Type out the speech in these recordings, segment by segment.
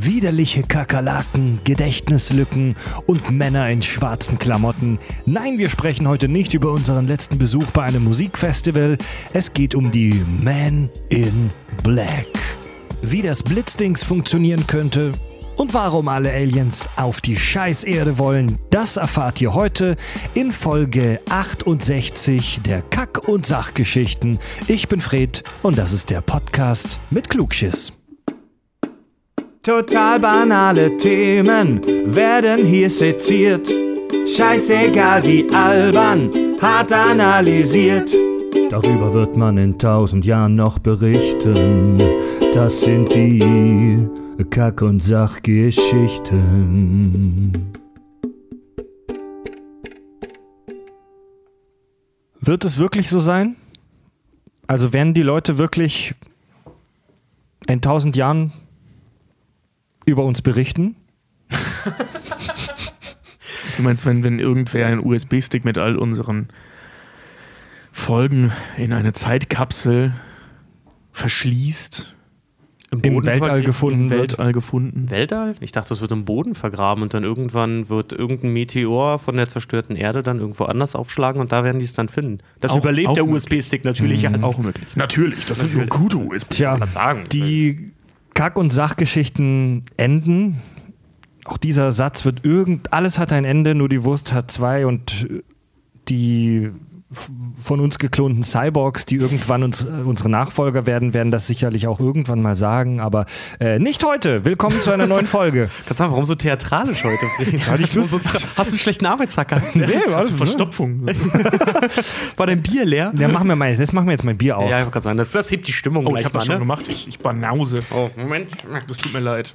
Widerliche Kakerlaken, Gedächtnislücken und Männer in schwarzen Klamotten. Nein, wir sprechen heute nicht über unseren letzten Besuch bei einem Musikfestival. Es geht um die Man in Black. Wie das Blitzdings funktionieren könnte und warum alle Aliens auf die Scheißerde wollen, das erfahrt ihr heute in Folge 68 der Kack- und Sachgeschichten. Ich bin Fred und das ist der Podcast mit Klugschiss. Total banale Themen werden hier seziert. Scheißegal wie albern, hart analysiert. Darüber wird man in tausend Jahren noch berichten. Das sind die Kack- und Sachgeschichten. Wird es wirklich so sein? Also werden die Leute wirklich in tausend Jahren über uns berichten? Du meinst, wenn, wenn irgendwer einen USB-Stick mit all unseren Folgen in eine Zeitkapsel verschließt, Im Boden Weltall gefunden im wird? Weltall gefunden? Weltall? Ich dachte, das wird im Boden vergraben und dann irgendwann wird irgendein Meteor von der zerstörten Erde dann irgendwo anders aufschlagen und da werden die es dann finden. Das Auch- überlebt auch der. USB-Stick natürlich Mhm. alles. Auch möglich. Natürlich, das sind nur Natürlich. gute USB. Tja, sagen. die Kack- und Sachgeschichten enden. Auch dieser Satz wird irgend, alles hat ein Ende, nur die Wurst hat zwei und die von uns geklonten Cyborgs, die irgendwann uns, äh, unsere Nachfolger werden, werden das sicherlich auch irgendwann mal sagen, aber äh, nicht heute. Willkommen zu einer neuen Folge. Kannst du sagen, warum so theatralisch heute? hast, du so, hast du einen schlechten Arbeitstag gehabt? Nee, Hast du Verstopfung? War dein Bier leer? Ja, machen wir mal, jetzt machen wir jetzt mein Bier auf. Ja, ich wollte gerade sagen, das, das hebt die Stimmung Oh, ich habe das schon ne? gemacht. Ich, ich banause. Oh, Moment. Das tut mir leid.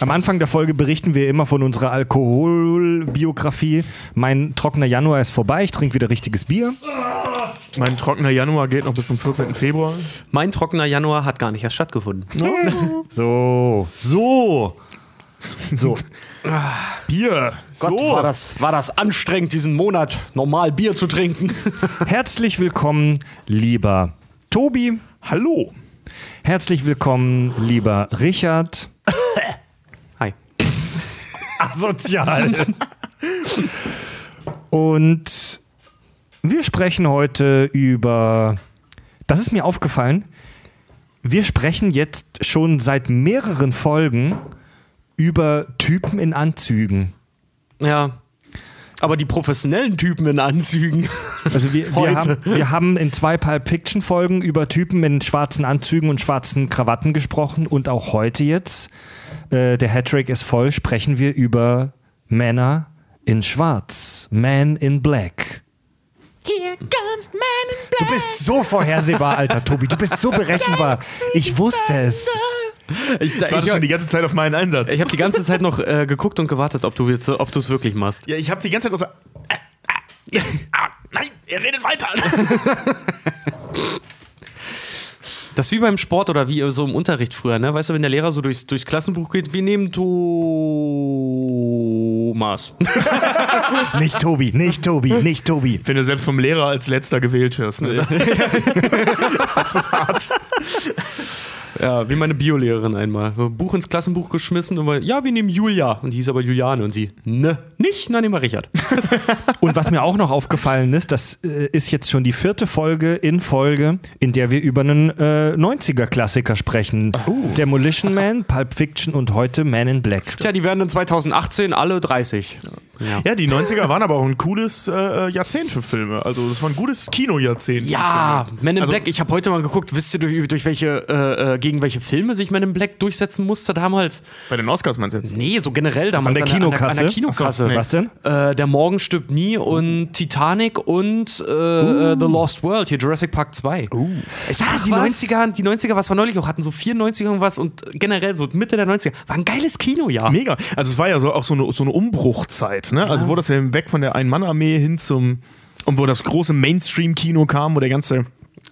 Am Anfang der Folge berichten wir immer von unserer Alkoholbiografie. Mein trockener Januar ist vorbei, ich trinke wieder richtiges Bier. Mein trockener Januar geht noch bis zum 14. Februar. Mein trockener Januar hat gar nicht erst stattgefunden. So, so, so. Bier. Gott, so. war das, war das anstrengend, diesen Monat normal Bier zu trinken. Herzlich willkommen, lieber Tobi. Hallo. Herzlich willkommen, lieber Richard. Asozial. Und wir sprechen heute über. Das ist mir aufgefallen. Wir sprechen jetzt schon seit mehreren Folgen über Typen in Anzügen. Ja. Aber die professionellen Typen in Anzügen. Also wir, wir, haben, wir haben in zwei Pulp Fiction Folgen über Typen in schwarzen Anzügen und schwarzen Krawatten gesprochen und auch heute jetzt, äh, der Hattrick ist voll, sprechen wir über Männer in Schwarz, Man in Black. Du bist so vorhersehbar, alter Tobi. Du bist so berechenbar. Ich wusste es. Ich, Ich warte schon die ganze Zeit auf meinen Einsatz. ich habe die ganze Zeit noch äh, geguckt und gewartet, ob du jetzt- ob du es wirklich machst. Ja, ich habe die ganze Zeit auch so. Äh, äh, jetzt, ah, nein, er redet weiter. Das ist wie beim Sport oder wie so im Unterricht früher, ne? Weißt du, wenn der Lehrer so durchs, durchs Klassenbuch geht, wir nehmen Thomas. Nicht Tobi, nicht Tobi, nicht Tobi. Wenn du selbst vom Lehrer als letzter gewählt wirst. Ne? das ist hart. Ja, wie meine Biolehrerin einmal. Buch ins Klassenbuch geschmissen und war, ja, wir nehmen Julia. Und die hieß aber Juliane und sie, ne, nicht, dann nehmen wir Richard. Und was mir auch noch aufgefallen ist, das äh, ist jetzt schon die vierte Folge in Folge, in der wir über einen äh, 90er-Klassiker sprechen. Demolition Man, Pulp Fiction und heute Man in Black. Tja, die werden in 2018 alle 30. Ja. Ja, die 90er waren aber auch ein cooles äh, Jahrzehnt für Filme. Also, das war ein gutes Kinojahrzehnt. Ja. Men in Also- Black. Ich habe heute mal geguckt, wisst ihr, durch, durch welche, äh, äh, gegen welche Filme sich Men in Black durchsetzen musste damals? Bei den Oscars meinst du jetzt? Nee, so generell damals. An der Kinokasse? An der, an der Kinokasse. Ach so, nee. Was denn? Äh, der Morgen stirbt nie und Titanic und äh, äh, The Lost World, hier Jurassic Park 2. Ich sag, die was? 90er, die 90er, was wir neulich auch hatten, so 94 irgendwas und generell so Mitte der 90er, war ein geiles Kinojahr. Mega. Also es war ja so auch so eine, so eine Umbruchzeit, ne? Also wo das ja weg von der Ein-Mann-Armee hin zum und wo das große Mainstream-Kino kam, wo der ganze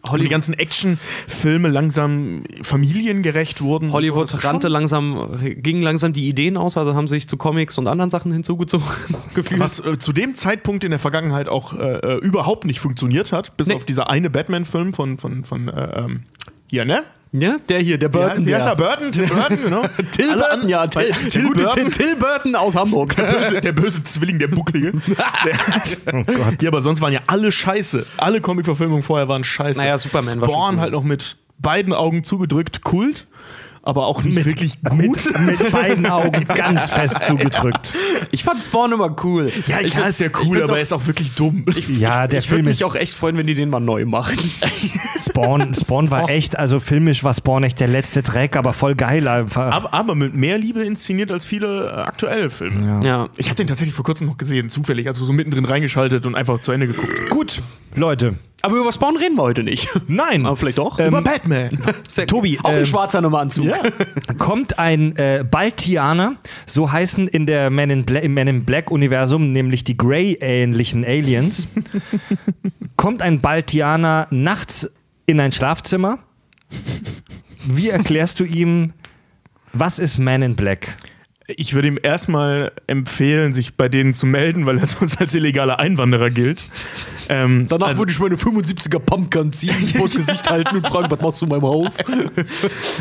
wo die ganzen Actionfilme langsam familiengerecht wurden. Hollywood so. Rannte langsam, gingen langsam die Ideen aus, also haben sich zu Comics und anderen Sachen hinzugezogen gefühlt. Was äh, zu dem Zeitpunkt in der Vergangenheit auch äh, äh, überhaupt nicht funktioniert hat, bis Nee. auf dieser eine Batman-Film von, von, von äh, ähm, hier, ne? Ja, der hier, der Burton. Heißt der. er? Burton? Tim Burton, genau. Till Alle Burton, ja, Till, bei- der gute Till, Till Burton aus Hamburg. Der böse, der böse Zwilling, der Bucklige. Der, oh Gott. Ja, aber sonst waren ja alle scheiße. Alle Comic-Verfilmungen vorher waren scheiße. Naja, Superman war schon Spawn cool. halt noch mit beiden Augen zugedrückt, Kult. Aber auch nicht wirklich gut. Mit, mit beiden Augen ganz fest zugedrückt. Ich fand Spawn immer cool. ja, ich klar ist ja ich cool, aber er ist auch wirklich dumm. Ja, der ich würde Film mich ist. auch echt freuen, wenn die den mal neu machen. Spawn, Spawn war echt, also filmisch war Spawn echt der letzte Dreck, aber voll geil einfach. aber, aber mit mehr Liebe inszeniert als viele äh, aktuelle Filme. Ja. Ich habe den tatsächlich vor kurzem noch gesehen, zufällig, also so mittendrin reingeschaltet und einfach zu Ende geguckt. Gut, Leute. Aber über Spawn reden wir heute nicht. Nein. Aber vielleicht doch. Ähm, Über Batman. Sehr- Tobi, auch ähm, schwarzer Nummeranzug. ja. kommt ein äh, Baltianer, so heißen in der Man in Bla im Man in Black Universum, nämlich die Grey-ähnlichen Aliens, kommt ein Baltianer nachts in ein Schlafzimmer. Wie erklärst du ihm, was ist Man in Black? Ich würde ihm erstmal empfehlen, sich bei denen zu melden, weil er sonst als illegaler Einwanderer gilt. Ähm, Danach also, würde ich meine 75er Pumpgun ziehen, vors Gesicht halten und fragen, was machst du in meinem Haus?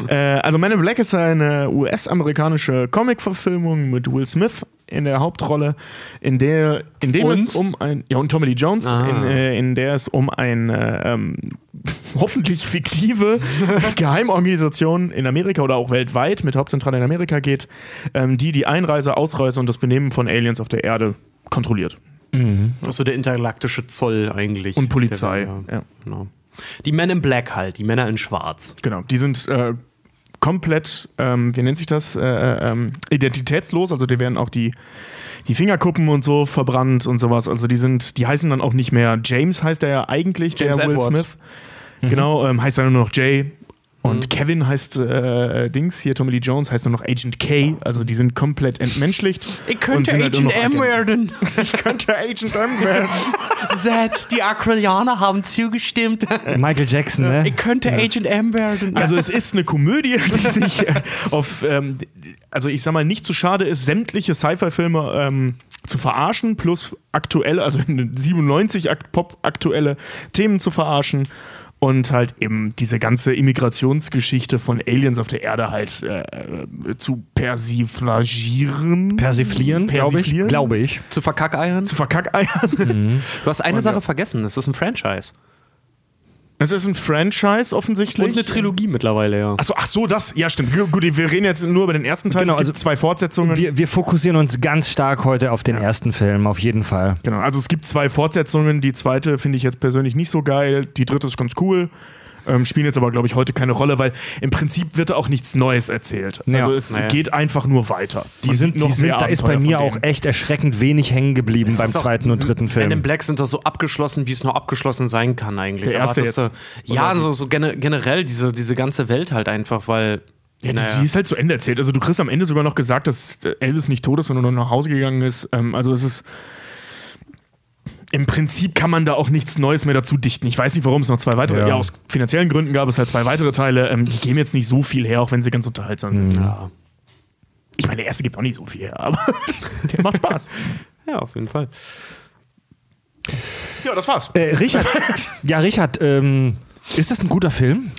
äh, also Man in Black ist eine US-amerikanische Comic-Verfilmung mit Will Smith in der Hauptrolle, in der in dem Und? es um ein ja und Tommy Lee Jones, Ah. in, äh, in der es um eine ähm, hoffentlich fiktive Geheimorganisation in Amerika oder auch weltweit mit Hauptzentrale in Amerika geht, ähm, die die Einreise, Ausreise und das Benehmen von Aliens auf der Erde kontrolliert. Also der intergalaktische Zoll eigentlich. Und Polizei, Der- ja. Genau. Die Men in Black halt, die Männer in Schwarz. Genau, die sind äh, komplett, ähm, wie nennt sich das, äh, äh, ähm, identitätslos. Also die werden auch die, die Fingerkuppen und so verbrannt und sowas. Also die sind, die heißen dann auch nicht mehr James, heißt er ja eigentlich, James der Will Edwards. Smith. Genau, ähm, heißt er nur noch Jay. Und Kevin heißt äh, Dings, hier Tommy Lee Jones heißt nur noch Agent K. Also die sind komplett entmenschlicht. Ich und sind halt nur noch Agenten. werden. Ich könnte Agent M werden. Zed, die Aquarianer haben zugestimmt. Michael Jackson, ne? Ich könnte Agent M werden. Also es ist eine Komödie, die sich äh, auf, ähm, also ich sag mal, nicht zu schade ist, sämtliche Sci-Fi-Filme ähm, zu verarschen, plus aktuelle, also in den 97 akt pop-aktuelle Themen zu verarschen und halt eben diese ganze Immigrationsgeschichte von Aliens auf der Erde halt äh, äh, zu persiflagieren. Persiflieren, glaube ich. Persiflieren? Glaube ich. Zu Verkackeiern? Zu verkackeiern. Du hast eine Und Sache ja. vergessen, es ist ein Franchise. Es ist ein Franchise offensichtlich. Und eine Trilogie mittlerweile, ja. Achso, ach so, das, ja stimmt. Gut, wir reden jetzt nur über den ersten Teil. Genau, es gibt also zwei Fortsetzungen. Wir, wir fokussieren uns ganz stark heute auf den ersten Film, auf jeden Fall. Genau, also es gibt zwei Fortsetzungen. Die zweite finde ich jetzt persönlich nicht so geil. Die dritte ist ganz cool. Ähm, spielen jetzt aber, glaube ich, heute keine Rolle, weil im Prinzip wird da auch nichts Neues erzählt. Ja. Also es Naja. geht einfach nur weiter. Die Man sind, die sind, mehr da ist bei mir auch echt erschreckend wenig hängen geblieben beim zweiten und dritten Men in Film. Black sind doch so abgeschlossen, wie es nur abgeschlossen sein kann eigentlich. Der erste Erwartest jetzt. Ja, so, so gene- generell diese, diese ganze Welt halt einfach, weil. Ja, die, naja. die ist halt zu Ende erzählt. Also du kriegst am Ende sogar noch gesagt, dass Elvis nicht tot ist, sondern nur nach Hause gegangen ist. Ähm, also es ist im Prinzip kann man da auch nichts Neues mehr dazu dichten. Ich weiß nicht, warum es noch zwei weitere, Ja. ja, aus finanziellen Gründen gab es halt zwei weitere Teile. Ähm, die geben jetzt nicht so viel her, auch wenn sie ganz unterhaltsam sind. ja. Ich meine, der erste gibt auch nicht so viel her, aber der macht Spaß. ja, auf jeden Fall. Ja, das war's. Äh, Richard, ja, Richard, ähm, ist das ein guter Film?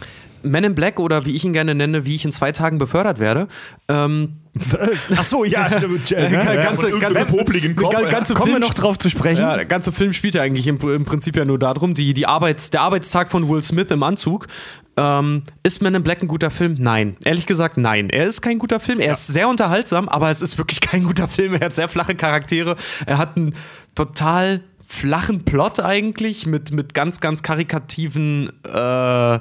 Men in Black oder wie ich ihn gerne nenne, wie ich in zwei Tagen befördert werde. Ähm, Ach so, ja. ganze, von irgendeinem popligen Kopf, ga- ja. ganze Kommen wir Film- noch drauf zu sprechen? Ja, der ganze Film spielt ja eigentlich im, im Prinzip ja nur darum, die, die Arbeits, der Arbeitstag von Will Smith im Anzug. Ähm, ist Man in Black ein guter Film? Nein. Ehrlich gesagt, nein. Er ist kein guter Film. Er ist sehr unterhaltsam, aber es ist wirklich kein guter Film. Er hat sehr flache Charaktere. Er hat einen total flachen Plot eigentlich mit, mit ganz, ganz karikativen äh,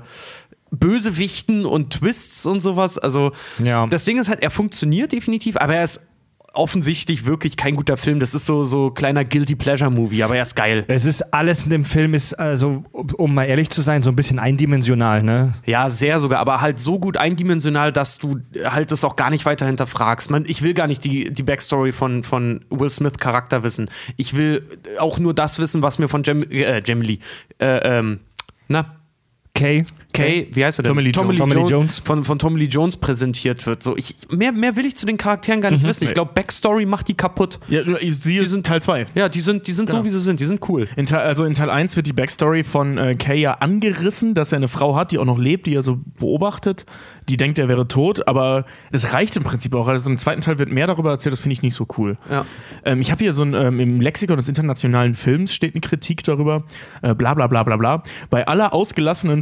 Bösewichten und Twists und sowas. Also, Ja. das Ding ist halt, er funktioniert definitiv, aber er ist offensichtlich wirklich kein guter Film. Das ist so so kleiner guilty pleasure Movie, aber er ist geil. Es ist alles in dem Film ist, also, um mal ehrlich zu sein, so ein bisschen eindimensional, ne? Ja, sehr sogar, aber halt so gut eindimensional, dass du halt das auch gar nicht weiter hinterfragst. Man, ich will gar nicht die, die Backstory von, von Will Smith Charakter wissen. Ich will auch nur das wissen, was mir von Jem, äh, Lee, äh, ähm, na, Kay? Kay, wie heißt er denn? Tommy Lee Jones. Tommy Lee Jones. Von, von Tommy Lee Jones präsentiert wird. So, ich, mehr, mehr will ich zu den Charakteren gar nicht wissen. Ich glaube, Backstory macht die kaputt. Ja, sie sind Teil 2. Ja, die sind, die sind so, Genau. wie sie sind. Die sind cool. In Teil, also in Teil 1 wird die Backstory von äh, Kay ja angerissen, dass er eine Frau hat, die auch noch lebt, die er so beobachtet. Die denkt, er wäre tot, aber das reicht im Prinzip auch. Also im zweiten Teil wird mehr darüber erzählt, das finde ich nicht so cool. Ja. Ähm, ich habe hier so ein, ähm, im Lexikon des internationalen Films steht eine Kritik darüber, äh, bla bla bla bla bla. Bei aller ausgelassenen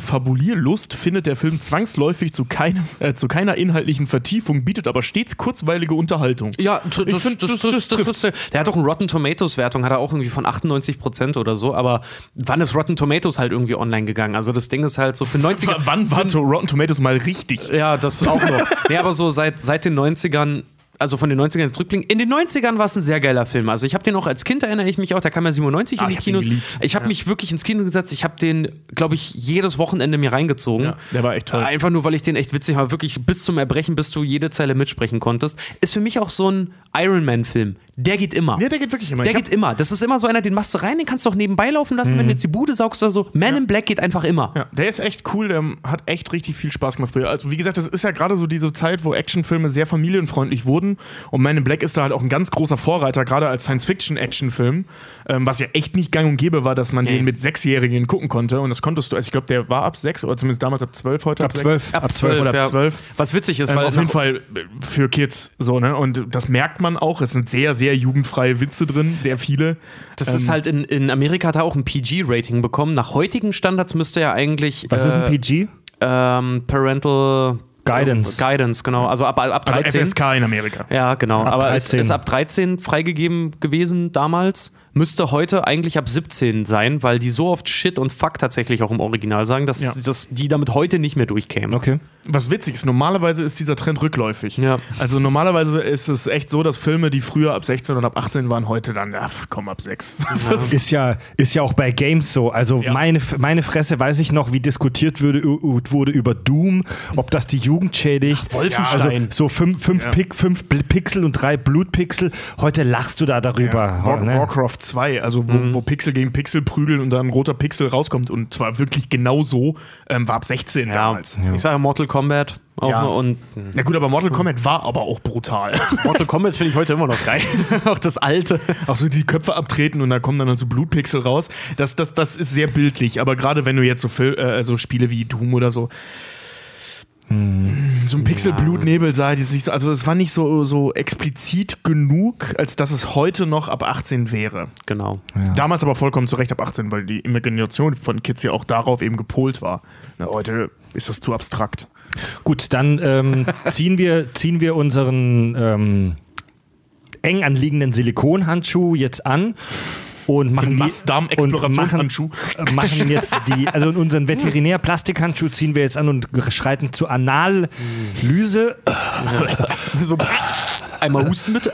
Fabulierlust findet der Film zwangsläufig zu, keinem, äh, zu keiner inhaltlichen Vertiefung, bietet aber stets kurzweilige Unterhaltung. Ja, tr- Ich das, find, das, das- das, das der hat auch eine Rotten Tomatoes Wertung, hat er auch irgendwie von 98 Prozent oder so, aber wann ist Rotten Tomatoes halt irgendwie online gegangen? Also das Ding ist halt so für 90 W wann war Rotten Tomatoes mal richtig? Ja, das auch noch. nee, aber so seit, seit den 90ern, also von den 90ern zurückblicken. In den 90ern war es ein sehr geiler Film. Also ich habe den auch als Kind, erinnere ich mich auch, der kam ja 97 Ah, in die ich Kinos. Ich habe mich wirklich ins Kino gesetzt. Ich habe den, glaube ich, jedes Wochenende mir reingezogen. Ja, der war echt toll. Einfach nur, weil ich den echt witzig war. Wirklich bis zum Erbrechen, bis du jede Zeile mitsprechen konntest. Ist für mich auch so ein Iron Man-Film. Der geht immer. Ja, der geht wirklich immer. Der geht immer. Das ist immer so einer, den machst du rein, den kannst du auch nebenbei laufen lassen, wenn du jetzt die Bude saugst oder so. Man in Black geht einfach immer. Ja, der ist echt cool, der hat echt richtig viel Spaß gemacht früher. Also wie gesagt, das ist ja gerade so diese Zeit, wo Actionfilme sehr familienfreundlich wurden und Man in Black ist da halt auch ein ganz großer Vorreiter, gerade als Science-Fiction-Actionfilm, ähm, was ja echt nicht gang und gäbe war, dass man Nee. den mit Sechsjährigen gucken konnte und das konntest du, also ich glaube, der war ab sechs oder zumindest damals ab zwölf, heute Ab sechs. 12. Ab 12, oder ab ja. 12. Was witzig ist, Ähm, weil auf jeden Fall äh, für Kids so, ne? Und das merkt man auch. Es sind sehr, sehr jugendfreie Witze drin, sehr viele. Das Ähm, ist halt in, in Amerika hat er auch ein PG-Rating bekommen. Nach heutigen Standards müsste er eigentlich. Was ist ein äh, PG? Ähm, Parental Guidance. Äh, Guidance, genau. Also ab, ab also 13. FSK in Amerika. Ja, genau. Ab Aber es 13. ist ab 13 freigegeben gewesen damals. Müsste heute eigentlich ab 17 sein, weil die so oft Shit und Fuck tatsächlich auch im Original sagen, dass, Ja. dass die damit heute nicht mehr durchkämen. Okay. Was witzig ist, normalerweise ist dieser Trend rückläufig. Ja. Also normalerweise ist es echt so, dass Filme, die früher ab 16 und ab 18 waren, heute dann, ja, komm, ab 6. Ist ja, ist ja auch bei Games so. Also Ja. meine, meine Fresse weiß ich noch, wie diskutiert würde, wurde über Doom, ob das die Jugend schädigt. Wolfenstein. Also so fünf, fünf, Ja. Pik, fünf Pixel und drei Blutpixel. Heute lachst du da darüber. War, ne? Warcraft 2, also wo, Mhm. wo Pixel gegen Pixel prügeln und dann ein roter Pixel rauskommt und zwar wirklich genau so, ähm, war ab 16 Ja, damals. ich sage Mortal Kombat auch Ja. und Na gut, aber Mortal Kombat war aber auch brutal. Mortal Kombat finde ich heute immer noch geil. auch das alte. auch so die Köpfe abtreten und da kommen dann so Blutpixel raus. Das, das, das ist sehr bildlich, aber gerade wenn du jetzt so, Fil äh, so Spiele wie Doom oder so. So ein Pixel-Blutnebel sah die sich so, also es war nicht so, so explizit genug, als dass es heute noch ab 18 wäre. Genau. Ja. Damals aber vollkommen zu Recht ab 18, weil die Imagination von Kids ja auch darauf eben gepolt war. Na, heute ist das zu abstrakt. Gut, dann ähm, ziehen, wir, ziehen wir unseren ähm, eng anliegenden Silikonhandschuh jetzt an und machen die und machen, machen jetzt die, also unseren Veterinär-Plastikhandschuh ziehen wir jetzt an und schreiten zur Analyse So, einmal husten bitte.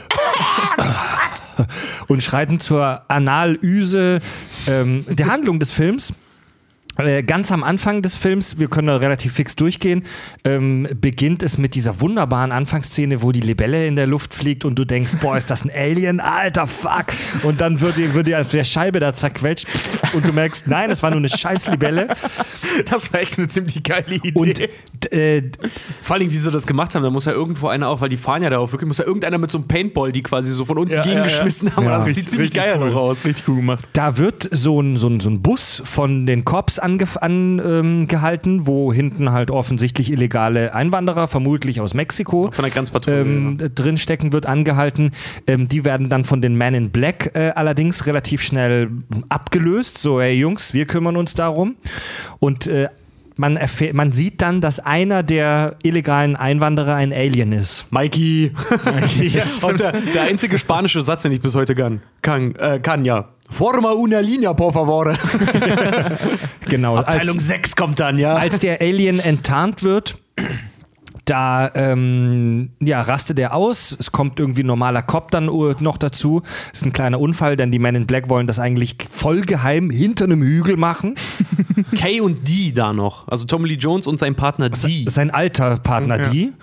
und schreiten zur Analyse ähm, der Handlung des Films. Äh, Ganz am Anfang des Films, wir können da relativ fix durchgehen, ähm, beginnt es mit dieser wunderbaren Anfangsszene, wo die Libelle in der Luft fliegt und du denkst, boah, ist das ein Alien? Alter, fuck! Und dann wird dir, wird dir auf der Scheibe da zerquetscht und du merkst, nein, es war nur eine scheiß Libelle. Das war echt eine ziemlich geile Idee. Und d- äh, Vor allem, wie sie das gemacht haben, da muss ja irgendwo einer auch, weil die fahren ja da auch wirklich, muss ja irgendeiner mit so einem Paintball, die quasi so von unten Ja, gegengeschmissen haben. Ja. Und das sieht Richtig- ziemlich geil cool. aus. Richtig cool gemacht. Da wird so ein, so ein, so ein Bus von den Cops angehalten, an, ähm, gehalten, wo hinten halt offensichtlich illegale Einwanderer, vermutlich aus Mexiko, Von der Grenzpatrouille. ähm, drinstecken, wird angehalten. Ähm, die werden dann von den Men in Black äh, allerdings relativ schnell abgelöst. So, hey Jungs, wir kümmern uns darum. Und äh, man, man sieht dann, dass einer der illegalen Einwanderer ein Alien ist. Mikey. ja, Und der, der einzige spanische Satz, den ich bis heute kann, kann, äh, kann ja. Forma una linea, por favor. Genau. Abteilung als, 6 kommt dann, ja. als der Alien enttarnt wird, da ähm, ja, rastet er aus. Es kommt irgendwie ein normaler Cop dann noch dazu. Ist ein kleiner Unfall, denn die Men in Black wollen das eigentlich voll geheim hinter einem Hügel machen. Kay und Dee da noch. Also Tommy Lee Jones und sein Partner Dee. Sein alter Partner, Ja. die.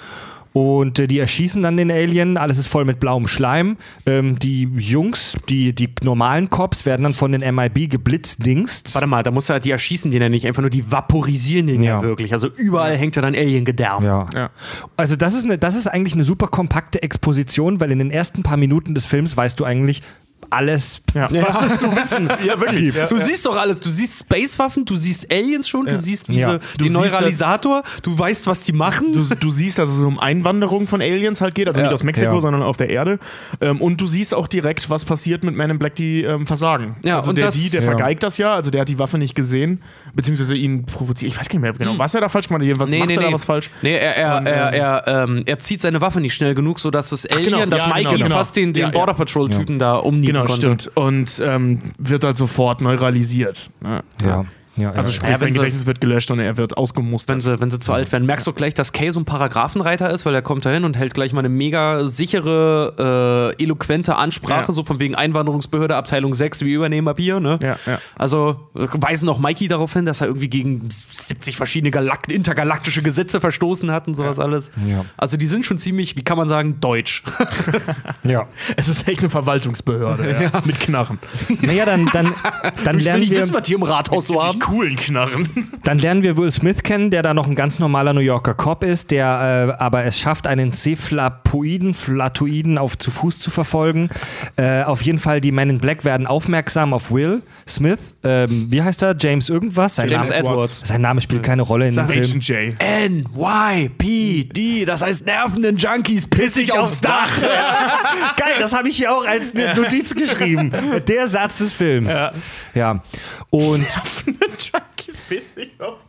Und äh, die erschießen dann den Alien, alles ist voll mit blauem Schleim. Ähm, die Jungs, die, die normalen Cops, werden dann von den MIB geblitzdingst. Warte mal, da muss er, die erschießen den ja nicht, einfach nur die vaporisieren den ja, Ja. wirklich. Also überall hängt ja dann Alien-Gedärm. Ja. Ja. Also das ist, eine, das ist eigentlich eine super kompakte Exposition, weil in den ersten paar Minuten des Films weißt du eigentlich alles, Ja. was es zu wissen Ja, wirklich. Ja, Du ja. siehst doch alles. Du siehst Spacewaffen, du siehst Aliens schon, du siehst diese, Ja. Du den siehst Neuralisator, du weißt, was die machen. Du, du siehst, dass es um Einwanderung von Aliens halt geht, also Ja. nicht aus Mexiko, Ja. sondern auf der Erde. Ähm, und du siehst auch direkt, was passiert mit Men in Black, die ähm, versagen. Ja, also und der, das- die, der Ja. vergeigt das ja, also der hat die Waffe nicht gesehen, beziehungsweise ihn provoziert. Ich weiß gar nicht mehr genau, was er da falsch gemacht hat. Jedenfalls macht er da was falsch. Nee, er, er, Und, er, er, ähm, er zieht seine Waffe nicht schnell genug, sodass das Alien, genau, das ja, Mikey genau, genau. fast den, den Ja, ja. Border Patrol-Typen da umnieten Genau, konnte. stimmt. Und ähm, wird halt sofort neuralisiert. Ja. Ja. Ja, Also ja. sprich, Ja, wenn sein sie- Gedächtnis wird gelöscht und er wird Wenn ausgemustert. sie, wenn sie zu alt werden. Merkst du gleich, dass Kay so ein Paragraphenreiter ist, weil er kommt da hin und hält gleich mal eine mega sichere, äh, eloquente Ansprache, Ja. so von wegen Einwanderungsbehörde, Abteilung 6, wir übernehmen ab hier, ne? Ja, ja. Also weisen auch Mikey darauf hin, dass er irgendwie gegen 70 verschiedene Galakt intergalaktische Gesetze verstoßen hat und sowas alles. Ja. Also die sind schon ziemlich, wie kann man sagen, deutsch. ja. Es ist echt eine Verwaltungsbehörde ja. mit Knarren. Naja, dann, dann, dann, lernen wir, was hier im Rathaus so haben. Coolen Knarren. dann lernen wir Will Smith kennen, der da noch ein ganz normaler New Yorker Cop ist, der äh, aber es schafft, einen Cephalopoiden, Flatoiden auf zu Fuß zu verfolgen. Äh, auf jeden Fall, die Men in Black werden aufmerksam auf Will Smith. Ähm, wie heißt er? James irgendwas? Sein, James Name, Edwards. sein Name spielt keine Rolle in dem Sag Film. Agent J. N-Y-P-D, das heißt nervenden Junkies pissig aufs Dach. Geil, das habe ich hier auch als Notiz geschrieben. Der Satz des Films. Ja. Und Junkies pissig aufs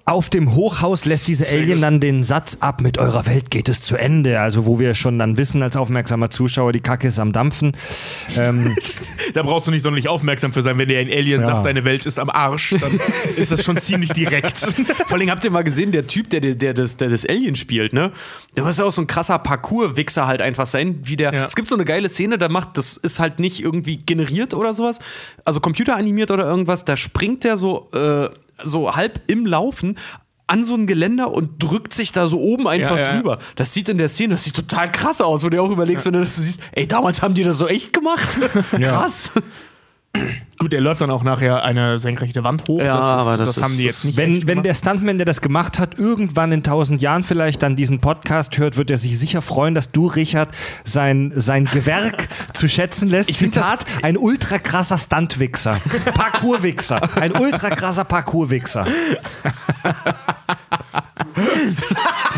auf dem Hochhaus lässt diese Alien dann den Satz ab, mit eurer Welt geht es zu Ende. Also wo wir schon dann wissen als aufmerksamer Zuschauer, die Kacke ist am Dampfen. Ähm, Da brauchst du nicht sonderlich aufmerksam für sein. Wenn dir ein Alien Ja. sagt, deine Welt ist am Arsch, dann ist das schon ziemlich direkt. Vor allem habt ihr mal gesehen, der Typ, der, der, der, das, der das Alien spielt, ne? Der muss ja auch so ein krasser Parcours-Wichser halt einfach sein, wie der. Ja. Es gibt so eine geile Szene, da macht, das ist halt nicht irgendwie generiert oder sowas, also computeranimiert oder irgendwas, da springt der so, äh, so halb im Laufen an so ein Geländer und drückt sich da so oben einfach Ja, ja. drüber. Das sieht in der Szene, das sieht total krass aus, wo du dir auch überlegst, wenn du das so siehst, ey, damals haben die das so echt gemacht. krass. Gut, er läuft dann auch nachher eine senkrechte Wand hoch. Ja, das, ist, aber das das, haben die jetzt nicht. wenn, wenn der Stuntman, der das gemacht hat, irgendwann in tausend Jahren vielleicht dann diesen Podcast hört, wird er sich sicher freuen, dass du, Richard, sein, sein Gewerk zu schätzen lässt. Ich Zitat, ein ultra krasser Stuntwichser. Parkourwichser. Ein ultra krasser Parkourwichser.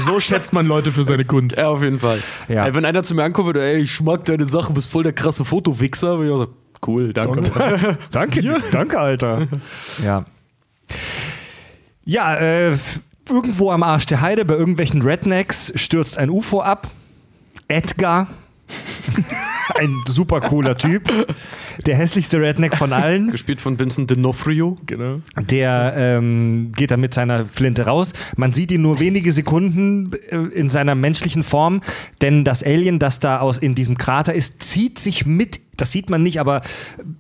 so schätzt man Leute für seine Kunst. Ja, auf jeden Fall. Ja. Ey, wenn einer zu mir ankommt und ey, ich mag deine Sache, bist voll der krasse Fotowichser, würde ich auch sagen, cool, danke. Danke, danke, Alter. Ja. Ja, äh, irgendwo am Arsch der Heide bei irgendwelchen Rednecks stürzt ein UFO ab. Edgar, ein super cooler Typ, der hässlichste Redneck von allen. Gespielt von Vincent D'Onofrio. Genau. Der ähm, geht dann mit seiner Flinte raus. Man sieht ihn nur wenige Sekunden äh, in seiner menschlichen Form, denn das Alien, das da aus in diesem Krater ist, zieht sich mit. Das sieht man nicht, aber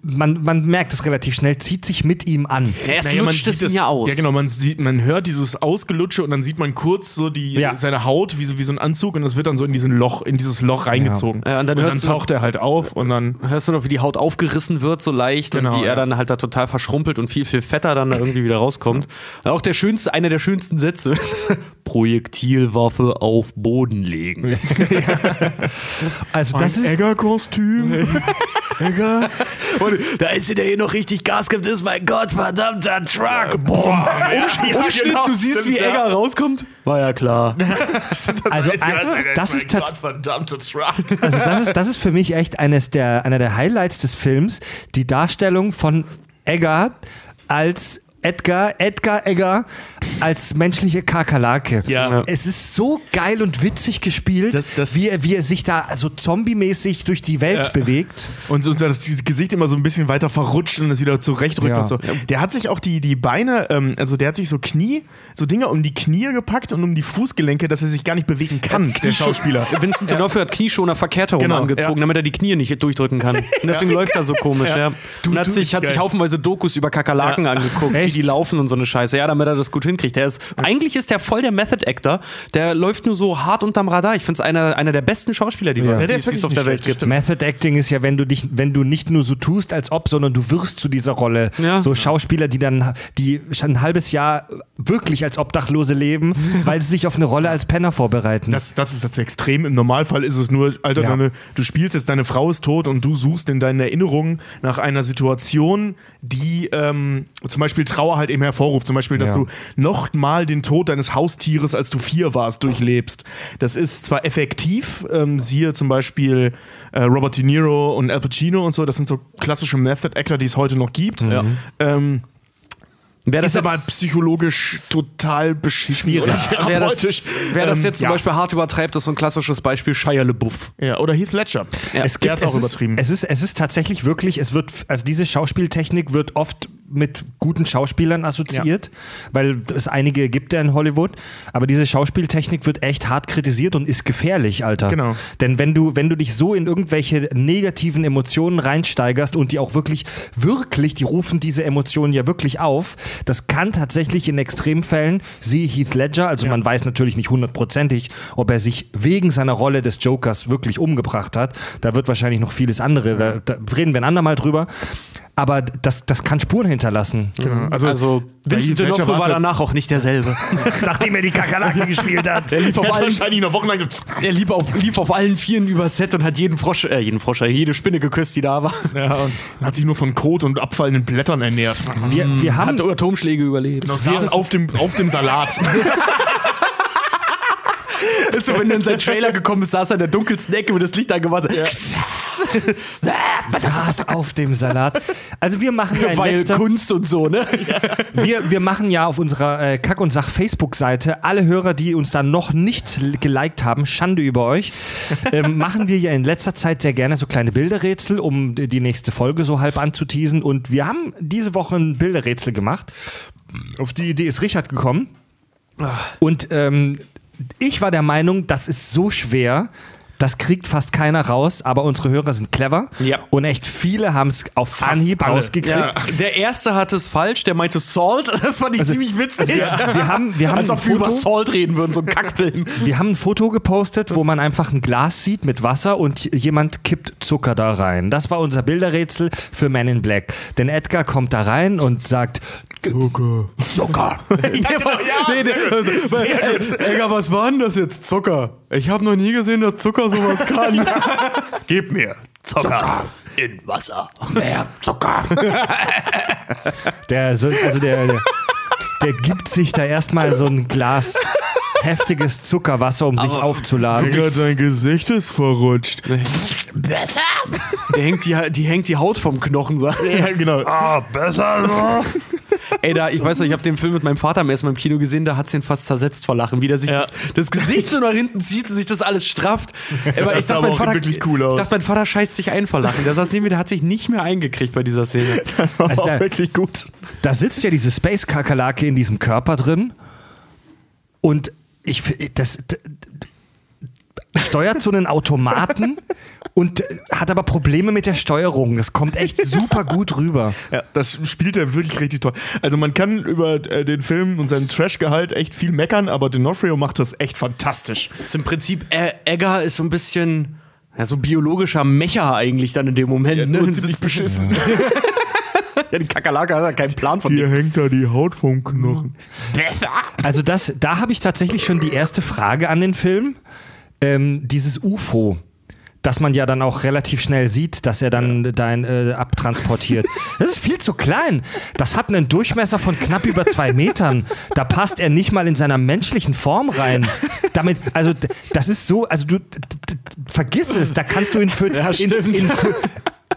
man, man merkt es relativ schnell, zieht sich mit ihm an. Ja, erst Naja, man lutscht es sieht ihn ja aus. Ja, genau, man sieht, man hört dieses Ausgelutsche und dann sieht man kurz so die, Ja. seine Haut wie so, wie so ein Anzug und das wird dann so in diesen Loch, in dieses Loch reingezogen. Ja, und dann und dann taucht er halt auf und dann. Hörst du noch, wie die Haut aufgerissen wird, so leicht, Genau, und wie er ja. dann halt da total verschrumpelt und viel, viel fetter dann da irgendwie wieder rauskommt. Auch der schönste, einer der schönsten Sätze. Projektilwaffe auf Boden legen. Also das ist Egger-Kostüm. Und da ist der hier noch richtig Gas gibt, ist mein Gott, verdammter Truck. Boah, Umschnitt, Ja, Umschnitt genau, du siehst, wie ja. Egger rauskommt. War ja klar. Also, ein- das ist tats- verdammte Truck. Also das ist, das ist für mich echt eines der, einer der Highlights des Films, die Darstellung von Egger als Edgar, Edgar Egger als menschliche Kakerlake. Ja. Es ist so geil und witzig gespielt, Das- das- wie, er, wie er sich da so zombie-mäßig durch die Welt Ja. bewegt. Und so, dass das Gesicht immer so ein bisschen weiter verrutscht und es wieder zurechtrückt Ja. und so. Der hat sich auch die, die Beine, ähm, also der hat sich so Knie, so Dinge um die Knie gepackt und um die Fußgelenke, dass er sich gar nicht bewegen kann, der Schauspieler. Vincent D'Onofrio hat Knieschoner verkehrt herum Genau, angezogen, ja. damit er die Knie nicht durchdrücken kann. Und deswegen läuft er so komisch, ja. Du- und hat du- sich, hat sich haufenweise Dokus über Kakerlaken angeguckt, Echt? Wie die laufen und so eine Scheiße. Ja, damit er das gut hinkriegt. Der ist, Eigentlich ist der voll der Method Actor. Der läuft nur so hart unterm Radar. Ich finde es einer, einer der besten Schauspieler, die, Ja. wir, Ja, die, die es auf der Welt gibt. Method Acting ist ja, wenn du dich, wenn du nicht nur so tust, als ob, sondern du wirst zu dieser Rolle. Ja. So Schauspieler, die dann, die schon ein halbes Jahr wirklich als Obdachlose leben, weil sie sich auf eine Rolle als Penner vorbereiten. Das, das ist das Extrem. Im Normalfall ist es nur, Alter, Ja. deine, du spielst jetzt, deine Frau ist tot und du suchst in deinen Erinnerungen nach einer Situation, die ähm, zum Beispiel Trauer halt eben hervorruft. Zum Beispiel, dass Ja. du noch mal den Tod deines Haustieres, als du vier warst, durchlebst. Das ist zwar effektiv, ähm, siehe zum Beispiel äh, Robert De Niro und Al Pacino und so, das sind so klassische Method Actor, die es heute noch gibt. Ja. Ähm, Wer ist aber psychologisch total beschissen Wer das, therapeutisch. wer das Ähm, jetzt zum ja. Beispiel hart übertreibt, ist so ein klassisches Beispiel Shia LeBouf. Ja, oder Heath Ledger. Ja. es gibt hat's auch es übertrieben. Ist, es, ist, es ist tatsächlich wirklich, es wird, also diese Schauspieltechnik wird oft mit guten Schauspielern assoziiert, weil es einige gibt ja in Hollywood. Aber diese Schauspieltechnik wird echt hart kritisiert und ist gefährlich, Alter. Genau. Denn wenn du, wenn du dich so in irgendwelche negativen Emotionen reinsteigerst und die auch wirklich, wirklich, die rufen diese Emotionen ja wirklich auf, das kann tatsächlich in Extremfällen, siehe Heath Ledger, also man weiß natürlich nicht hundertprozentig, ob er sich wegen seiner Rolle des Jokers wirklich umgebracht hat. Da wird wahrscheinlich noch vieles andere, da, da reden wir ein andermal drüber. Aber das, das kann Spuren hinterlassen. Genau. Also, Also, bei Vincent D'Onofrio war ja- danach auch nicht derselbe. Nachdem er die Kakerlake gespielt hat. Er lief auf allen, wahrscheinlich noch wochenlang so, er lief auf, lief auf allen Vieren übers Set und hat jeden Frosch, äh, jeden Frosch, jede Spinne geküsst, die da war. ja, und hat sich nur von Kot und abfallenden Blättern ernährt. Wir, wir haben Hat Atomschläge überlebt. Noch saß auf dem, auf dem Salat. Ist so, wenn du in seinen Trailer gekommen bist, saß er in der dunkelsten Ecke, wo das Licht angemacht hat. saß auf dem Salat. Also wir machen ja Weil letzter, Kunst und so, ne? wir, wir machen ja auf unserer äh, Kack- und Sach-Facebook-Seite, alle Hörer, die uns da noch nicht geliked haben, Schande über euch, ähm, machen wir ja in letzter Zeit sehr gerne so kleine Bilderrätsel, um die nächste Folge so halb anzuteasen. Und wir haben diese Woche ein Bilderrätsel gemacht. Auf die Idee ist Richard gekommen. Und ähm, ich war der Meinung, das ist so schwer. Das kriegt fast keiner raus, aber unsere Hörer sind clever. Ja. Und echt viele haben es auf Anhieb alle. rausgekriegt. Ja, der erste hatte es falsch, der meinte Salt. Das fand ich ziemlich witzig. Wir haben, wir haben Als ob wir über Salt reden würden, so ein Kackfilm. wir haben ein Foto gepostet, wo man einfach ein Glas sieht mit Wasser und jemand kippt Zucker da rein. Das war unser Bilderrätsel für Men in Black. Denn Edgar kommt da rein und sagt Zucker. Zucker. nee, nee, also, ey, Egger, was war denn das jetzt? Zucker. Ich habe noch nie gesehen, dass Zucker sowas kann. Gib mir Zucker. In Wasser. Mehr Zucker. Der, so, also der, der, der gibt sich da erstmal so ein Glas heftiges Zuckerwasser, um sich aufzuladen. Digga, dein Gesicht ist verrutscht. Besser? Der hängt die, die hängt die Haut vom Knochen, sagt. Ja, genau. Ah, besser so. Ey, da, ich weiß noch, ich habe den Film mit meinem Vater am ersten Mal im Kino gesehen, da hat's ihn fast zersetzt vor Lachen, wie der sich Ja. das, das Gesicht so nach hinten zieht und sich das alles strafft. Aber Das sah aber auch wirklich cool aus. Ich dachte, mein Vater scheißt sich ein vor Lachen. Der saß neben mir, der hat sich nicht mehr eingekriegt bei dieser Szene. Das war Also auch der- wirklich gut. Da sitzt ja diese Space-Kakerlake in diesem Körper drin und ich fi- das steuert so einen Automaten und hat aber Probleme mit der Steuerung. Das kommt echt super gut rüber. Ja, das spielt er wirklich richtig toll. Also man kann über äh, den Film und seinen Trash-Gehalt echt viel meckern, aber D'Onofrio macht das echt fantastisch. Das ist im Prinzip, äh, Egger ist so ein bisschen, ja, so biologischer Mecher eigentlich dann in dem Moment. ne? Nur ziemlich beschissen. Ja, die Kakerlake hat ja keinen Plan von Hier hängt da die Haut vom Knochen. Besser. Also das, da habe ich tatsächlich schon die erste Frage an den Film. Ähm, dieses UFO, das man ja dann auch relativ schnell sieht, dass er dann dahin äh, abtransportiert. Das ist viel zu klein. Das hat einen Durchmesser von knapp über zwei Metern. Da passt er nicht mal in seiner menschlichen Form rein. Damit, also das ist so, also du vergiss es, da kannst du in, Fö in, stimmt. in, Fö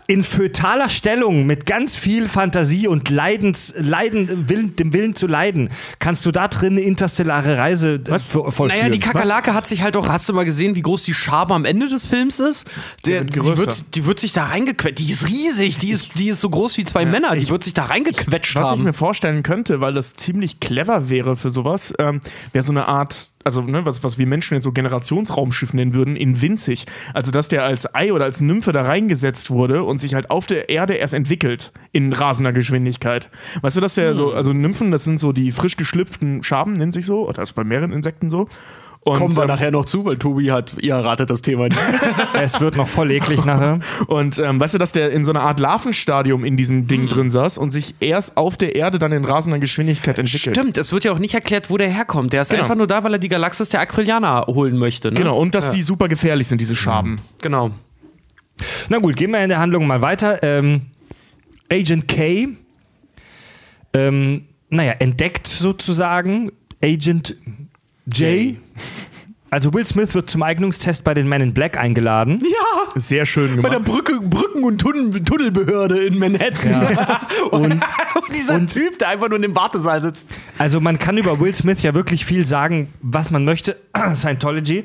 in fötaler Stellung mit ganz viel Fantasie und Leidens, Leiden, Willen, dem Willen zu leiden, kannst du da drin eine interstellare Reise äh, vo- vollführen. Naja, die Kakerlake hat sich halt auch, hast du mal gesehen, wie groß die Schabe am Ende des Films ist? Der, wird die, wird, die wird sich da reingequetscht. Die ist riesig, die ist, die ist so groß wie zwei Männer, die wird sich da reingequetscht Was ich haben. mir vorstellen könnte, weil das ziemlich clever wäre für sowas, ähm, wäre so eine Art also ne, was, was wir Menschen jetzt so Generationsraumschiff nennen würden, in winzig. Also dass der als Ei oder als Nymphe da reingesetzt wurde und sich halt auf der Erde erst entwickelt in rasender Geschwindigkeit. Weißt du, dass der so, also Nymphen, das sind so die frisch geschlüpften Schaben, nennt sich so, oder das ist bei mehreren Insekten so. Und, Kommen wir ähm, nachher noch zu, weil Tobi hat, ihr ratet das Thema nicht. Es wird noch voll eklig nachher. Und ähm, weißt du, dass der in so einer Art Larvenstadium in diesem Mhm. Ding drin saß und sich erst auf der Erde dann in rasender Geschwindigkeit entwickelt. Stimmt, es wird ja auch nicht erklärt, wo der herkommt. Der ist Genau. einfach nur da, weil er die Galaxis der Aquilianer holen möchte. Ne? Genau, und dass die super gefährlich sind, diese Schaben. Genau. Na gut, gehen wir in der Handlung mal weiter. Ähm, Agent K, ähm, naja, entdeckt sozusagen Agent J. Also Will Smith wird zum Eignungstest bei den Men in Black eingeladen. Ja, Sehr schön bei gemacht. der Brücke, Brücken- und Tunnel Tunnelbehörde in Manhattan. und, dieser Typ, der einfach nur in dem Wartesaal sitzt. Also man kann über Will Smith ja wirklich viel sagen, was man möchte. Scientology.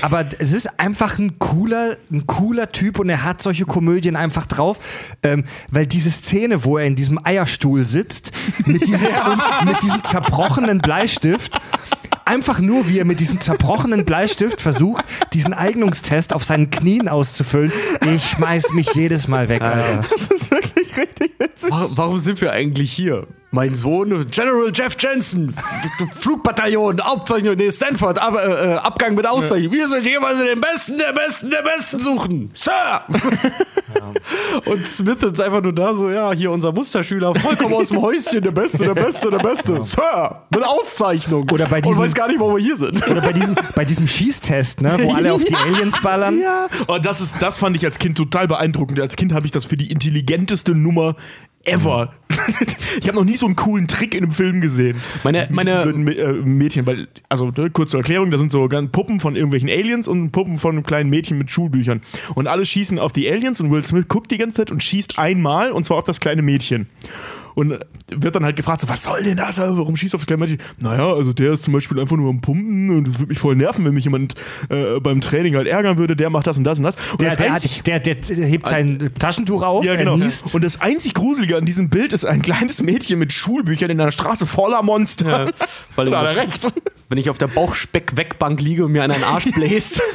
Aber es ist einfach ein cooler, ein cooler Typ und er hat solche Komödien einfach drauf. Ähm, weil diese Szene, wo er in diesem Eierstuhl sitzt, mit diesem, mit diesem zerbrochenen Bleistift, einfach nur wie er mit diesem zerbrochenen Bleistift versucht, diesen Eignungstest auf seinen Knien auszufüllen. Ich schmeiß mich jedes Mal weg, Alter. Das ist wirklich richtig witzig. Warum sind wir eigentlich hier? Mein Sohn, General Jeff Jensen, Flugbataillon, Abzeichnung, nee, Stanford, Ab, äh, äh, Abgang mit Auszeichnung. Wir sind jeweils den Besten, der Besten, der Besten suchen. Sir! Und Smith ist einfach nur da, so, ja, hier unser Musterschüler, vollkommen aus dem Häuschen, der Beste, der Beste, der Beste. Sir! Mit Auszeichnung. Oder bei Und diesem- weiß gar nicht, warum wir hier sind. Oder bei diesem, bei diesem Schießtest, ne, wo alle auf die Aliens ballern. Ja. Oh, das, ist, das fand ich als Kind total beeindruckend. Als Kind habe ich das für die intelligenteste Nummer ever. ich habe noch nie so einen coolen Trick in einem Film gesehen. Meine- meine- äh, Mädchen, weil, also ne, kurz zur Erklärung, da sind so Puppen von irgendwelchen Aliens und Puppen von einem kleinen Mädchen mit Schulbüchern. Und alle schießen auf die Aliens und Will Smith guckt die ganze Zeit und schießt einmal und zwar auf das kleine Mädchen. Und wird dann halt gefragt, so, was soll denn das? Warum schießt du auf das kleine Mädchen? Naja, also der ist zum Beispiel einfach nur am Pumpen und würde mich voll nerven, wenn mich jemand äh, beim Training halt ärgern würde, der macht das und das und das. Und Der, das der, einzig- hat, der, der, der hebt sein Taschentuch auf, ja, genau. er. Und das einzig Gruselige an diesem Bild ist ein kleines Mädchen mit Schulbüchern in einer Straße voller Monster. Weil da hat er recht. Wenn ich auf der Bauchspeck-Wegbank liege und mir an einen Arsch bläst.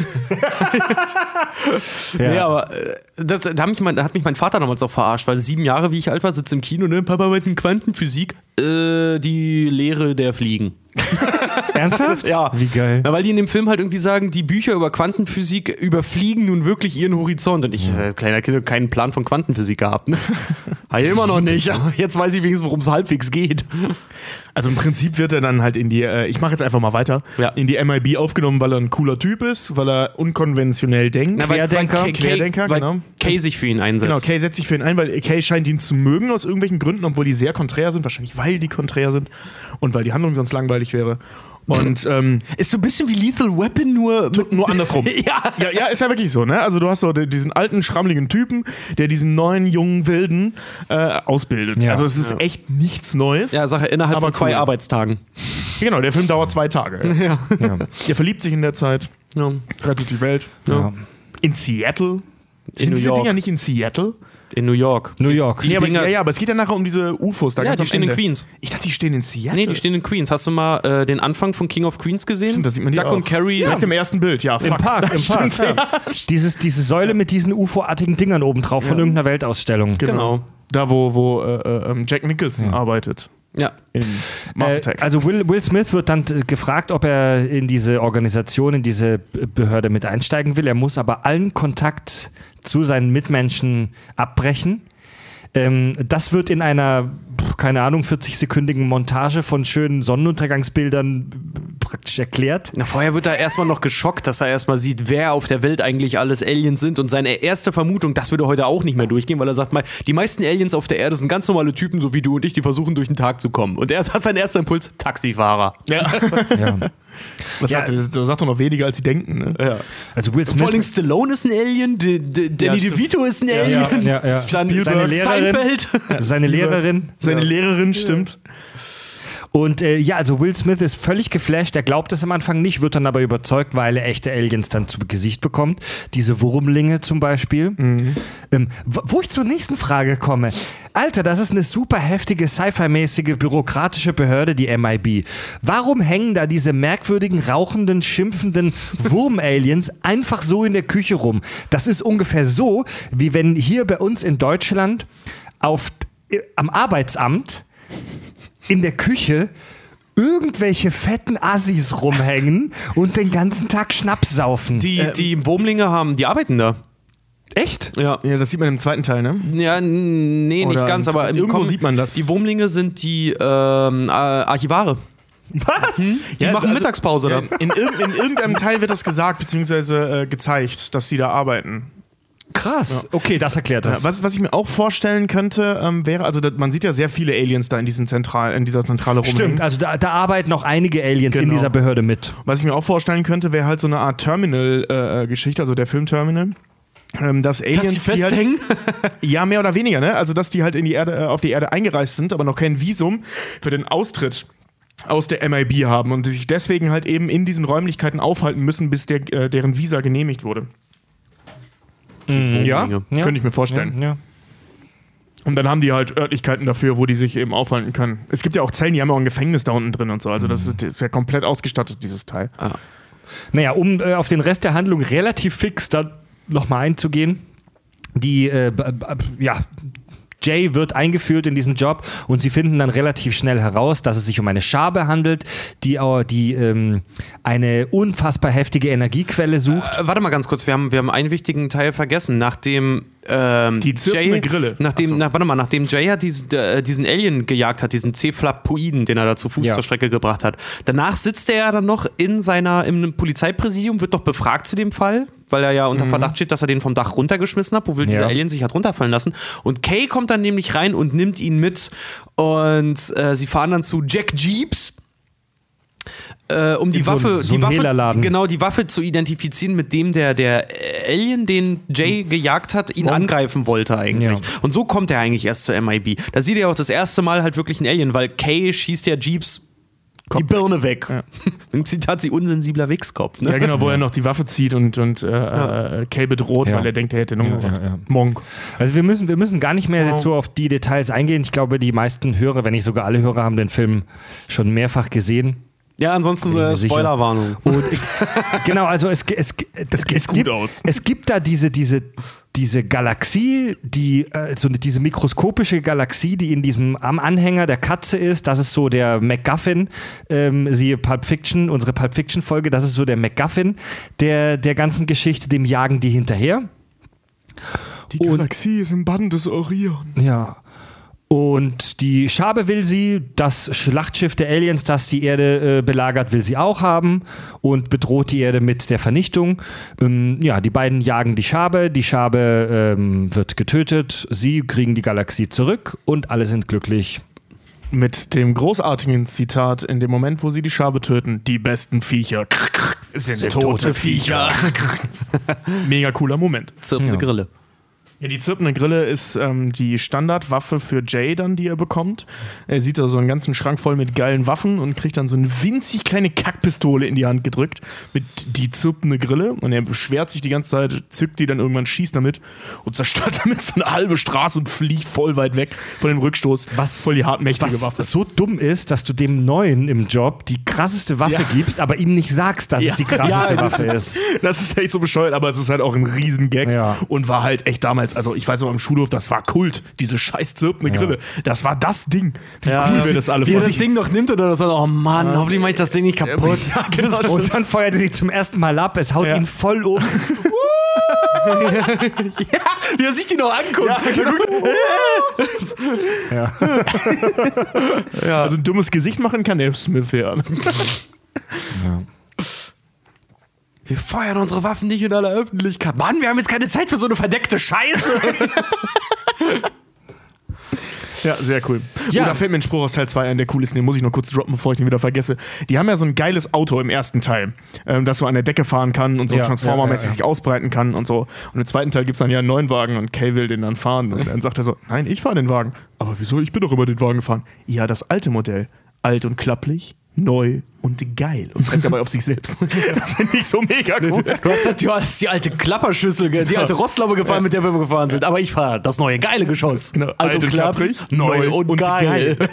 Ja. Nee, aber äh, das, da, hat mich mein, da hat mich mein Vater damals auch verarscht, weil sieben Jahre, wie ich alt war, sitzt im Kino, ne? Papa mit Quantenphysik, äh, die Lehre der Fliegen. Ernsthaft? Ja. Wie geil. Na, weil die in dem Film halt irgendwie sagen, die Bücher über Quantenphysik überfliegen nun wirklich ihren Horizont. Und ich, äh, kleiner Kind, keinen Plan von Quantenphysik gehabt. Ne? Habe ich immer noch nicht. Aber Jetzt weiß ich wenigstens, worum es halbwegs geht. Also im Prinzip wird er dann halt in die, äh, ich mache jetzt einfach mal weiter, Ja. in die MIB aufgenommen, weil er ein cooler Typ ist, weil er unkonventionell denkt. weil- Querdenker. weil Kay- Querdenker, weil genau. Kay sich für ihn einsetzt. Genau, Kay setzt sich für ihn ein, weil Kay scheint ihn zu mögen aus irgendwelchen Gründen, obwohl die sehr konträr sind, wahrscheinlich weil die konträr sind und weil die Handlung sonst langweilig wäre. Und ähm, Ist so ein bisschen wie Lethal Weapon, nur mit nur andersrum. ja. Ja, ja, ist ja wirklich so, ne? Also du hast so diesen alten, schrammeligen Typen, der diesen neuen, jungen Wilden äh, ausbildet. Ja. Also es ist Ja. echt nichts Neues. Ja, Sache innerhalb Aber von zwei cool. Arbeitstagen. Genau, der Film dauert zwei Tage. Ja. Ja. Er verliebt sich in der Zeit, ja. rettet die Welt. Ja. In Seattle? Sind New diese York. Dinger nicht in Seattle? In New York. New York. Nee, aber, Dinger- ja, ja, aber es geht ja nachher um diese UFOs da Ja, ganz die stehen in Ende. Queens. Ich dachte, die stehen in Seattle. Nee, die stehen in Queens. Hast du mal äh, den Anfang von King of Queens gesehen? Stimmt, da sieht man die Duck auch. und Carrie. Direkt im ersten Bild, ja. Im Fuck. Park, im Park. Stimmt, ja. Dieses, diese Säule mit diesen UFO-artigen Dingern oben drauf von irgendeiner Weltausstellung. Genau. Da, wo, wo äh, äh, ähm, Jack Nicholson arbeitet. Ja. In Mars Äh, also Will, Will Smith wird dann gefragt, ob er in diese Organisation, in diese Behörde mit einsteigen will. Er muss aber allen Kontakt zu seinen Mitmenschen abbrechen. Ähm, das wird in einer, keine Ahnung, 40-sekündigen Montage von schönen Sonnenuntergangsbildern praktisch erklärt. Na, vorher wird er erstmal noch geschockt, dass er erstmal sieht, wer auf der Welt eigentlich alles Aliens sind. Und seine erste Vermutung, das würde heute auch nicht mehr durchgehen, weil er sagt mal, die meisten Aliens auf der Erde sind ganz normale Typen, so wie du und ich, die versuchen durch den Tag zu kommen. Und er hat seinen ersten Impuls, Taxifahrer. ja. Ja. Das, Ja. sagt, das sagt doch noch weniger, als sie denken. Ne? Ja. Also Will Vor allem Smith. Stallone ist ein Alien, D D Danny stimmt. DeVito ist ein Alien. ja, ja. Dann Seine Lehrerin. Seinfeld. Seine Lehrerin. Seine Lehrerin, stimmt. Und äh, ja, also Will Smith ist völlig geflasht. Er glaubt es am Anfang nicht, wird dann aber überzeugt, weil er echte Aliens dann zu Gesicht bekommt. Diese Wurmlinge zum Beispiel. Mhm. Ähm, wo ich zur nächsten Frage komme. Alter, das ist eine super heftige Sci-Fi-mäßige bürokratische Behörde, die MIB. Warum hängen da diese merkwürdigen, rauchenden, schimpfenden Wurm-Aliens einfach so in der Küche rum? Das ist ungefähr so, wie wenn hier bei uns in Deutschland auf, äh, am Arbeitsamt in der Küche irgendwelche fetten Assis rumhängen und den ganzen Tag Schnaps saufen. Die, die Wurmlinge haben, die arbeiten da. Echt? Ja. Ja, das sieht man im zweiten Teil, ne? Ja, nee, nicht Oder ganz, aber im irgendwo Com- sieht man das. Die Wurmlinge sind die ähm, äh, Archivare. Was? Die Ja, machen also- Mittagspause Ja, da. in, irg- in irgendeinem Teil wird das gesagt, beziehungsweise äh, gezeigt, dass sie da arbeiten. Krass. Okay, das erklärt das. Ja, was, was ich mir auch vorstellen könnte, ähm, wäre, also da, man sieht ja sehr viele Aliens da in, diesen Zentral, in dieser Zentrale rumhängen. Stimmt, also da, da arbeiten auch einige Aliens in Genau. dieser Behörde mit. Was ich mir auch vorstellen könnte, wäre halt so eine Art Terminal-Geschichte, also der Film-Terminal. Ähm, dass Aliens, Dass die festhängen? halt, ja, mehr oder weniger, ne? Also, dass die halt in die Erde, äh, auf die Erde eingereist sind, aber noch kein Visum für den Austritt aus der MIB haben und die sich deswegen halt eben in diesen Räumlichkeiten aufhalten müssen, bis der, äh, deren Visa genehmigt wurde. Ja, ja. Könnte ich mir vorstellen. Ja, ja. Und dann haben die halt Örtlichkeiten dafür, wo die sich eben aufhalten können. Es gibt ja auch Zellen, die haben ja auch ein Gefängnis da unten drin und so. Also das ist, das ist ja komplett ausgestattet, dieses Teil. Naja, um äh, auf den Rest der Handlung relativ fix dann nochmal einzugehen. Die, äh, ja, Jay wird eingeführt in diesen Job und sie finden dann relativ schnell heraus, dass es sich um eine Schabe handelt, die, die ähm, eine unfassbar heftige Energiequelle sucht. Äh, warte mal ganz kurz, wir haben, wir haben einen wichtigen Teil vergessen. Nachdem ähm, Die Jay, Grille. Nachdem, Ach so. nach, warte mal, nachdem Jay ja diesen, äh, diesen Alien gejagt hat, diesen Cephalpoiden, den er da zu Fuß Ja. zur Strecke gebracht hat. Danach sitzt er ja dann noch in seiner, im Polizeipräsidium, wird doch befragt zu dem Fall, weil er ja unter Verdacht steht, dass er den vom Dach runtergeschmissen hat, wofür dieser Ja. Alien sich hat runterfallen lassen. Und Kay kommt dann nämlich rein und nimmt ihn mit und äh, sie fahren dann zu Jack Jeeps. Äh, um die so Waffe, so die Waffe, genau die Waffe zu identifizieren, mit dem der der Alien, den Jay gejagt hat, ihn angreifen wollte eigentlich. Ja. Und so kommt er eigentlich erst zur MIB. Da sieht er auch das erste Mal halt wirklich einen Alien, weil Kay schießt ja Jeeps die Birne weg. Im Zitat sie unsensibler Wichskopf. Ne? Ja, genau, wo er noch die Waffe zieht und, und äh, äh, Kay bedroht, Ja. weil er denkt, er hätte einen Ja, ja, ja. Monk. Also wir müssen, wir müssen gar nicht mehr jetzt so auf die Details eingehen. Ich glaube, die meisten Hörer, wenn nicht sogar alle Hörer, haben den Film schon mehrfach gesehen. Ja, ansonsten äh. Spoilerwarnung. Und genau, also es, es, es, geht es, gut gibt, aus. es gibt da diese, diese, diese Galaxie, die, äh, so diese mikroskopische Galaxie, die in diesem am Anhänger der Katze ist. Das ist so der MacGuffin, ähm, siehe Pulp Fiction, unsere Pulp Fiction Folge, das ist so der MacGuffin der, der ganzen Geschichte, dem jagen die hinterher. Die Und- Galaxie ist im Bann des Orion. Ja. Und die Schabe will sie, das Schlachtschiff der Aliens, das die Erde äh, belagert, will sie auch haben und bedroht die Erde mit der Vernichtung. Ähm, ja, die beiden jagen die Schabe, die Schabe ähm, wird getötet, sie kriegen die Galaxie zurück und alle sind glücklich. Mit dem großartigen Zitat in dem Moment, wo sie die Schabe töten, die besten Viecher sind, tote, Viecher. Mega cooler Moment. Zirpende Ja. Grille. Ja, die zirpende Grille ist ähm, die Standardwaffe für Jay dann, die er bekommt. Er sieht da so einen ganzen Schrank voll mit geilen Waffen und kriegt dann so eine winzig kleine Kackpistole in die Hand gedrückt mit die zirpende Grille. Und er beschwert sich die ganze Zeit, zückt die dann irgendwann, schießt damit und zerstört damit so eine halbe Straße und fliegt voll weit weg von dem Rückstoß. Was- voll die hartmächtige Was Waffe. so dumm ist, dass du dem Neuen im Job die krasseste Waffe Ja. gibst, aber ihm nicht sagst, dass Ja. es die krasseste Ja, Waffe ist. Das ist echt so bescheuert, aber es ist halt auch ein Riesengag Ja. und war halt echt damals, also ich weiß noch am Schulhof, das war Kult, diese scheiß zirpende Grille. Das war das Ding. Wie cool wir das alle Wie er das Ding noch nimmt oder das sagt, oh Mann, hoffentlich mach ich das Ding nicht kaputt. Ja, genau. Und dann feuert er sie zum ersten Mal ab, es haut Ja. ihn voll um. Wie er sich die noch anguckt. Also ein dummes Gesicht machen kann der Smith ja. Wir feuern unsere Waffen nicht in aller Öffentlichkeit. Mann, wir haben jetzt keine Zeit für so eine verdeckte Scheiße. Ja, sehr cool. Ja. Oh, da fällt mir ein Spruch aus Teil 2 ein, der cool ist. Den muss ich noch kurz droppen, bevor ich den wieder vergesse. Die haben ja so ein geiles Auto im ersten Teil, ähm, das so an der Decke fahren kann und so Ja, Transformer-mäßig ja. sich ausbreiten kann und so. Und im zweiten Teil gibt es dann ja einen neuen Wagen und Kay will den dann fahren. Und dann sagt er so, nein, ich fahre den Wagen. Aber wieso? Ich bin doch über den Wagen gefahren. Ja, das alte Modell. alt und klapplich, neu und geil. Und zeigt dabei auf sich selbst. Das finde ich so mega cool. Du hast das, du hast die alte Klapperschüssel, die alte Rostlaube gefahren, mit der wir gefahren sind. Aber ich fahre das neue geile Geschoss. Genau, Alt und klapprig, neu und, geil.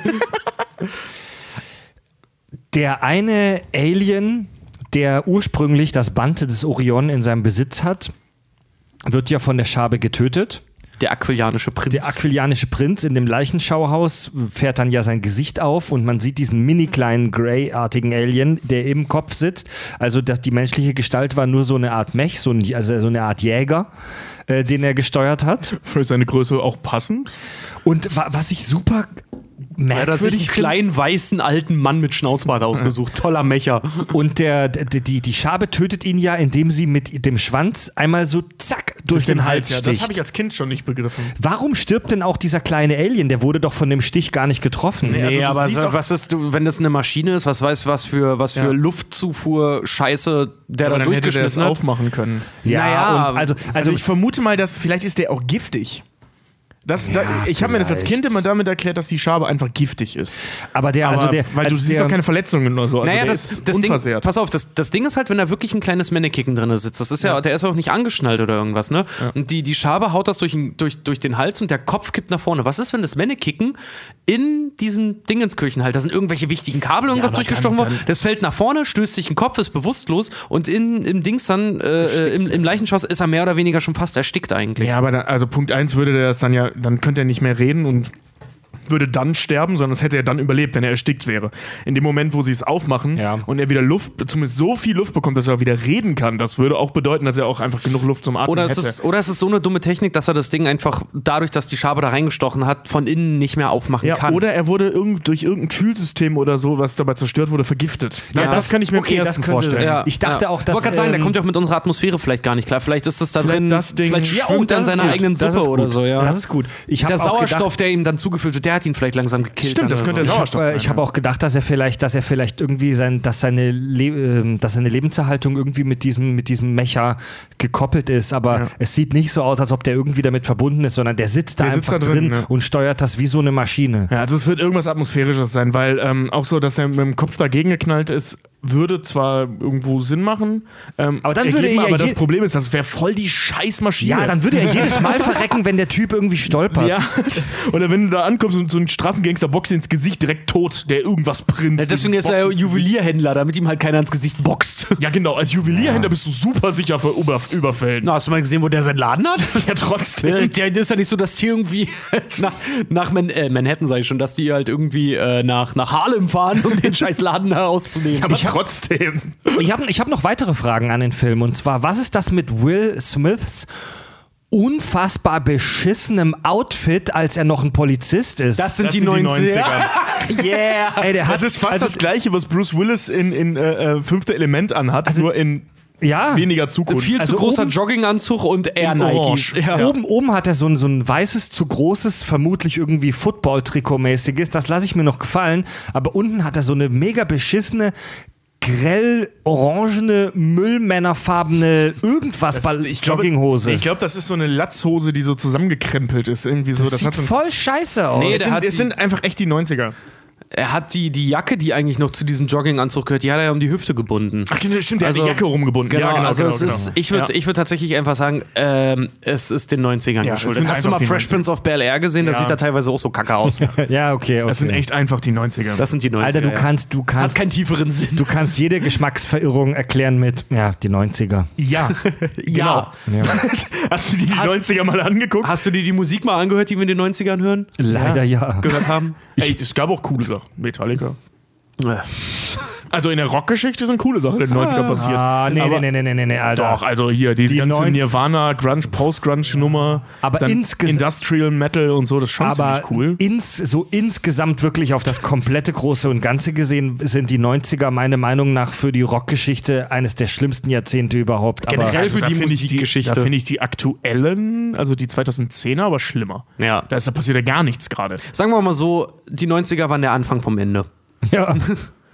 Der eine Alien, der ursprünglich das Band des Orion in seinem Besitz hat, wird ja von der Schabe getötet. Der aquilianische Prinz. Der aquilianische Prinz in dem Leichenschauhaus fährt dann ja sein Gesicht auf und man sieht diesen mini kleinen Grey-artigen Alien, der im Kopf sitzt. Also dass die menschliche Gestalt war nur so eine Art Mech, so, ein, also so eine Art Jäger, äh, den er gesteuert hat. Für seine Größe auch passend. Und wa was ich super er hat sich einen merkwürdig finde, kleinen weißen alten Mann mit Schnauzbart ausgesucht. Toller Mecher. und der, die, die, die Schabe tötet ihn ja, indem sie mit dem Schwanz einmal so zack durch, den, Hals ja. sticht. Das habe ich als Kind schon nicht begriffen. Warum stirbt denn auch dieser kleine Alien? Der wurde doch von dem Stich gar nicht getroffen. Nee, also Nee, aber so, was ist, du, wenn das eine Maschine ist, was weiß was für, was für Ja. Luftzufuhr Scheiße der Aber da dann hätte der durchgeschnitten aufmachen können. Ja, Naja, und also, Also, also ich vermute mal, dass vielleicht ist der auch giftig. Das, da, ich habe mir das als. Kind immer damit erklärt, dass die Schabe einfach giftig ist. aber der, also Aber- der, weil du als siehst der, auch keine Verletzungen oder so. Also naja, das, ist das Ding, pass auf, das, das Ding ist halt, wenn da wirklich ein kleines Mannekicken drin sitzt, das ist ja, der ist auch nicht angeschnallt oder irgendwas, ne? Und die, die Schabe haut das durch, den- durch, durch den Hals und der Kopf kippt nach vorne. Was ist, wenn das Mannekicken in diesem Dingenskirchen halt, da sind irgendwelche wichtigen Kabel irgendwas durchgestochen worden, das fällt nach vorne, stößt sich ein Kopf, ist bewusstlos und in, im Dings dann, äh, im, im Leichenschoss ist er mehr oder weniger schon fast erstickt eigentlich. Ja, aber dann, also Punkt 1 würde der das dann ja, dann könnte er nicht mehr reden und würde dann sterben, sondern es hätte er dann überlebt, wenn er erstickt wäre. In dem Moment, wo sie es aufmachen Ja. und er wieder Luft, zumindest so viel Luft bekommt, dass er wieder reden kann, das würde auch bedeuten, dass er auch einfach genug Luft zum Atmen Oder hätte. ist, oder es ist so eine dumme Technik, dass er das Ding einfach dadurch, dass die Schabe da reingestochen hat, von innen nicht mehr aufmachen ja, kann. oder er wurde irgend, durch irgendein Kühlsystem oder so, was dabei zerstört wurde, vergiftet. Das, Ja, das kann ich mir okay, am das ersten könnte- vorstellen. ja. Ich dachte auch, dass, Ich wollte gerade sagen, der ähm, kommt ja auch mit unserer Atmosphäre vielleicht gar nicht klar. Vielleicht ist das da Vielleicht drin. das Ding- vielleicht Ja, schwimmt oh, er in das ist seiner gut. eigenen das Suppe ist oder so, ja. Das ist gut. Der auch Sauerstoff, gedacht, der ihm dann zugeführt wird, der hat ihn vielleicht langsam gekillt. Stimmt, das könnte so. der Sauerstoff äh, sein. ich habe ja. auch gedacht, dass er vielleicht, dass er vielleicht irgendwie sein, dass seine, Le ähm, dass seine Lebenserhaltung irgendwie mit diesem, mit diesem Mecha gekoppelt ist, aber Ja. es sieht nicht so aus, als ob der irgendwie damit verbunden ist, sondern der sitzt da Der sitzt einfach da drin, drin, ne? und steuert das wie so eine Maschine. Ja, also es wird irgendwas Atmosphärisches sein, weil ähm, auch so, dass er mit dem Kopf dagegen geknallt ist, würde zwar irgendwo Sinn machen. Ähm, Aber dann würde er ja aber das Problem ist, das wäre voll die Scheißmaschine. Ja, dann würde er jedes Mal verrecken, wenn der Typ irgendwie stolpert. Ja, oder wenn du da ankommst und so ein Straßengangster boxt dir ins Gesicht direkt tot, der irgendwas prinzt. Ja, deswegen ist er Juwelierhändler, damit ihm halt keiner ins Gesicht boxt. Ja, genau. Als Juwelierhändler bist du super sicher für Über Überfällen. Na, hast du mal gesehen, wo der seinen Laden hat? Ja, trotzdem. Der, der ist ja nicht so, dass die irgendwie nach, nach Man äh, Manhattan, sage ich schon, dass die halt irgendwie äh, nach, nach Harlem fahren, um den scheiß Laden da auszunehmen. aber trotzdem. Ich habe ich hab noch weitere Fragen an den Film. Und zwar, was ist das mit Will Smiths unfassbar beschissenem Outfit, als er noch ein Polizist ist? das sind Das die sind die 90er. 90er. yeah. Ey, der hat, Das ist fast also, das gleiche, was Bruce Willis in, in äh, äh, Fünfte Element anhat, nur in ja. weniger Zukunft. Viel Also zu großer oben- Jogginganzug und Air Nikes. Orange. Ja. Oben, oben hat er so ein, so ein weißes, zu großes, vermutlich irgendwie Football-Trikot-mäßiges. Das lasse ich mir noch gefallen. Aber unten hat er so eine mega beschissene, grell orangene, müllmännerfarbene irgendwas Ball- ich glaube- Jogginghose. Ich glaube, das ist so eine Latzhose, die so zusammengekrempelt ist. Irgendwie so. das, Das, sieht hat so ein, voll scheiße aus. Nee, es, sind, hat es sind einfach echt die 90er. Er hat die, die Jacke, die eigentlich noch zu diesem Jogginganzug gehört, die hat er ja um die Hüfte gebunden. Ach, stimmt, der Also- hat die Jacke rumgebunden. Genau, ja, genau, also genau, es genau. ist, ich würde Ja. ich würd tatsächlich einfach sagen, ähm, es ist den 90ern Ja, es geschuldet. Hast du mal Fresh 90er. Prince of Bel Air gesehen? Das Ja. sieht da teilweise auch so kacke aus. ja, okay, okay. Das sind echt einfach die 90er. Das sind die 90er. Alter, du ja. kannst, du Das hat kannst, keinen tieferen Sinn. du kannst jede Geschmacksverirrung erklären mit, ja, die 90er. ja, genau. Hast du dir die Hast- 90er mal angeguckt? Hast du dir die Musik mal angehört, die wir in den 90ern hören? Leider ja. Gehört haben? Ey, es gab auch coole Sachen. Metallica. Also in der Rockgeschichte sind coole Sachen in den 90er passiert. Ah, nee, Aber- nee, nee, nee, nee, nee, Alter. Doch, also hier, die, Die ganze 90 Nirvana, Grunge, Post-Grunge-Nummer. Aber dann insges- Industrial Metal und so, das ist schon aber ziemlich cool. ins, so insgesamt wirklich auf das komplette Große und Ganze gesehen sind die 90er meiner Meinung nach für die Rockgeschichte eines der schlimmsten Jahrzehnte überhaupt. Aber Generell für da die finde ich Musikgeschichte. Da finde ich die aktuellen, also die 2010er, aber schlimmer. Ja. Da, ist, da passiert ja gar nichts gerade. Sagen wir mal so, die 90er waren der Anfang vom Ende. ja.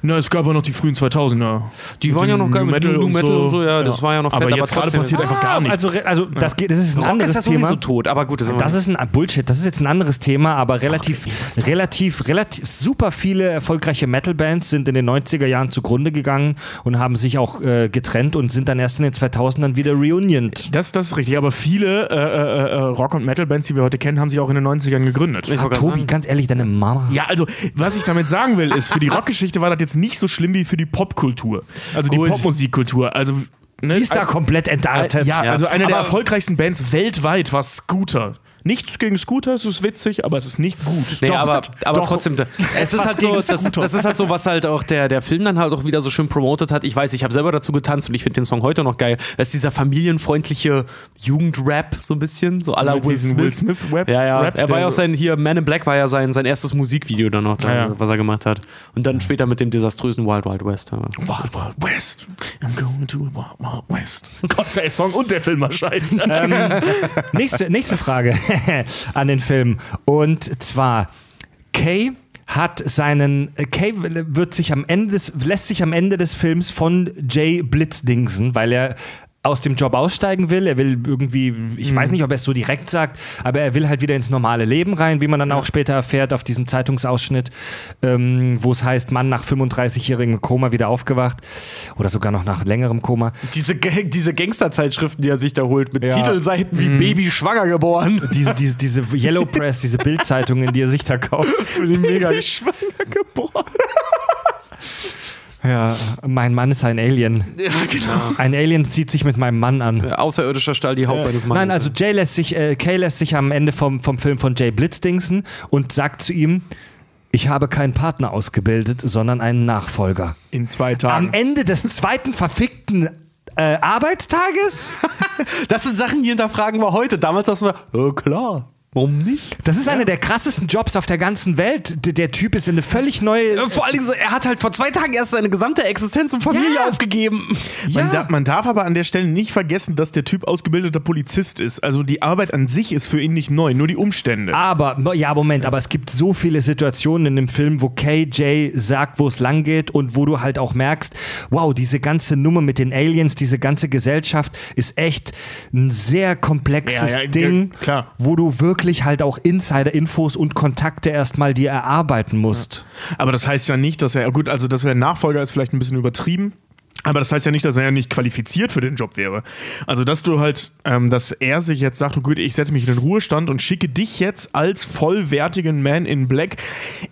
Na, es gab ja noch die frühen 2000er. Die waren ja noch geil mit Metal, New und Metal so. und so, ja, das war ja noch Aber fett, jetzt aber gerade passiert einfach gar nichts. Also, also das, geht, das ist ein Rock anderes ist ja sowieso Thema. tot, aber gut, das ist, Das ist ein Bullshit. Das ist jetzt ein anderes Thema, aber relativ, relativ, relativ super viele erfolgreiche Metal-Bands sind in den 90er Jahren zugrunde gegangen und haben sich auch äh, getrennt und sind dann erst in den 2000ern wieder reunioned. Das, das ist richtig, aber viele äh, äh, äh, Rock- und Metal-Bands, die wir heute kennen, haben sich auch in den 90ern gegründet. Ich wollte gerade Tobi, sagen. ganz ehrlich, deine Mama. Ja, also, was ich damit sagen will, ist, für die Rockgeschichte war das jetzt nicht so schlimm wie für die Popkultur. Also Gut. die Popmusikkultur. Also, ne, Die ist da komplett entartet. ja, Ja. also eine der erfolgreichsten Bands weltweit war Scooter. Nichts gegen Scooter, es ist witzig, aber es ist nicht gut. Nee, Doch, aber, aber doch. trotzdem, es ist halt so, das, das ist halt so, was halt auch der, der Film dann halt auch wieder so schön promotet hat. Ich weiß, ich habe selber dazu getanzt und ich finde den Song heute noch geil. Es ist dieser familienfreundliche Jugendrap so ein bisschen, so aller Will Smith. Will Smith Rap? Ja, ja. Rap, er war ja auch sein, hier, Man in Black war ja sein, sein erstes Musikvideo dann noch, da, Ja, ja. was er gemacht hat. Und dann später mit dem desaströsen Wild Wild West. aber- Wild Wild West. I'm going to Wild Wild West. Gott, der Song und der Film war scheiße. Nächste, nächste Frage an den Film. Und zwar, Kay hat seinen, Kay wird sich am Ende des, lässt sich am Ende des Films von Jay blitzdingsen, weil er aus dem Job aussteigen will. Er will irgendwie, ich weiß nicht, ob er es so direkt sagt, aber er will halt wieder ins normale Leben rein, wie man dann auch später erfährt auf diesem Zeitungsausschnitt, ähm, wo es heißt, Mann nach 35-jährigem Koma wieder aufgewacht oder sogar noch nach längerem Koma. Diese, diese Gangsterzeitschriften, die er sich da holt, mit Ja. Titelseiten wie Baby schwanger geboren. Diese, diese, diese Yellow Press, diese Bildzeitungen, die er sich da kauft. bin ich mega schwanger geboren. Ja, mein Mann ist ein Alien. Ja, genau. Ein Alien zieht sich mit meinem Mann an. Außerirdischer Stahl die Haut meines Mannes. Nein, also Jay lässt sich, äh, Kay lässt sich am Ende vom, vom Film von Jay blitzdingsen und sagt zu ihm, ich habe keinen Partner ausgebildet, sondern einen Nachfolger. In zwei Am Tagen. Ende des zweiten verfickten äh, Arbeitstages? Das sind Sachen, die hinterfragen wir heute. Damals sagst du, ja klar, warum nicht? Das ist einer der krassesten Jobs auf der ganzen Welt. D der Typ ist in eine völlig neue... Äh, Vor allem, er hat halt vor zwei Tagen erst seine gesamte Existenz und Familie Ja. aufgegeben. Man, Ja. da, man darf aber an der Stelle nicht vergessen, dass der Typ ausgebildeter Polizist ist. Also die Arbeit an sich ist für ihn nicht neu, nur die Umstände. Aber, ja, Moment, aber es gibt so viele Situationen in dem Film, wo KJ sagt, wo es lang geht und wo du halt auch merkst, wow, diese ganze Nummer mit den Aliens, diese ganze Gesellschaft ist echt ein sehr komplexes Ja, ja, Ding, ja, klar. wo du wirklich halt auch Insider-Infos und Kontakte erstmal dir erarbeiten musst. Aber das heißt ja nicht, dass er, gut, also dass er Nachfolger ist vielleicht ein bisschen übertrieben. Aber das heißt ja nicht, dass er ja nicht qualifiziert für den Job wäre. Also, dass du halt, ähm, dass er sich jetzt sagt, oh gut, ich setze mich in den Ruhestand und schicke dich jetzt als vollwertigen Man in Black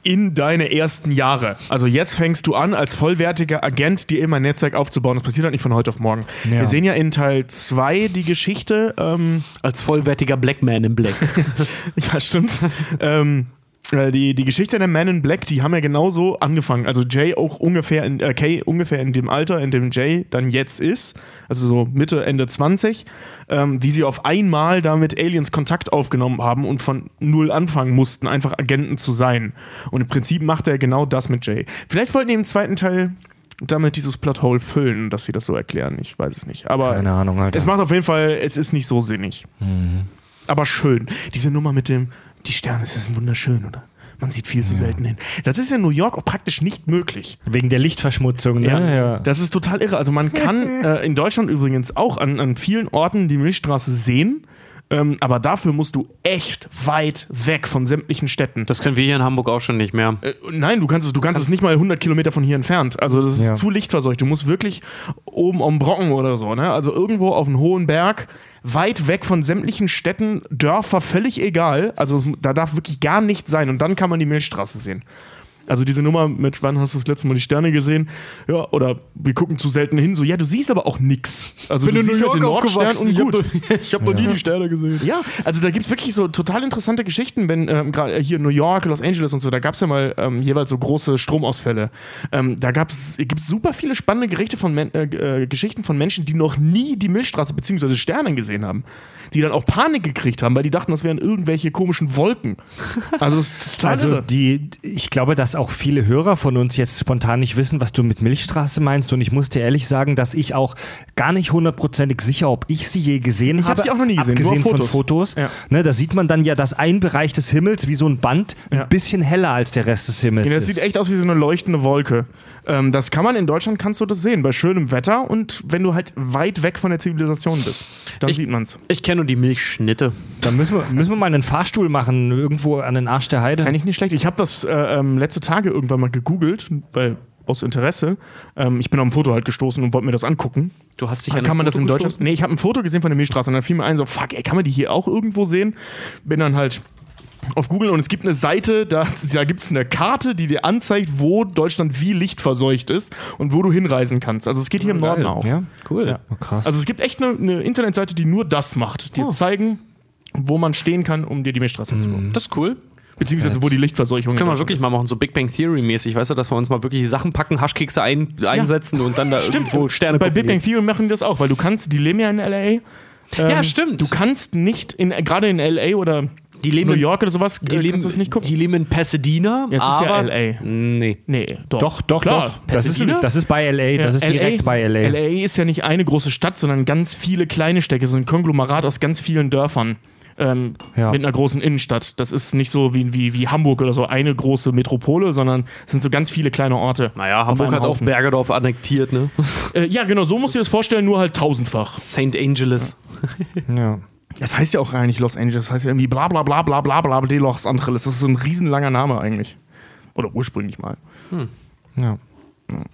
in deine ersten Jahre. Also jetzt fängst du an, als vollwertiger Agent dir immer ein Netzwerk aufzubauen. Das passiert halt nicht von heute auf morgen. Ja. Wir sehen ja in Teil 2 die Geschichte, ähm, Als vollwertiger Black Man im Black. ja, stimmt. ähm, äh, die, die Geschichte der Men in Black, die haben ja genauso angefangen. Also Jay auch ungefähr, in, äh, Kay ungefähr in dem Alter, in dem Jay dann jetzt ist, also so Mitte, Ende 20, ähm, wie sie auf einmal da mit Aliens Kontakt aufgenommen haben und von null anfangen mussten, einfach Agenten zu sein. Und im Prinzip macht er genau das mit Jay. Vielleicht wollten die im zweiten Teil damit dieses Plothole füllen, dass sie das so erklären. Ich weiß es nicht. Aber Keine Ahnung, Alter. es macht auf jeden Fall, es ist nicht so sinnig. Aber schön. Diese Nummer mit dem, die Sterne, es ist wunderschön, oder? Man sieht viel zu selten hin. Das ist in New York auch praktisch nicht möglich. Wegen der Lichtverschmutzung, ne? Ja. Das ist total irre. Also man kann äh, in Deutschland übrigens auch an, an vielen Orten die Milchstraße sehen. Ähm, aber dafür musst du echt weit weg von sämtlichen Städten. Das können wir hier in Hamburg auch schon nicht mehr. Äh, nein, du kannst es, du kannst es nicht mal 100 Kilometer von hier entfernt. Also das ist Ja. zu lichtverseucht. Du musst wirklich oben am Brocken oder so, ne? Also irgendwo auf einem hohen Berg, weit weg von sämtlichen Städten, Dörfer, völlig egal. Also es, da darf wirklich gar nichts sein. Und dann kann man die Milchstraße sehen. Also diese Nummer mit, wann hast du das letzte Mal die Sterne gesehen? Ja, oder wir gucken zu selten hin. So, ja, du siehst aber auch nix. Also du siehst halt den Nordstern und gut. ich habe noch nie die Sterne gesehen. Ja, also da gibt es wirklich so total interessante Geschichten, wenn ähm, gerade hier New York, Los Angeles und so, da gab es ja mal ähm, jeweils so große Stromausfälle. Ähm, da gibt es super viele spannende Gerichte von Men äh, äh, Geschichten von Menschen, die noch nie die Milchstraße bzw. Sterne gesehen haben. Die dann auch Panik gekriegt haben, weil die dachten, das wären irgendwelche komischen Wolken. Also das ist total Also irre. die, ich glaube, dass auch viele Hörer von uns jetzt spontan nicht wissen, was du mit Milchstraße meinst. Und ich muss dir ehrlich sagen, dass ich auch gar nicht hundertprozentig sicher, ob ich sie je gesehen Ich hab habe. sie auch noch nie gesehen, nur abgesehen auf von Fotos. Fotos. Ja. Ne, da sieht man dann ja, dass ein Bereich des Himmels wie so ein Band Ja. ein bisschen heller als der Rest des Himmels Ja, das ist. sieht echt aus wie so eine leuchtende Wolke. Ähm, das kann man in Deutschland, kannst du das sehen, bei schönem Wetter und wenn du halt weit weg von der Zivilisation bist. Dann Ich- sieht man's. Ich kenne nur die Milchschnitte. Dann müssen wir, müssen wir mal einen Fahrstuhl machen, irgendwo an den Arsch der Heide. Fände ich nicht schlecht. Ich habe das äh, ähm, letzte Tage irgendwann mal gegoogelt, weil aus Interesse. Ähm, ich bin auf ein Foto halt gestoßen und wollte mir das angucken. Du hast dich Dann an kann man ein das Foto in Deutschland. gestoßen? Nee, ich habe ein Foto gesehen von der Milchstraße und dann fiel mir ein, so, fuck, ey, kann man die hier auch irgendwo sehen? Bin dann halt auf Google und es gibt eine Seite, da, da gibt es eine Karte, die dir anzeigt, wo Deutschland wie lichtverseucht ist und wo du hinreisen kannst. Also es geht hier im Norden auch. Ja, Cool. Ja. Oh, krass. Also es gibt echt eine, eine Internetseite, die nur das macht. Die Oh. zeigen, wo man stehen kann, um dir die Milchstraße zu gucken. Das ist cool. Beziehungsweise wo die Lichtverseuchung Das können wir wirklich Deutschland mal machen, so Big Bang Theory mäßig, weißt du, dass wir uns mal wirklich Sachen packen, Haschkekse ein, einsetzen und dann da irgendwo Sterne Bei Big Bang. Theory machen die das auch, weil du kannst, die leben ja in L.A. Ähm, Ja, stimmt. Du kannst nicht, in, gerade in L.A. oder Die leben New in- York oder sowas, Die äh, leben, kannst du es nicht gucken. die leben in Pasadena, Ja, es ist ja aber LA. Nee. nee, doch. doch, doch, Klar. doch. Das ist, das ist bei LA, das ist Ja, direkt bei LA. LA ist ja nicht eine große Stadt, sondern ganz viele kleine Städte, so ein Konglomerat aus ganz vielen Dörfern. Ähm, Ja. Mit einer großen Innenstadt. Das ist nicht so wie, wie, wie Hamburg oder so eine große Metropole, sondern es sind so ganz viele kleine Orte. Naja, Hamburg hat auch Haufen. Bergedorf annektiert, ne? Äh, ja, genau, so musst du dir das vorstellen, nur halt tausendfach. St. Angeles. Ja. Das heißt ja auch gar nicht Los Angeles, das heißt ja irgendwie bla bla bla bla bla bla de Los Angeles. Das ist so ein riesenlanger Name eigentlich. Oder ursprünglich mal. Ja. Ja,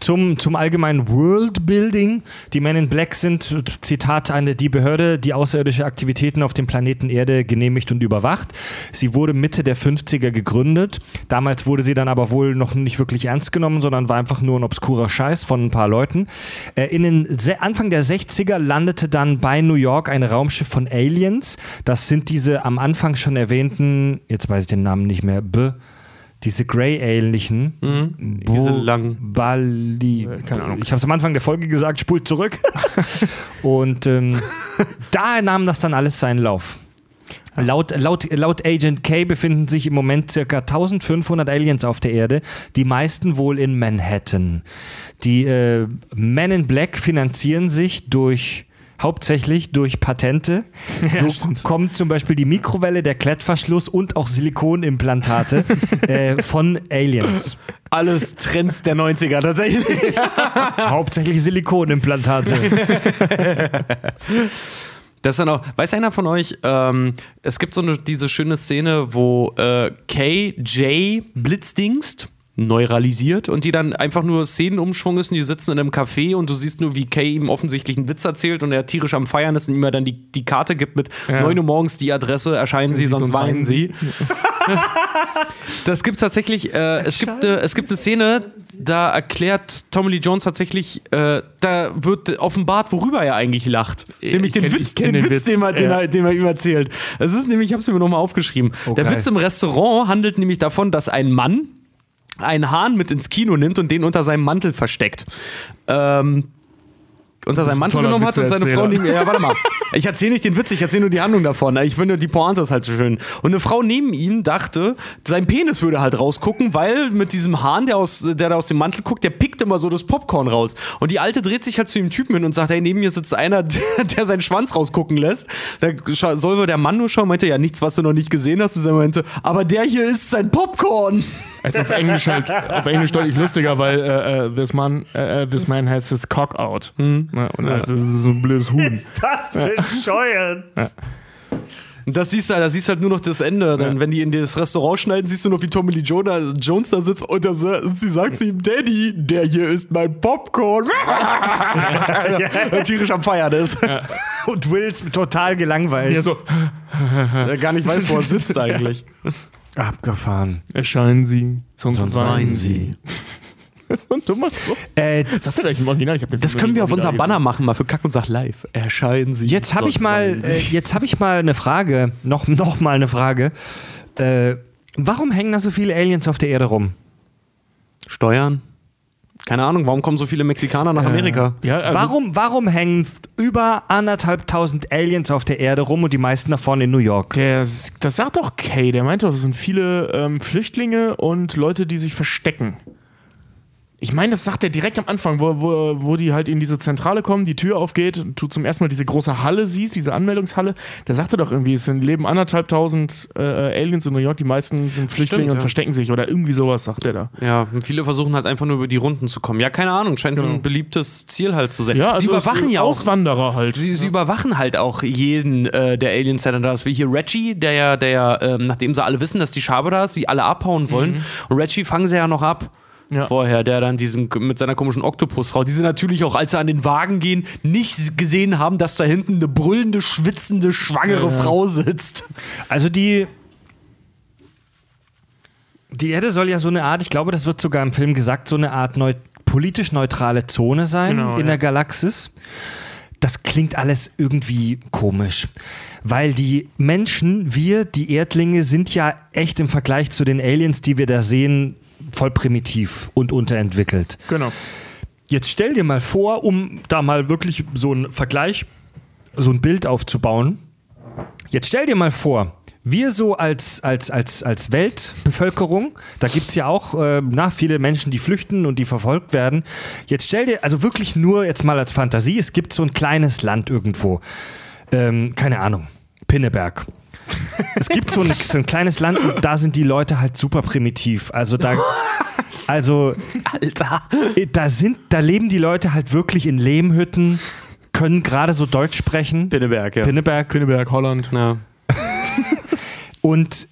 zum, zum allgemeinen Worldbuilding. Die Men in Black sind, Zitat, eine, die Behörde, die außerirdische Aktivitäten auf dem Planeten Erde genehmigt und überwacht. Sie wurde Mitte der 50er gegründet. Damals wurde sie dann aber wohl noch nicht wirklich ernst genommen, sondern war einfach nur ein obskurer Scheiß von ein paar Leuten. Äh, in den Anfang der 60er landete dann bei New York ein Raumschiff von Aliens. Das sind diese am Anfang schon erwähnten, jetzt weiß ich den Namen nicht mehr, B diese Grey-ähnlichen. Diese langen. Bali. keine Ahnung. Ich habe es am Anfang der Folge gesagt, spult zurück. Und ähm, da nahm das dann alles seinen Lauf. Laut, laut, laut Agent K befinden sich im Moment circa 1500 Aliens auf der Erde, die meisten wohl in Manhattan. Die äh, Men in Black finanzieren sich durch hauptsächlich durch Patente. so stimmt. kommt zum Beispiel die Mikrowelle, der Klettverschluss und auch Silikonimplantate äh, von Aliens. Alles Trends der 90er tatsächlich. Hauptsächlich Silikonimplantate. Das ist dann auch, weiß einer von euch, ähm, es gibt so eine, diese schöne Szene, wo äh, KJ blitzdingst, neuralisiert und die dann einfach nur Szenenumschwung ist und die sitzen in einem Café und du siehst nur, wie Kay ihm offensichtlich einen Witz erzählt und er tierisch am Feiern ist und ihm er dann die, die Karte gibt mit Ja. 9 Uhr morgens die Adresse, erscheinen Sie, sonst weinen Sie. Das gibt's tatsächlich. Äh, es, gibt eine, es gibt eine Szene, da erklärt Tommy Lee Jones tatsächlich, äh, da wird offenbart, worüber er eigentlich lacht. nämlich ich den, kenn- Witz, den, den Witz, Witz, den, er, den, ja. er, den er ihm erzählt. Es ist nämlich, ich habe es mir nochmal aufgeschrieben. Der geil. Witz im Restaurant handelt nämlich davon, dass ein Mann einen Hahn mit ins Kino nimmt und den unter seinem Mantel versteckt. Ähm, unter seinem ein Mantel genommen hat und seine Frau neben Ja, warte mal. Ich erzähle nicht den Witz, ich erzähle nur die Handlung davon. Ich finde, die Pointe ist halt so schön. Und eine Frau neben ihm dachte, sein Penis würde halt rausgucken, weil mit diesem Hahn, der, aus, der da aus dem Mantel guckt, der pickt immer so das Popcorn raus. Und die Alte dreht sich halt zu dem Typen hin und sagt, hey, neben mir sitzt einer, der, der seinen Schwanz rausgucken lässt. Da soll wohl der Mann nur schauen, meinte, ja, nichts, was du noch nicht gesehen hast. Und er meinte, aber der hier ist sein Popcorn. Also auf Englisch halt, auf Englisch deutlich lustiger, weil äh, äh, this, man, äh, äh, this man has his cock out. Hm. Ne? Und das ist so ein blödes Huhn. Das bescheuert. Und das siehst du, halt- da siehst du halt nur noch das Ende. Dann, wenn die in das Restaurant schneiden, siehst du noch, wie Tommy Lee Jones, Jones da sitzt und, das, und sie sagt zu ihm, Daddy, der hier ist mein Popcorn. ja. Tierisch am Feiern ist. Und Wills total gelangweilt. Ja, so, Der gar nicht weiß, wo er sitzt eigentlich. Abgefahren. erscheinen Sie, sonst, Sonst weinen Sie. Das ist so ein dummer Spruch. Äh, Sagt er gleich im Original? Ich hab den Das können wir auf unser Banner machen, mal für Kack und Sach live. Erscheinen Sie. jetzt habe ich mal, äh, jetzt habe ich mal eine Frage. Noch, noch mal eine Frage. Äh, warum hängen da so viele Aliens auf der Erde rum? Steuern? Keine Ahnung, warum kommen so viele Mexikaner nach Amerika? Ja, also warum, warum hängen über anderthalbtausend Aliens auf der Erde rum und die meisten davon in New York? Der, das sagt doch Kay, der meinte doch, das sind viele ähm, Flüchtlinge und Leute, die sich verstecken. Ich meine, das sagt er direkt am Anfang, wo, wo, wo die halt in diese Zentrale kommen, die Tür aufgeht und du zum ersten Mal diese große Halle siehst, diese Anmeldungshalle. Da sagt er doch irgendwie, es sind, leben anderthalbtausend äh, Aliens in New York, die meisten sind Flüchtlinge Stimmt, und ja. verstecken sich oder irgendwie sowas, sagt er da. Ja, viele versuchen halt einfach nur über die Runden zu kommen. Ja, keine Ahnung, scheint Genau. ein beliebtes Ziel halt zu sein. Ja, sie also überwachen ja auch. Auswanderer halt. Sie, sie überwachen halt auch jeden äh, der Aliens, der dann da ist. Wie hier Reggie, der ja, der ja, ähm, nachdem sie alle wissen, dass die Schabe da ist, sie alle abhauen wollen. Und Reggie fangen sie ja noch ab. Ja. Vorher, der dann diesen mit seiner komischen Oktopusfrau, die sie natürlich auch, als sie an den Wagen gehen, nicht gesehen haben, dass da hinten eine brüllende, schwitzende, schwangere Frau sitzt. Also die. Die Erde soll ja so eine Art, ich glaube, das wird sogar im Film gesagt, so eine Art neu, politisch neutrale Zone sein Genau, in ja. der Galaxis. Das klingt alles irgendwie komisch, weil die Menschen, wir, die Erdlinge, sind ja echt im Vergleich zu den Aliens, die wir da sehen, voll primitiv und unterentwickelt. Genau. Jetzt stell dir mal vor, um da mal wirklich so einen Vergleich, so ein Bild aufzubauen. Jetzt stell dir mal vor, wir so als, als, als, als Weltbevölkerung, da gibt es ja auch äh, na, viele Menschen, die flüchten und die verfolgt werden. Jetzt stell dir, also wirklich nur jetzt mal als Fantasie, es gibt so ein kleines Land irgendwo. Ähm, keine Ahnung, Pinneberg. Es gibt so ein, so ein kleines Land und da sind die Leute halt super primitiv. Also da, also Alter. da sind, da leben die Leute halt wirklich in Lehmhütten, können gerade so Deutsch sprechen. Pinneberg, ja. Pinneberg. Pinneberg, Holland. ja. Und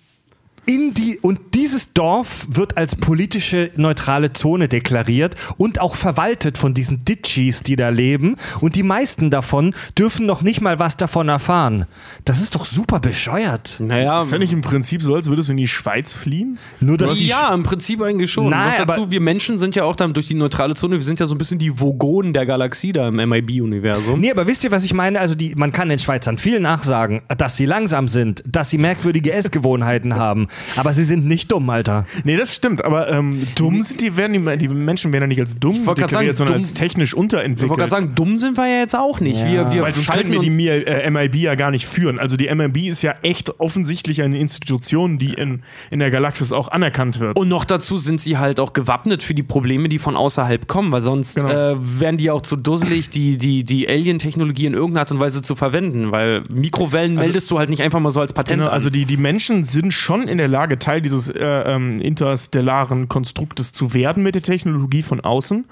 in die, und dieses Dorf wird als politische neutrale Zone deklariert und auch verwaltet von diesen Ditchis, die da leben. Und die meisten davon dürfen noch nicht mal was davon erfahren. Das ist doch super bescheuert. Naja, Ist ja nicht im Prinzip so, als würdest du in die Schweiz fliehen? Nur, dass die ja, im Prinzip eigentlich schon. Nein, Noch dazu, aber- wir Menschen sind ja auch dann durch die neutrale Zone, wir sind ja so ein bisschen die Vogonen der Galaxie da im MIB-Universum. Nee, aber wisst ihr, was ich meine? Also die, man kann den Schweizern viel nachsagen, dass sie langsam sind, dass sie merkwürdige Essgewohnheiten haben. Aber sie sind nicht dumm, Alter. Nee, das stimmt, aber ähm, dumm sind die, werden die, die Menschen werden ja nicht als dumm deklariert, sagen, sondern dumm- als technisch Ich wollte unterentwickelt. gerade sagen, dumm sind wir ja jetzt auch nicht. Ja. Wir, wir Weil sonst könnten wir die uns- Mi- äh, MIB ja gar nicht führen. Also die MIB ist ja echt offensichtlich eine Institution, die in, in der Galaxis auch anerkannt wird. Und noch dazu sind sie halt auch gewappnet für die Probleme, die von außerhalb kommen, weil sonst Genau. äh, wären die auch zu dusselig, die, die, die Alien-Technologie in irgendeiner Art und Weise zu verwenden, weil Mikrowellen meldest du halt nicht einfach mal so als Patent Genau, an. also die, die Menschen sind schon in der Lage, Teil dieses äh, ähm, interstellaren Konstruktes zu werden mit der Technologie von außen.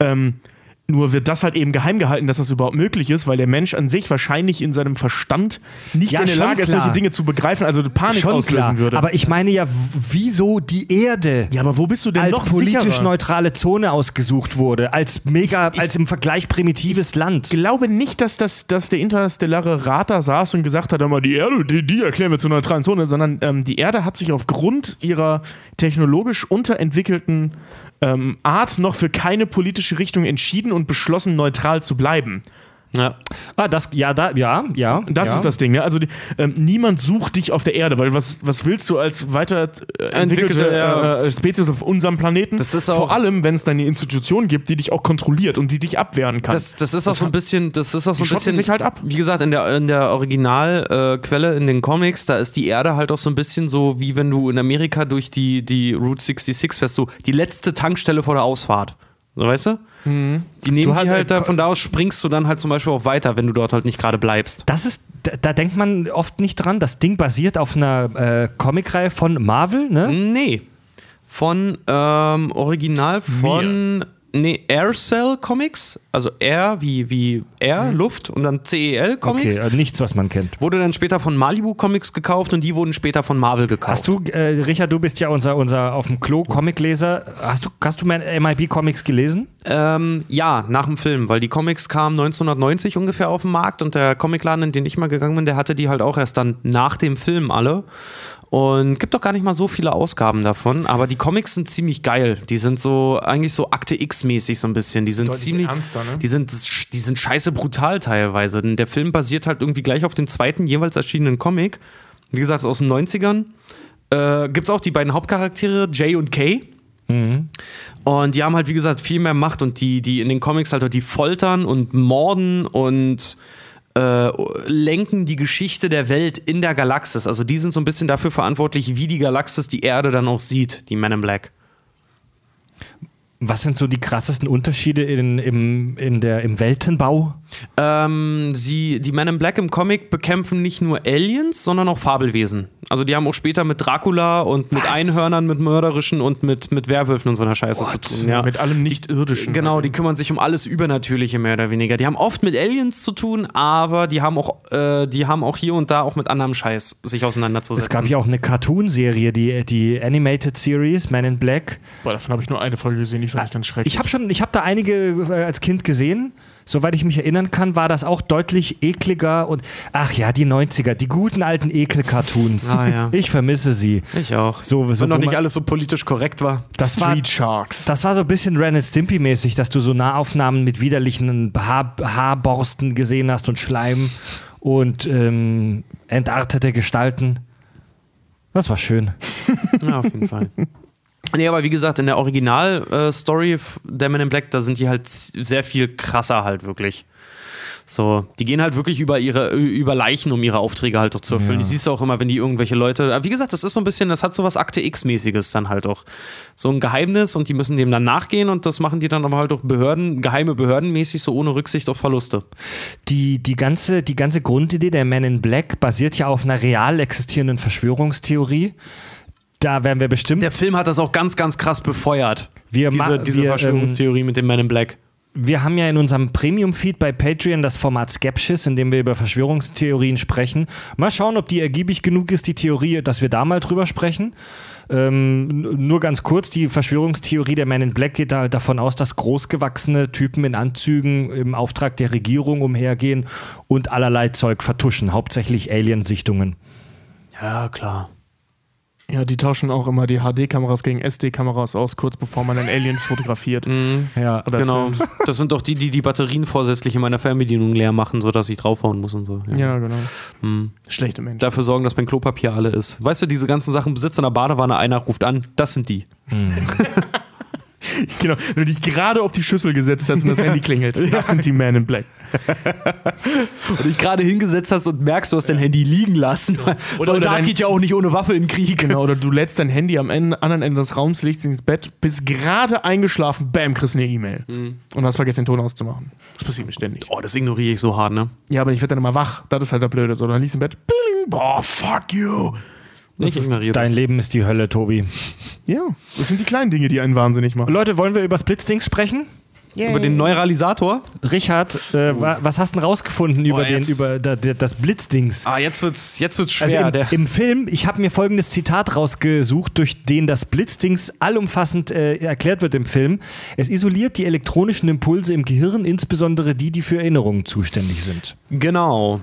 Ähm, nur wird das halt eben geheim gehalten, dass das überhaupt möglich ist, weil der Mensch an sich wahrscheinlich in seinem Verstand nicht Ja, in der Lage ist, solche Dinge zu begreifen, also Panik Schon auslösen klar. würde. Aber ich meine ja, wieso die Erde ja, aber wo bist du denn als noch politisch sicherer? neutrale Zone ausgesucht wurde, als mega, als im Vergleich primitives Land. Ich glaube nicht, dass, das, dass der interstellare Rat da saß und gesagt hat, aber die Erde, die, die erklären wir zur neutralen Zone, sondern ähm, die Erde hat sich aufgrund ihrer technologisch unterentwickelten ähm, Art noch für keine politische Richtung entschieden und beschlossen, neutral zu bleiben. Ja. Ah, das, ja, da, ja, ja. Das ja. ist das Ding. Ne? Also die, ähm, niemand sucht dich auf der Erde, weil was, was willst du als weiterentwickelte Entwickelte, ja. äh, Spezies auf unserem Planeten? Das ist auch- Vor allem, wenn es dann eine Institution gibt, die dich auch kontrolliert und die dich abwehren kann. Das, das ist auch so ein bisschen, das ist auch so die ein bisschen, sich halt ab. wie gesagt, in der, in der Originalquelle, äh, in den Comics, da ist die Erde halt auch so ein bisschen so, wie wenn du in Amerika durch die, die Route 66 fährst, so die letzte Tankstelle vor der Ausfahrt. So, weißt du? Die nehmen Du die hast- halt äh, da, von da aus springst du dann halt zum Beispiel auch weiter, wenn du dort halt nicht gerade bleibst. Das ist, da, da denkt man oft nicht dran. Das Ding basiert auf einer äh, Comicreihe von Marvel, ne? Nee. Von ähm, Original von nee, Aircell Comics, also Air wie, wie Air, Luft und dann CEL Comics. Okay, äh, nichts, was man kennt. Wurde dann später von Malibu Comics gekauft und die wurden später von Marvel gekauft. Hast du, äh, Richard, du bist ja unser, unser auf dem Klo Comicleser. Hast du, hast du MIB Comics gelesen? Ähm, ja, nach dem Film, weil die Comics kamen 1990 ungefähr auf den Markt und der Comicladen, in den ich mal gegangen bin, der hatte die halt auch erst dann nach dem Film alle. Und gibt doch gar nicht mal so viele Ausgaben davon, aber die Comics sind ziemlich geil. Die sind so eigentlich so Akte X-mäßig so ein bisschen. Die sind Deutlich ziemlich. ernster, ne? Die sind, die sind scheiße brutal teilweise. Denn der Film basiert halt irgendwie gleich auf dem zweiten jeweils erschienenen Comic. Wie gesagt, aus den 90ern. Äh, Gibt es auch die beiden Hauptcharaktere, Jay und Kay. Und die haben halt, wie gesagt, viel mehr Macht und die, die in den Comics halt, die foltern und morden und äh, lenken die Geschichte der Welt in der Galaxis. Also die sind so ein bisschen dafür verantwortlich, wie die Galaxis die Erde dann auch sieht, die Men in Black. Was sind so die krassesten Unterschiede in, im, in der, im Weltenbau? Ähm, sie, die Men in Black im Comic bekämpfen nicht nur Aliens, sondern auch Fabelwesen. Also die haben auch später mit Dracula und mit Was? Einhörnern, mit mörderischen und mit, mit Werwölfen und so einer Scheiße What? zu tun. Ja. Mit allem Nicht-Irdischen. Genau, die kümmern sich um alles Übernatürliche mehr oder weniger. Die haben oft mit Aliens zu tun, aber die haben auch, äh, die haben auch hier und da auch mit anderem Scheiß sich auseinanderzusetzen. Es gab ja auch eine Cartoon-Serie, die, die Animated Series, Man in Black. Boah, davon habe ich nur eine Folge gesehen, die fand ich ganz schrecklich. Ich habe schon, ich habe da einige äh, als Kind gesehen. Soweit ich mich erinnern kann, war das auch deutlich ekliger und ach ja, die 90er, die guten alten Ekel-Cartoons. Ah, ja. Ich vermisse sie. ich auch. So, so Wenn noch wo nicht alles so politisch korrekt war. Das war, Street Sharks. das war so ein bisschen Ren and Stimpy-mäßig, dass du so Nahaufnahmen mit widerlichen Haar, Haarborsten gesehen hast und Schleim und ähm, entartete Gestalten. Das war schön. Ja, auf jeden Fall. Nee, aber wie gesagt, in der Original-Story der Men in Black, da sind die halt sehr viel krasser halt wirklich. So, die gehen halt wirklich über ihre über Leichen, um ihre Aufträge halt auch zu erfüllen. Ja. Die siehst du auch immer, wenn die irgendwelche Leute. Aber wie gesagt, das ist so ein bisschen, das hat so was Akte X-mäßiges dann halt auch. So ein Geheimnis und die müssen dem dann nachgehen und das machen die dann aber halt auch Behörden, geheime Behördenmäßig, so ohne Rücksicht auf Verluste. Die, die, ganze, die ganze Grundidee der Men in Black basiert ja auf einer real existierenden Verschwörungstheorie. Da werden wir bestimmt. Der Film hat das auch ganz, ganz krass befeuert. Wir diese diese wir, ähm, Verschwörungstheorie mit dem Men in Black. Wir haben ja in unserem Premium-Feed bei Patreon das Format Skepsis, in dem wir über Verschwörungstheorien sprechen. Mal schauen, ob die ergiebig genug ist, die Theorie, dass wir da mal drüber sprechen. Ähm, nur ganz kurz, die Verschwörungstheorie der Man in Black geht da halt davon aus, dass großgewachsene Typen in Anzügen im Auftrag der Regierung umhergehen und allerlei Zeug vertuschen, hauptsächlich Alien-Sichtungen. Ja, klar. Ja, die tauschen auch immer die HD-Kameras gegen SD-Kameras aus, kurz bevor man einen Alien fotografiert. Ja, Oder Genau. filmt. Das sind doch die, die die Batterien vorsätzlich in meiner Fernbedienung leer machen, sodass ich draufhauen muss und so. Ja, genau. Hm. Schlechte Menschen. Dafür sorgen, dass mein Klopapier alle ist. Weißt du, diese ganzen Sachen besitzt in der Badewanne, einer ruft an, das sind die. Genau, wenn du dich gerade auf die Schüssel gesetzt hast und das Handy klingelt. Das sind die Men in Black. Und dich gerade hingesetzt hast und merkst, du hast dein Handy liegen lassen. Oder- Soldat dein- geht ja auch nicht ohne Waffe in den Krieg. Genau, oder du lädst dein Handy am Ende, anderen Ende des Raums, legst ins Bett, bist gerade eingeschlafen, bam, kriegst eine E-Mail. Und hast vergessen, den Ton auszumachen. Das passiert mir ständig. Oh, das ignoriere ich so hart, ne? Ja, aber ich werde dann immer wach. Das ist halt der Blöde. So, dann liegst du im Bett, boah, fuck you. Ich ignoriere Dein. Leben ist die Hölle, Tobi. Ja, das sind die kleinen Dinge, die einen wahnsinnig machen. Leute, wollen wir über Splitzdings sprechen? Über den Neuralisator? Richard, äh, wa- was hast du denn rausgefunden über, den, jetzt- über da, da, das Blitzdings? Ah, jetzt wird's, jetzt wird's Also schwer. im, der, im Film, ich habe mir folgendes Zitat rausgesucht, durch den das Blitzdings allumfassend äh, erklärt wird im Film. Es isoliert die elektronischen Impulse im Gehirn, insbesondere die, die für Erinnerungen zuständig sind. genau.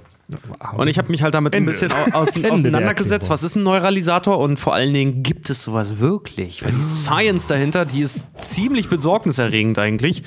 Und ich habe mich halt damit Ende. ein bisschen aus, auseinandergesetzt. Was ist ein Neuralisator und vor allen Dingen gibt es sowas wirklich? Weil die Science dahinter, die ist ziemlich besorgniserregend eigentlich.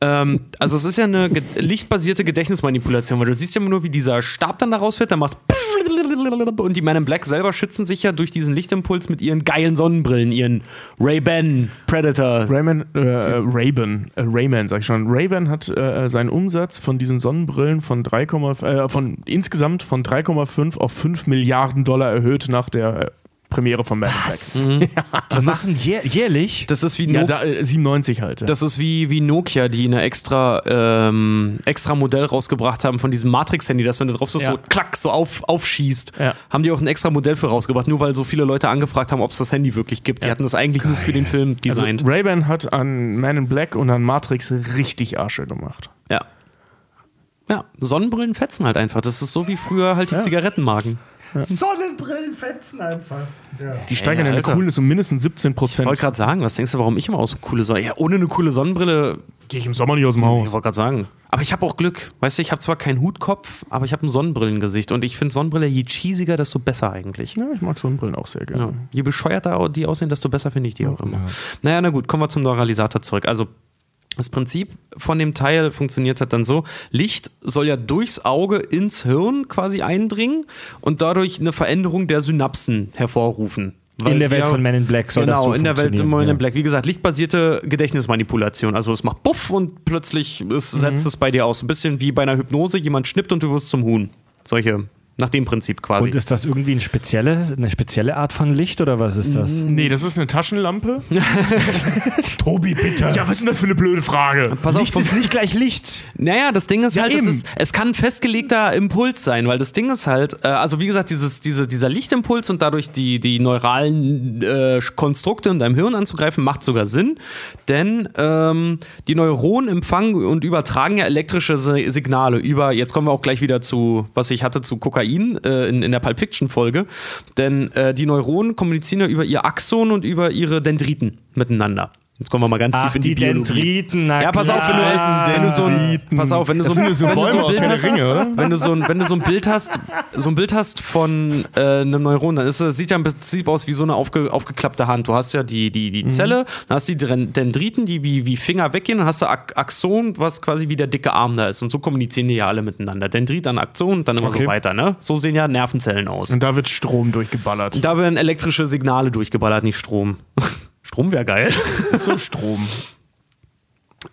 Ähm, also es ist ja eine ge lichtbasierte Gedächtnismanipulation, weil du siehst ja immer nur, wie dieser Stab dann da rausfällt, dann machst und die Men in Black selber schützen sich ja durch diesen Lichtimpuls mit ihren geilen Sonnenbrillen, ihren Ray-Ban Predator. Rayman, äh, äh, Ray-Ban, äh, Rayman, sag ich schon. Ray-Ban hat äh, seinen Umsatz von diesen Sonnenbrillen von 3, äh, von insgesamt von 3,5 auf 5 Milliarden Dollar erhöht nach der äh, Premiere von Man in Black. Das machen jähr jährlich. Das ist wie Ja, No- da, äh, 97 halt. Ja. Das ist wie, wie Nokia, die eine extra, ähm, extra Modell rausgebracht haben von diesem Matrix-Handy, das, wenn du drauf so, Ja. so klack, so auf, aufschießt. Ja. Haben die auch ein extra Modell für rausgebracht, nur weil so viele Leute angefragt haben, ob es das Handy wirklich gibt. Die hatten das eigentlich nur für den Film also designt. Ray-Ban hat an Man in Black und an Matrix richtig Arsche gemacht. ja. Ja, Sonnenbrillen fetzen halt einfach. Das ist so wie früher halt die Zigarettenmarken. Sonnenbrillen fetzen einfach. Die steigern ja, Alter. Coolness um mindestens 17% Ich Prozent. wollte gerade sagen, was denkst du, warum ich immer aus so coole Sonne? Ja, ohne eine coole Sonnenbrille, Gehe ich im Sommer nicht aus dem ich Haus. wollte gerade sagen. Aber ich habe auch Glück. Weißt du, ich habe zwar keinen Hutkopf, aber ich habe ein Sonnenbrillengesicht. Und ich finde Sonnenbrille, je cheesiger, desto besser eigentlich. Ja, ich mag Sonnenbrillen auch sehr gerne. Ja. Je bescheuerter die aussehen, desto besser finde ich die auch immer. Naja, na gut, kommen wir zum Neuralisator zurück. Also das Prinzip von dem Teil funktioniert halt dann so: Licht soll ja durchs Auge ins Hirn quasi eindringen und dadurch eine Veränderung der Synapsen hervorrufen. In der Welt ja- von Men in Black soll genau, das so in der Welt von Men in. Black. Wie gesagt, lichtbasierte Gedächtnismanipulation. Also es macht Buff und plötzlich es Mhm. setzt es bei dir aus. Ein bisschen wie bei einer Hypnose, jemand schnippt und du wirst zum Huhn. Solche, nach dem Prinzip quasi. Und ist das irgendwie ein spezielle, eine spezielle Art von Licht oder was ist das? Nee, das ist eine Taschenlampe. Tobi, bitte. Ja, was ist denn das für eine blöde Frage? Pass Licht ist nicht gleich Licht. Naja, das Ding ist Ja, halt, es, ist, es kann ein festgelegter Impuls sein, weil das Ding ist halt, äh, also wie gesagt, dieses, diese, dieser Lichtimpuls und dadurch die, die neuralen äh, Konstrukte in deinem Hirn anzugreifen, macht sogar Sinn, denn ähm, die Neuronen empfangen und übertragen ja elektrische Si- Signale über, jetzt kommen wir auch gleich wieder zu, was ich hatte, zu Kokain äh, in, in der Pulp Fiction Folge, denn äh, die Neuronen kommunizieren ja über ihr Axon und über ihre Dendriten miteinander. Jetzt kommen wir mal ganz Ach, tief in die, die Biologie. Dendriten, na Ja, pass auf, wenn du, klar. wenn du so ein, pass auf, wenn du so, Das sind so wenn du Bäume so ein Bild hast, Ringe, oder? wenn du so ein, wenn du so ein Bild hast, so ein Bild hast von äh, einem Neuron, dann ist es sieht ja im Prinzip aus wie so eine aufge, aufgeklappte Hand. Du hast ja die die Mhm. die Zelle, dann hast du die Dendriten, die wie wie Finger weggehen, dann hast du Axon, was quasi wie der dicke Arm da ist und so kommunizieren die ja alle miteinander. Dendrit an Axon dann immer Okay. so weiter, ne? So sehen ja Nervenzellen aus. Und da wird Strom durchgeballert. Da werden elektrische Signale durchgeballert, nicht Strom. Strom wäre geil. so Strom.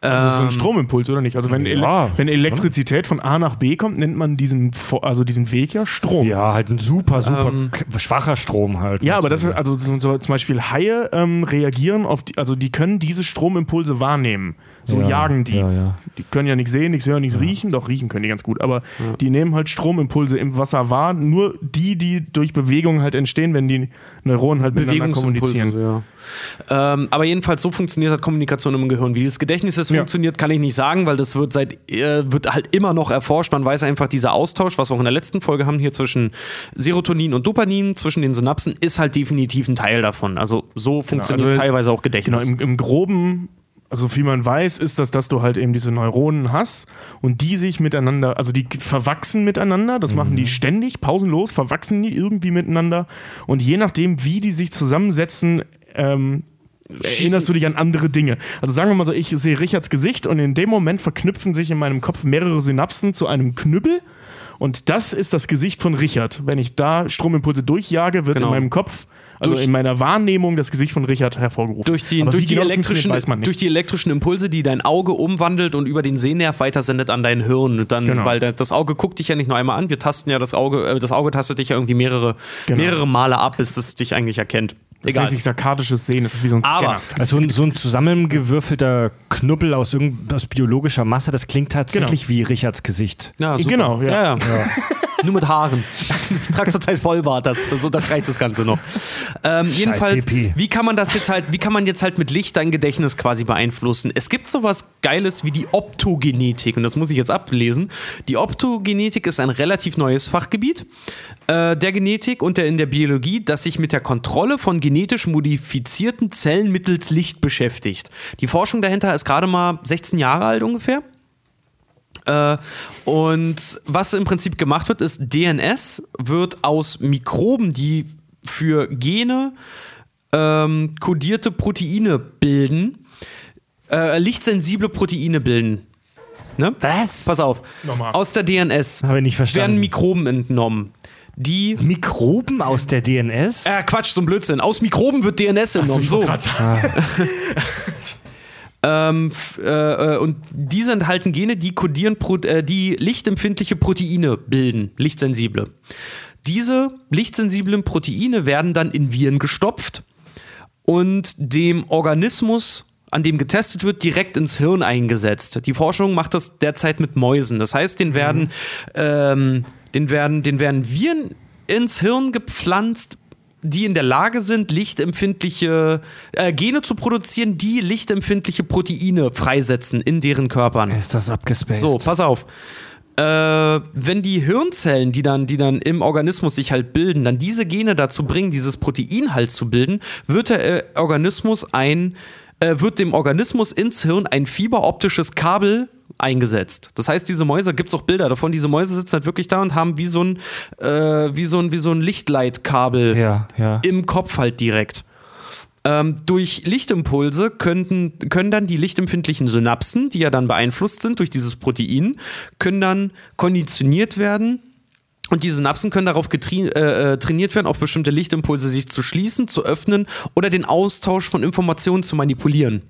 Das ist so ein Stromimpuls, oder nicht? Also wenn, Ele Ja. wenn Elektrizität von A nach B kommt, nennt man diesen, also diesen Weg ja Strom. Ja, halt ein super, super Ähm, schwacher Strom halt. Ja, aber das ist, also so, so zum Beispiel Haie ähm, reagieren auf die, also die können diese Stromimpulse wahrnehmen. So Ja, jagen die. ja, ja. Die können ja nichts sehen, nichts hören, nichts riechen. Doch, riechen können die ganz gut. Aber die nehmen halt Stromimpulse im Wasser wahr. Nur die, die durch Bewegung halt entstehen, wenn die Neuronen halt miteinander kommunizieren. ja. Ähm, aber jedenfalls so funktioniert halt Kommunikation im Gehirn. Wie das Gedächtnis Ja. funktioniert, kann ich nicht sagen, weil das wird seit äh, wird halt immer noch erforscht. Man weiß einfach, dieser Austausch, was wir auch in der letzten Folge haben, hier zwischen Serotonin und Dopamin, zwischen den Synapsen, ist halt definitiv ein Teil davon. Also so funktioniert also- teilweise auch Genau, Gedächtnis. im, im Groben, also wie man weiß, ist das, dass du halt eben diese Neuronen hast und die sich miteinander, also die verwachsen miteinander, das machen die ständig, pausenlos, verwachsen die irgendwie miteinander und je nachdem, wie die sich zusammensetzen, ähm, erinnerst du dich an andere Dinge. Also sagen wir mal so, ich sehe Richards Gesicht und in dem Moment verknüpfen sich in meinem Kopf mehrere Synapsen zu einem Knüppel und das ist das Gesicht von Richard. Wenn ich da Stromimpulse durchjage, wird Genau. in meinem Kopf, also Durch- in meiner Wahrnehmung, das Gesicht von Richard hervorgerufen. durch die, durch, die genau elektrischen, durch die elektrischen Impulse, die dein Auge umwandelt und über den Sehnerv weitersendet an dein Hirn. Und dann, Genau. Weil da- das Auge guckt dich ja nicht nur einmal an, wir tasten ja das Auge, äh, das Auge tastet dich ja irgendwie mehrere, Genau. mehrere Male ab, bis es dich eigentlich erkennt. Das Egal. nennt sich sarkadisches Sehen, das ist wie so ein Aber- Scanner. Also so ein, zusammengewürfelter Knubbel aus, aus biologischer Masse, das klingt tatsächlich wie Richards Gesicht. Ja, super. Genau, ja. ja. Nur mit Haaren. Ich trage zurzeit Vollbart, das, das unterstreicht das Ganze noch. Ähm, jedenfalls, wie kann man das jetzt halt, wie kann man jetzt halt mit Licht dein Gedächtnis quasi beeinflussen? Es gibt sowas Geiles wie die Optogenetik und das muss ich jetzt ablesen. Die Optogenetik ist ein relativ neues Fachgebiet äh, der Genetik und der in der Biologie, das sich mit der Kontrolle von genetisch modifizierten Zellen mittels Licht beschäftigt. Die Forschung dahinter ist gerade mal 16 Jahre alt ungefähr. Äh, und was im Prinzip gemacht wird, ist, DNS wird aus Mikroben, die für Gene ähm, kodierte Proteine bilden, äh, lichtsensible Proteine bilden. Ne? Was? Pass auf. Nochmal. Aus der DNS Habe ich nicht verstanden. werden Mikroben entnommen. Die. Mikroben aus der DNS? Äh, Quatsch, so ein Blödsinn. Aus Mikroben wird DNS entnommen. so. Ähm, f- äh, äh, und diese enthalten Gene, die kodieren, Pro äh, die lichtempfindliche Proteine bilden, lichtsensible. Diese lichtsensiblen Proteine werden dann in Viren gestopft und dem Organismus, an dem getestet wird, direkt ins Hirn eingesetzt. Die Forschung macht das derzeit mit Mäusen. Das heißt, den werden, ähm, den werden, den werden Viren ins Hirn gepflanzt, die in der Lage sind, lichtempfindliche äh, Gene zu produzieren, die lichtempfindliche Proteine freisetzen in deren Körpern. Ist das abgespaced? So, pass auf. Äh, wenn die Hirnzellen, die dann, die dann im Organismus sich halt bilden, dann diese Gene dazu bringen, dieses Protein halt zu bilden, wird der äh, Organismus ein, äh, wird dem Organismus ins Hirn ein fiberoptisches Kabel eingesetzt. Das heißt, diese Mäuse, gibt es auch Bilder davon, diese Mäuse sitzen halt wirklich da und haben wie so ein, äh, wie so ein, wie so ein Lichtleitkabel Ja, ja. im Kopf halt direkt. Ähm, durch Lichtimpulse könnten, können dann die lichtempfindlichen Synapsen, die ja dann beeinflusst sind durch dieses Protein, können dann konditioniert werden Und die Synapsen können darauf äh, äh, trainiert werden, auf bestimmte Lichtimpulse sich zu schließen, zu öffnen oder den Austausch von Informationen zu manipulieren.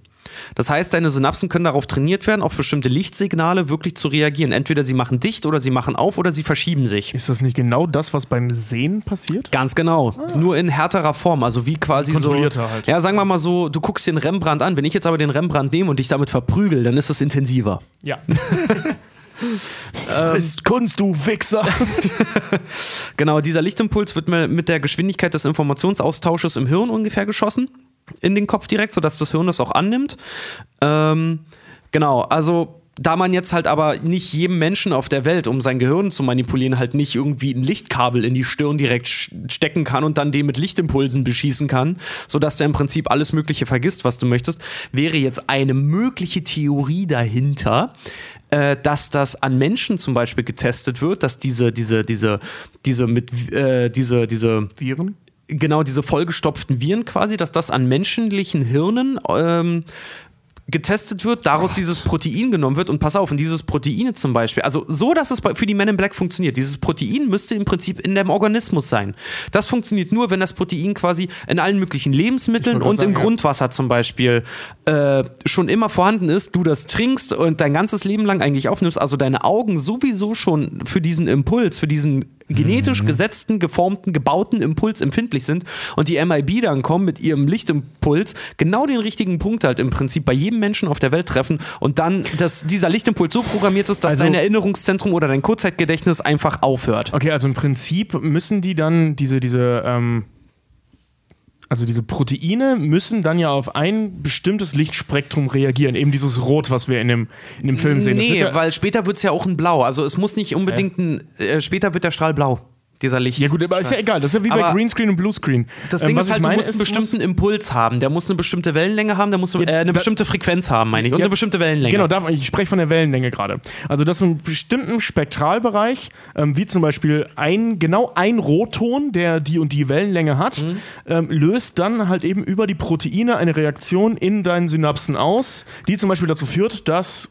Das heißt, deine Synapsen können darauf trainiert werden, auf bestimmte Lichtsignale wirklich zu reagieren. Entweder sie machen dicht oder sie machen auf oder sie verschieben sich. Ist das nicht genau das, was beim Sehen passiert? Ganz genau. Nur in härterer Form. Also wie quasi so. Kontrollierter halt. Ja, sagen wir mal so, du guckst den Rembrandt an. Wenn ich jetzt aber den Rembrandt nehme und dich damit verprügel, dann ist es intensiver. Ja. Frisst Kunst, du Wichser! Genau, dieser Lichtimpuls wird mir mit der Geschwindigkeit des Informationsaustausches im Hirn ungefähr geschossen. In den Kopf direkt, sodass das Hirn das auch annimmt. Ähm, genau, also da man jetzt halt aber nicht jedem Menschen auf der Welt, um sein Gehirn zu manipulieren, halt nicht irgendwie ein Lichtkabel in die Stirn direkt stecken kann und dann den mit Lichtimpulsen beschießen kann, sodass der im Prinzip alles Mögliche vergisst, was du möchtest, wäre jetzt eine mögliche Theorie dahinter, äh, dass das an Menschen zum Beispiel getestet wird, dass diese, diese, diese, diese mit, äh, diese, diese Viren? genau diese vollgestopften Viren quasi, dass das an menschlichen Hirnen ähm, getestet wird, daraus dieses Protein genommen wird und pass auf, und dieses Protein zum Beispiel, also so, dass es für die Men in Black funktioniert. Dieses Protein müsste im Prinzip in dem Organismus sein. Das funktioniert nur, wenn das Protein quasi in allen möglichen Lebensmitteln und gerade im sagen, ja. Grundwasser zum Beispiel äh, schon immer vorhanden ist, du das trinkst und dein ganzes Leben lang eigentlich aufnimmst, also deine Augen sowieso schon für diesen Impuls, für diesen genetisch gesetzten, geformten, gebauten Impuls empfindlich sind und die MIB dann kommen mit ihrem Lichtimpuls genau den richtigen Punkt halt im Prinzip bei jedem Menschen auf der Welt treffen und dann, dass dieser Lichtimpuls so programmiert ist, dass Also- dein Erinnerungszentrum oder dein Kurzzeitgedächtnis einfach aufhört. Okay, also im Prinzip müssen die dann diese, diese, ähm, also diese Proteine müssen dann ja auf ein bestimmtes Lichtspektrum reagieren. Eben dieses Rot, was wir in dem, in dem Film sehen. Nee, ja, weil später wird es ja auch ein Blau. Also es muss nicht unbedingt ein, äh, später wird der Strahl blau, dieser Licht. ja gut, aber ist ja egal. Das ist ja wie bei Aber Greenscreen und Bluescreen. Das Ähm, Ding was ist halt, du musst einen bestimmten Impuls haben. Der muss eine bestimmte Wellenlänge haben, der muss äh, eine bestimmte Frequenz haben, meine ich. Und Ja, eine bestimmte Wellenlänge. Genau, darf, ich spreche von der Wellenlänge gerade. Also, dass einen bestimmten Spektralbereich, ähm, wie zum Beispiel ein, genau ein Rotton, der die und die Wellenlänge hat, Mhm. ähm, löst dann halt eben über die Proteine eine Reaktion in deinen Synapsen aus, die zum Beispiel dazu führt, dass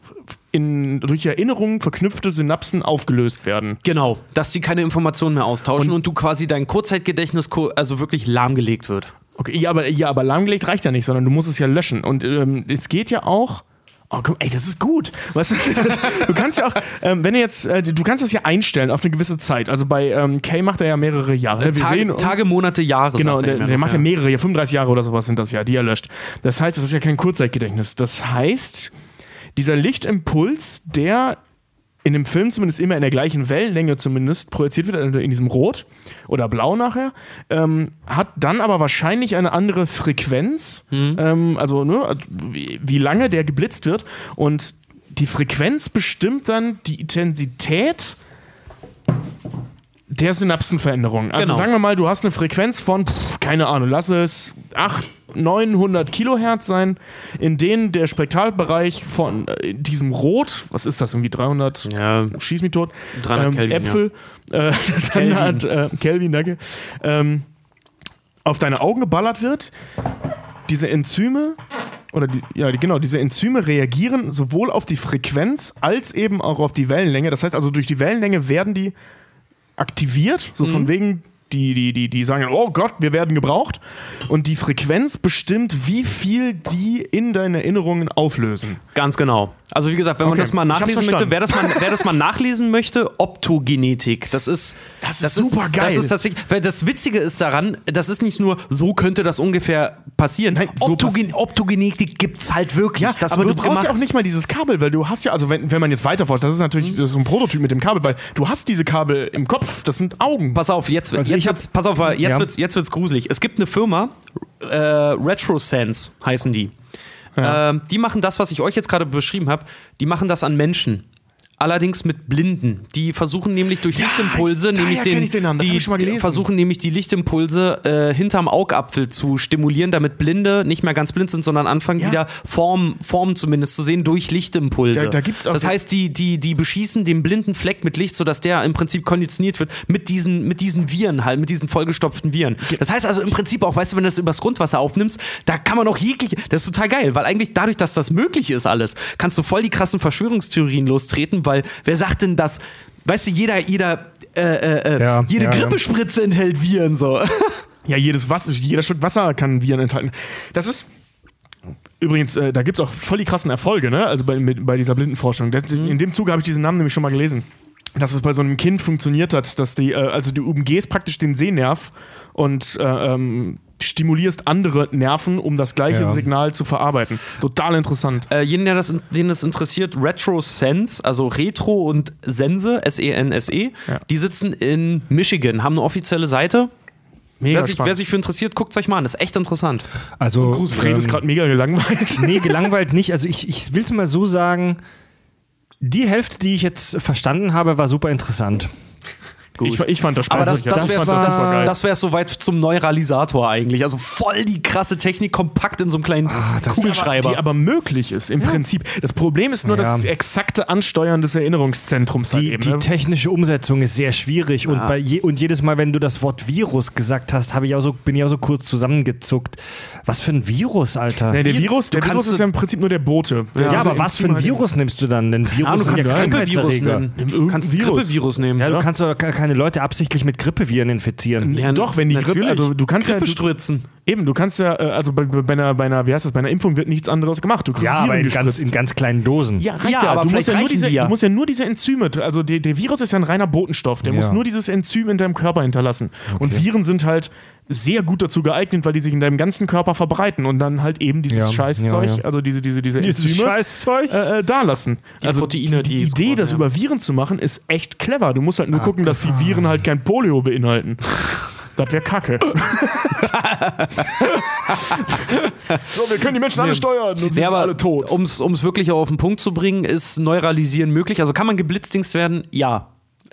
in, durch Erinnerungen verknüpfte Synapsen aufgelöst werden. Genau, dass die keine Informationen mehr austauschen und, du quasi dein Kurzzeitgedächtnis also wirklich lahmgelegt wird. Okay, ja, aber, ja, aber lahmgelegt reicht ja nicht, sondern du musst es ja löschen. Und ähm, es geht ja auch. Oh, guck, ey, das ist gut. Weißt du, das, du kannst ja auch, ähm, wenn du jetzt, äh, du kannst das ja einstellen auf eine gewisse Zeit. Also bei ähm, Kay macht er ja mehrere Jahre. Wir Tage, Tage, Monate, Jahre. Genau, er der, der noch, macht ja mehrere, ja, 35 Jahre oder sowas sind das ja, die er löscht. Das heißt, das ist ja kein Kurzzeitgedächtnis. Das heißt, dieser Lichtimpuls, der in dem Film zumindest immer in der gleichen Wellenlänge zumindest projiziert wird, also in diesem Rot oder Blau nachher, ähm, hat dann aber wahrscheinlich eine andere Frequenz, ähm, also ne, wie, wie lange der geblitzt wird und die Frequenz bestimmt dann die Intensität der Synapsenveränderung. Also Genau. sagen wir mal, du hast eine Frequenz von, pff, keine Ahnung, lass es 800, 900 Kilohertz sein, in denen der Spektralbereich von äh, diesem Rot, was ist das, irgendwie 300, Ja. schieß mich tot, 300 ähm, Kelvin, Äpfel, äh, dann hat, äh, Kelvin, danke, ähm, auf deine Augen geballert wird, diese Enzyme oder die, ja, genau, diese Enzyme reagieren sowohl auf die Frequenz als eben auch auf die Wellenlänge. Das heißt also, durch die Wellenlänge werden die aktiviert, so von wegen, die, die, die, die sagen, oh Gott, wir werden gebraucht. Und die Frequenz bestimmt, wie viel die in deinen Erinnerungen auflösen. Ganz genau. Also wie gesagt, wenn man Okay, das mal nachlesen möchte, wer das, mal, wer das mal nachlesen möchte, Optogenetik. Das ist Das ist supergeil. Das ist tatsächlich, weil das Witzige ist daran, das ist nicht nur, so könnte das ungefähr passieren. Nein, so Optogen Optogenetik gibt's halt wirklich. Ja, das aber du brauchst ja auch nicht mal dieses Kabel, weil du hast ja, also wenn, wenn man jetzt weiterforscht, das ist natürlich das ist so ein Prototyp mit dem Kabel, weil du hast diese Kabel im Kopf, das sind Augen. Pass auf, jetzt, Also jetzt wird's, pass auf, jetzt Ja. wird's, jetzt wird's gruselig. Es gibt eine Firma, äh, RetroSense heißen die. Ähm, die machen das, was ich euch jetzt gerade beschrieben habe, die machen das an Menschen. Allerdings mit Blinden. Die versuchen nämlich durch Ja, Lichtimpulse, nämlich den, ich den Namen, die gelesen. versuchen nämlich die Lichtimpulse äh, hinterm Augapfel zu stimulieren, damit Blinde nicht mehr ganz blind sind, sondern anfangen Ja. wieder Form, Form zumindest zu sehen durch Lichtimpulse. Da- da gibt's auch- das heißt, die, die, die beschießen den blinden Fleck mit Licht, sodass der im Prinzip konditioniert wird mit diesen, mit diesen Viren halt, mit diesen vollgestopften Viren. Das heißt also im Prinzip auch, weißt du, wenn du das übers Grundwasser aufnimmst, da kann man auch jegliche, das ist total geil, weil eigentlich dadurch, dass das möglich ist alles, kannst du voll die krassen Verschwörungstheorien lostreten, weil wer sagt denn, dass weißt du, jeder, jeder, äh, äh, äh, Ja, jede ja, ja. Grippespritze enthält Viren so. Ja, jedes Wasser, jeder Schluck Wasser kann Viren enthalten. Das ist. Übrigens, äh, da gibt es auch voll die krassen Erfolge, ne? Also bei, mit, bei dieser Blindenforschung. Das, In dem Zuge habe ich diesen Namen nämlich schon mal gelesen. Dass es bei so einem Kind funktioniert hat, dass die, äh, also du umgehst praktisch den Sehnerv und äh, ähm, stimulierst andere Nerven, um das gleiche Ja. Signal zu verarbeiten. Total interessant. Äh, jeden, der das, den das interessiert, Retro Sense, also Retro und Sense, S-E-N-S-E, Ja. die sitzen in Michigan, haben eine offizielle Seite. Mega Wer sich, wer sich für interessiert, guckt euch mal an. Das ist echt interessant. Also, Gruß, Fred ist ähm, gerade mega gelangweilt. Nee, gelangweilt nicht. Also ich, ich will es mal so sagen, die Hälfte, die ich jetzt verstanden habe, war super interessant. Ich, ich fand das Aber spaßig. das, das wäre das, geil. das wär soweit zum Neuralisator eigentlich. Also voll die krasse Technik, kompakt in so einem kleinen das- Kugelschreiber. Die aber möglich ist im Prinzip. Das Problem ist nur Ja. das exakte Ansteuern des Erinnerungszentrums halt Die, eben. die ne? technische Umsetzung ist sehr schwierig und, bei je, und jedes Mal, wenn du das Wort Virus gesagt hast, habe ich auch so, bin ich auch so kurz zusammengezuckt. Was für ein Virus, Alter? Ja, der? Virus, der Du Virus kannst- ist ja im Prinzip nur der Bote. Ja, Also aber was für ein Virus nimmst du dann? Ein Virus Ah, du kannst ja Grippevirus. Irgendein Du kannst Virus. Grippevirus nehmen. Ja, du kannst doch ke- keine Leute absichtlich mit Grippeviren infizieren. Ja, Doch, wenn die Grippe, natürlich. also du kannst ja, du, Grippespritzen. eben, du kannst ja, äh, also bei, bei, einer, bei einer, wie heißt das, bei einer Impfung wird nichts anderes gemacht. Du kriegst Ja, aber in ganz, in ganz kleinen Dosen. ja, reicht Ja, ja, aber du musst ja, nur diese, die ja. du musst ja nur diese Enzyme, also der, der Virus ist ja ein reiner Botenstoff, der Ja. muss nur dieses Enzym in deinem Körper hinterlassen. Und Viren sind halt sehr gut dazu geeignet, weil die sich in deinem ganzen Körper verbreiten und dann halt eben dieses Ja, Scheißzeug, ja, ja. also diese, diese, diese Dieses Enzyme, Scheißzeug. äh, äh, da lassen. also Proteine, die, die Idee, brauchen, das ja. über Viren zu machen, ist echt clever. Du musst halt nur gucken, dass die Viren halt kein Polio beinhalten. Das wäre kacke. so, wir können die Menschen alle steuern und sie Ja, sind aber alle tot. um es wirklich auch auf den Punkt zu bringen, ist Neuralisieren möglich. Also kann man geblitzdingst werden? Ja.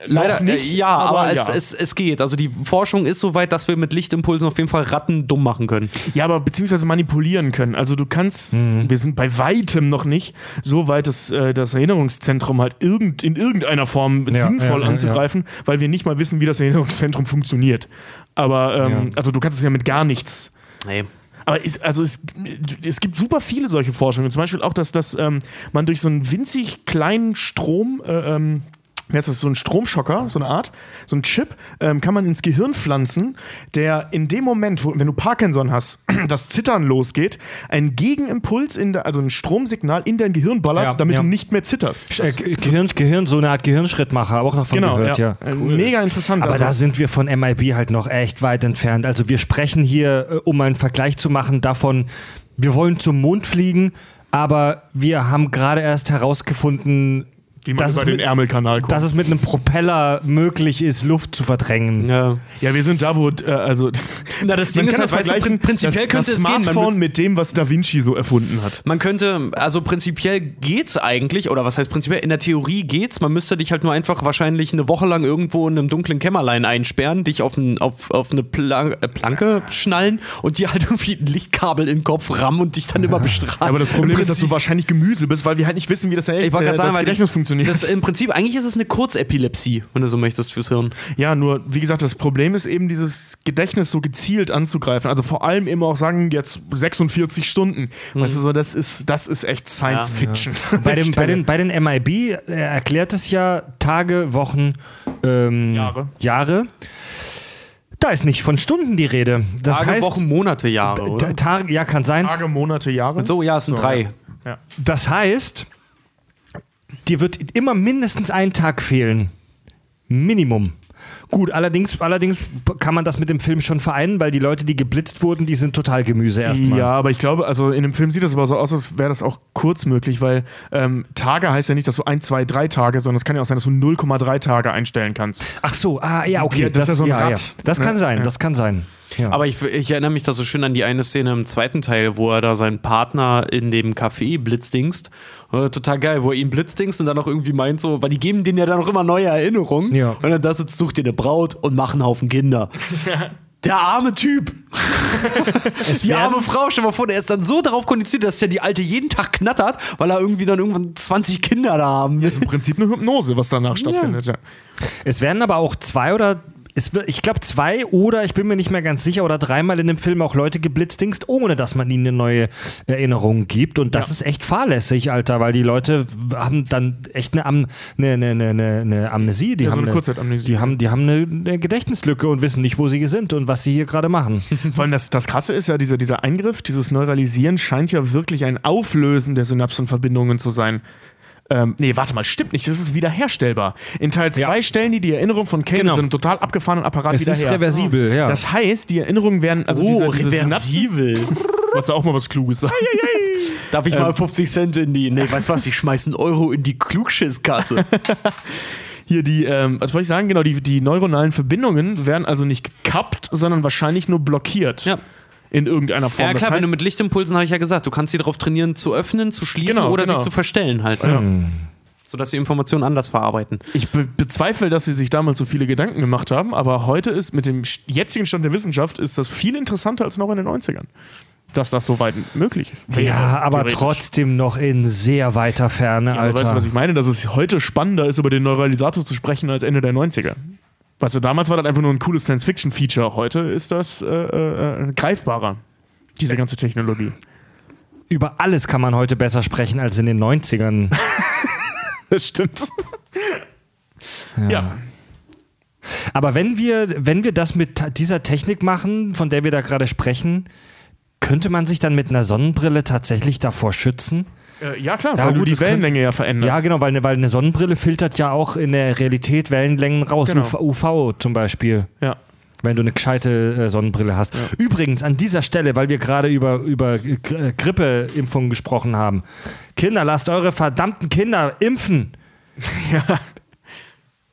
Leider nicht, äh, ja, aber, aber es, ja. Es, es geht. Also die Forschung ist so weit, dass wir mit Lichtimpulsen auf jeden Fall Ratten dumm machen können. Ja, aber beziehungsweise manipulieren können. Also du kannst, wir sind bei weitem noch nicht so weit, dass äh, das Erinnerungszentrum halt irgend, in irgendeiner Form Ja, sinnvoll ja, ja, anzugreifen, weil wir nicht mal wissen, wie das Erinnerungszentrum funktioniert. Aber ähm, Ja. also du kannst es ja mit gar nichts Nee. Aber ist, also es, es gibt super viele solche Forschungen. Zum Beispiel auch, dass, dass ähm, man durch so einen winzig kleinen Strom, äh, ähm, heißt das, so ein Stromschocker, so eine Art, so ein Chip, ähm, kann man ins Gehirn pflanzen, der in dem Moment, wo, wenn du Parkinson hast, das Zittern losgeht, einen Gegenimpuls, in der, also ein Stromsignal in dein Gehirn ballert, Ja, damit ja. du nicht mehr zitterst. Äh, Ge- Gehirn, Gehirn, so eine Art Gehirnschrittmacher, auch noch von Genau, gehört, ja. ja. Äh, Mega interessant. Aber also. da sind wir von MIB halt noch echt weit entfernt. Also wir sprechen hier, äh, um einen Vergleich zu machen, davon, wir wollen zum Mond fliegen, aber wir haben gerade erst herausgefunden, wie man dass über es, den mit, Ärmelkanal guckt. dass es mit einem Propeller möglich ist, Luft zu verdrängen. Ja. Ja, wir sind da, wo, äh, also. Na, das Ding ist halt, du, prin- prinzipiell das, könnte das es gehen. Man Smartphone müsste- mit dem, was Da Vinci so erfunden hat. Man könnte, also prinzipiell geht's eigentlich, oder was heißt prinzipiell? In der Theorie geht's. Man müsste dich halt nur einfach wahrscheinlich eine Woche lang irgendwo in einem dunklen Kämmerlein einsperren, dich auf, ein, auf, auf eine Plan äh, Planke schnallen und dir halt irgendwie ein Lichtkabel in den Kopf rammen und dich dann immer bestrafen. Aber das Problem ist, dass du wahrscheinlich Gemüse bist, weil wir halt nicht wissen, wie das, ich wollte äh, gerade sagen, das weil Gedächtnis die- funktioniert. Das, Im Prinzip, eigentlich ist es eine Kurzepilepsie, wenn du so möchtest, fürs Hirn. ja, nur, wie gesagt, das Problem ist eben, dieses Gedächtnis so gezielt anzugreifen. Also vor allem immer auch sagen, jetzt 46 Stunden. Mhm. Weißt du, so, das ist, das ist echt Science Ja. Fiction. Bei, dem, bei, den, bei den MIB äh, erklärt es ja Tage, Wochen, ähm, Jahre. Jahre. Da ist nicht von Stunden die Rede. Das Tage, heißt, Wochen, Monate, Jahre, oder? Tage, ja, kann sein. Tage, Monate, Jahre. So, ja, es sind So, drei. Ja. Das heißt, dir wird immer mindestens ein Tag fehlen. Minimum. Gut, allerdings, allerdings kann man das mit dem Film schon vereinen, weil die Leute, die geblitzt wurden, die sind total Gemüse erstmal. Ja, aber ich glaube, also in dem Film sieht das aber so aus, als wäre das auch kurz möglich, weil ähm, Tage heißt ja nicht, dass du ein, zwei, drei Tage, sondern es kann ja auch sein, dass du 0,3 Tage einstellen kannst. Ach so, ah, ja, okay. Ja, das ist ja so ein ja, Rad, Das ne? kann sein, Ja. das kann sein. Ja. Aber ich, ich erinnere mich da so schön an die eine Szene im zweiten Teil, wo er da seinen Partner in dem Café blitzdingst. Äh, total geil, wo er ihn blitzdingst und dann auch irgendwie meint so, weil die geben denen ja dann auch immer neue Erinnerungen. Ja. Und dann da sitzt, sucht dir eine Braut und macht einen Haufen Kinder. Der arme Typ. die arme Frau, stell dir mal vor, der ist dann so darauf konditioniert, dass der die Alte jeden Tag knattert, weil er irgendwie dann irgendwann 20 Kinder da haben will. Das ist im Prinzip eine Hypnose, was danach stattfindet. Ja. Es werden aber auch zwei oder es wird, ich glaube, zwei oder ich bin mir nicht mehr ganz sicher oder dreimal in dem Film auch Leute geblitzdingst, ohne dass man ihnen eine neue Erinnerung gibt. Und das Ja. ist echt fahrlässig, Alter, weil die Leute haben dann echt eine, Am eine, eine, eine, eine Amnesie. Die Ja, so haben eine Kurzeitamnesie. Die haben, die haben eine, eine Gedächtnislücke und wissen nicht, wo sie sind und was sie hier gerade machen. Vor allem das, das Krasse ist ja, dieser, dieser Eingriff, dieses Neuralisieren scheint ja wirklich ein Auflösen der Synapsenverbindungen zu sein. Ähm, nee, warte mal, stimmt nicht, das ist wiederherstellbar. In Teil 2 Ja. stellen die die Erinnerung von Kane Genau. so einem total abgefahrenen Apparat Es wieder ist her. reversibel, ja. Das heißt, die Erinnerungen werden, also diese, diese Synapsen, wolltest du auch mal was Kluges sagen? Darf ich mal 50 Cent in die. Nee, weißt du was? Ich schmeiß einen Euro in die Klugschisskasse. Hier die, ähm, was wollte ich sagen, genau, die, die neuronalen Verbindungen werden also nicht gekappt, sondern wahrscheinlich nur blockiert. Ja. In irgendeiner Form. Ja, klar, das heißt, wenn du mit Lichtimpulsen, habe ich ja gesagt, du kannst sie darauf trainieren, zu öffnen, zu schließen Genau, oder genau. sich zu verstellen halt. Ja. Sodass sie Informationen anders verarbeiten. Ich be bezweifle, dass sie sich damals so viele Gedanken gemacht haben, aber heute ist mit dem jetzigen Stand der Wissenschaft ist das viel interessanter als noch in den 90ern. Dass das so weit möglich wäre. Ja, aber trotzdem noch in sehr weiter Ferne, Ja, aber Alter. weißt du, was ich meine? Dass es heute spannender ist, über den Neuralisator zu sprechen als Ende der 90er. Weißt du, damals war das einfach nur ein cooles Science-Fiction-Feature. Heute ist das äh, äh, äh, greifbarer, diese ganze Technologie. Über alles kann man heute besser sprechen als in den 90ern. Das stimmt. Ja. Aber wenn wir, wenn wir das mit dieser Technik machen, von der wir da gerade sprechen, könnte man sich dann mit einer Sonnenbrille tatsächlich davor schützen? Äh, ja, klar, Ja, weil gut, du die Wellenlänge ja veränderst. Ja, genau, weil eine, weil eine Sonnenbrille filtert ja auch in der Realität Wellenlängen raus. Genau. UV, UV zum Beispiel. Ja. Wenn du eine gescheite äh, Sonnenbrille hast. Übrigens, an dieser Stelle, weil wir gerade über, über äh, Grippeimpfungen gesprochen haben. Kinder, lasst eure verdammten Kinder impfen. Ja.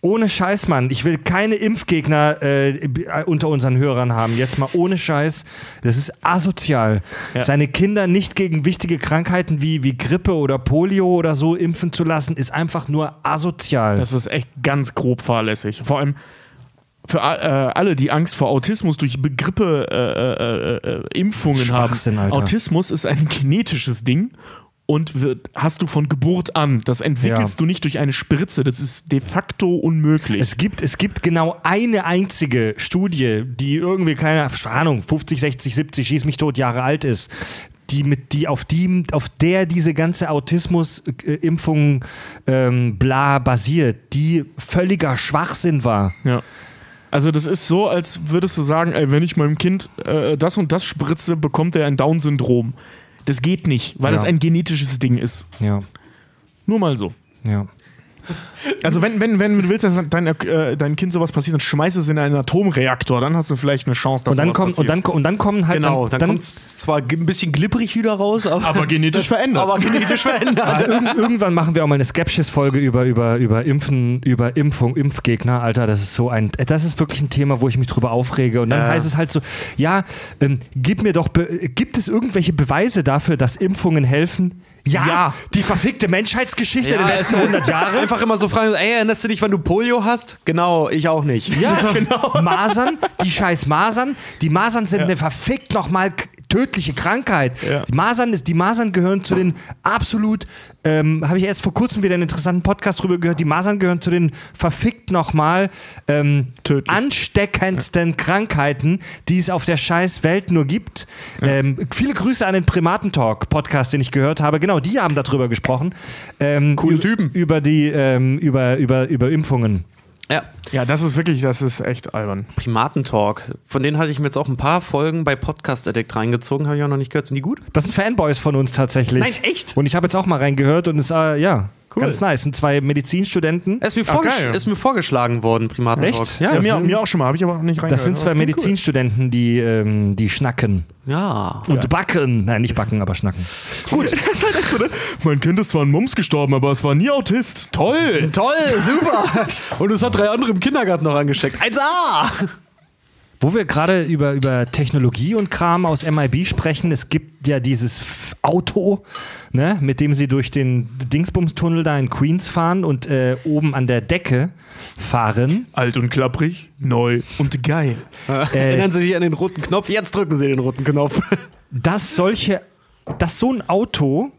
Ohne Scheiß, Mann. Ich will keine Impfgegner äh, äh, unter unseren Hörern haben. Jetzt mal ohne Scheiß. Das ist asozial. Ja. Seine Kinder nicht gegen wichtige Krankheiten wie, wie Grippe oder Polio oder so impfen zu lassen, ist einfach nur asozial. Das ist echt ganz grob fahrlässig. Vor allem für äh, alle, die Angst vor Autismus durch Begriffe äh, äh, äh, Impfungen haben. Alter. Autismus ist ein genetisches Ding und wird, hast du von Geburt an. Das entwickelst Ja. du nicht durch eine Spritze. Das ist de facto unmöglich. Es gibt, es gibt genau eine einzige Studie, die irgendwie, keine Ahnung, 50, 60, 70, schieß mich tot Jahre alt ist, die mit, die auf die, auf der diese ganze Autismus-Impfung ähm, bla basiert, die völliger Schwachsinn war. ja. Also das ist so, als würdest du sagen, ey, wenn ich meinem Kind äh, das und das spritze, bekommt er ein Down-Syndrom. Das geht nicht, weil Ja. das ein genetisches Ding ist. Ja, Nur mal so. ja. Also wenn, wenn, wenn du willst, dass dein, äh, dein Kind sowas passiert, dann schmeiß es in einen Atomreaktor, dann hast du vielleicht eine Chance, dass Und dann, kommen, und, passiert. dann, und dann kommen halt. Genau, dann, dann, kommt es zwar ein bisschen glibberig wieder raus, aber, aber genetisch verändert. aber genetisch verändert. Also irg irgendwann machen wir auch mal eine Skepsis-Folge über, über, über Impfen, über Impfung, Impfgegner. Alter, das ist so ein, das ist wirklich ein Thema, wo ich mich drüber aufrege. Und dann Ja. heißt es halt so, ja, ähm, gib mir doch, be gibt es irgendwelche Beweise dafür, dass Impfungen helfen? Ja, Ja. die verfickte Menschheitsgeschichte Ja, der letzten es- 100 Jahre. Einfach immer so fragen, ey, erinnerst du dich, wann du Polio hast? Genau, ich auch nicht. Ja, genau. Masern, die scheiß Masern. Die Masern sind eine verfickt nochmal tödliche Krankheit. Ja. Die, Masern ist, die Masern gehören zu den absolut, ähm, habe ich erst vor kurzem wieder einen interessanten Podcast drüber gehört, die Masern gehören zu den verfickt nochmal ähm, ansteckendsten Krankheiten, die es auf der scheiß Welt nur gibt. Ähm, viele Grüße an den Primatentalk-Podcast, den ich gehört habe. Genau, die haben darüber gesprochen. Ähm, Coole Typen. Über die, ähm, über, über, über Impfungen. Ja. ja, das ist wirklich, das ist echt albern. Primatentalk. Von denen hatte ich mir jetzt auch ein paar Folgen bei Podcast Addict reingezogen, habe ich auch noch nicht gehört. Sind die gut? Das sind Fanboys von uns tatsächlich. Nein, echt? Und ich habe jetzt auch mal reingehört und es äh, ja, Cool. ganz nice. Sind zwei Medizinstudenten. Ist mir, Ach, geil. ist mir vorgeschlagen worden, Primatentalk. Echt? Ja, Ja, das mir, sind- mir auch schon mal, habe ich aber noch nicht reingehört. Das sind zwei klingt Medizinstudenten, die, ähm, die schnacken. ja. Und backen. Nein, nicht backen, aber schnacken. Gut. das ist halt echt so, ne? Mein Kind ist zwar an Mumps gestorben, aber es war nie Autist. Toll! Toll, super. Und es hat drei andere im Kindergarten noch angesteckt. 1A! Wo wir gerade über, über Technologie und Kram aus MIB sprechen, es gibt ja dieses Auto, ne, mit dem sie durch den Dingsbums-Tunnel da in Queens fahren und äh, oben an der Decke fahren. Alt und klapprig, neu und geil. Äh, Erinnern Sie sich an den roten Knopf? Jetzt drücken Sie den roten Knopf. dass solche, dass so ein Auto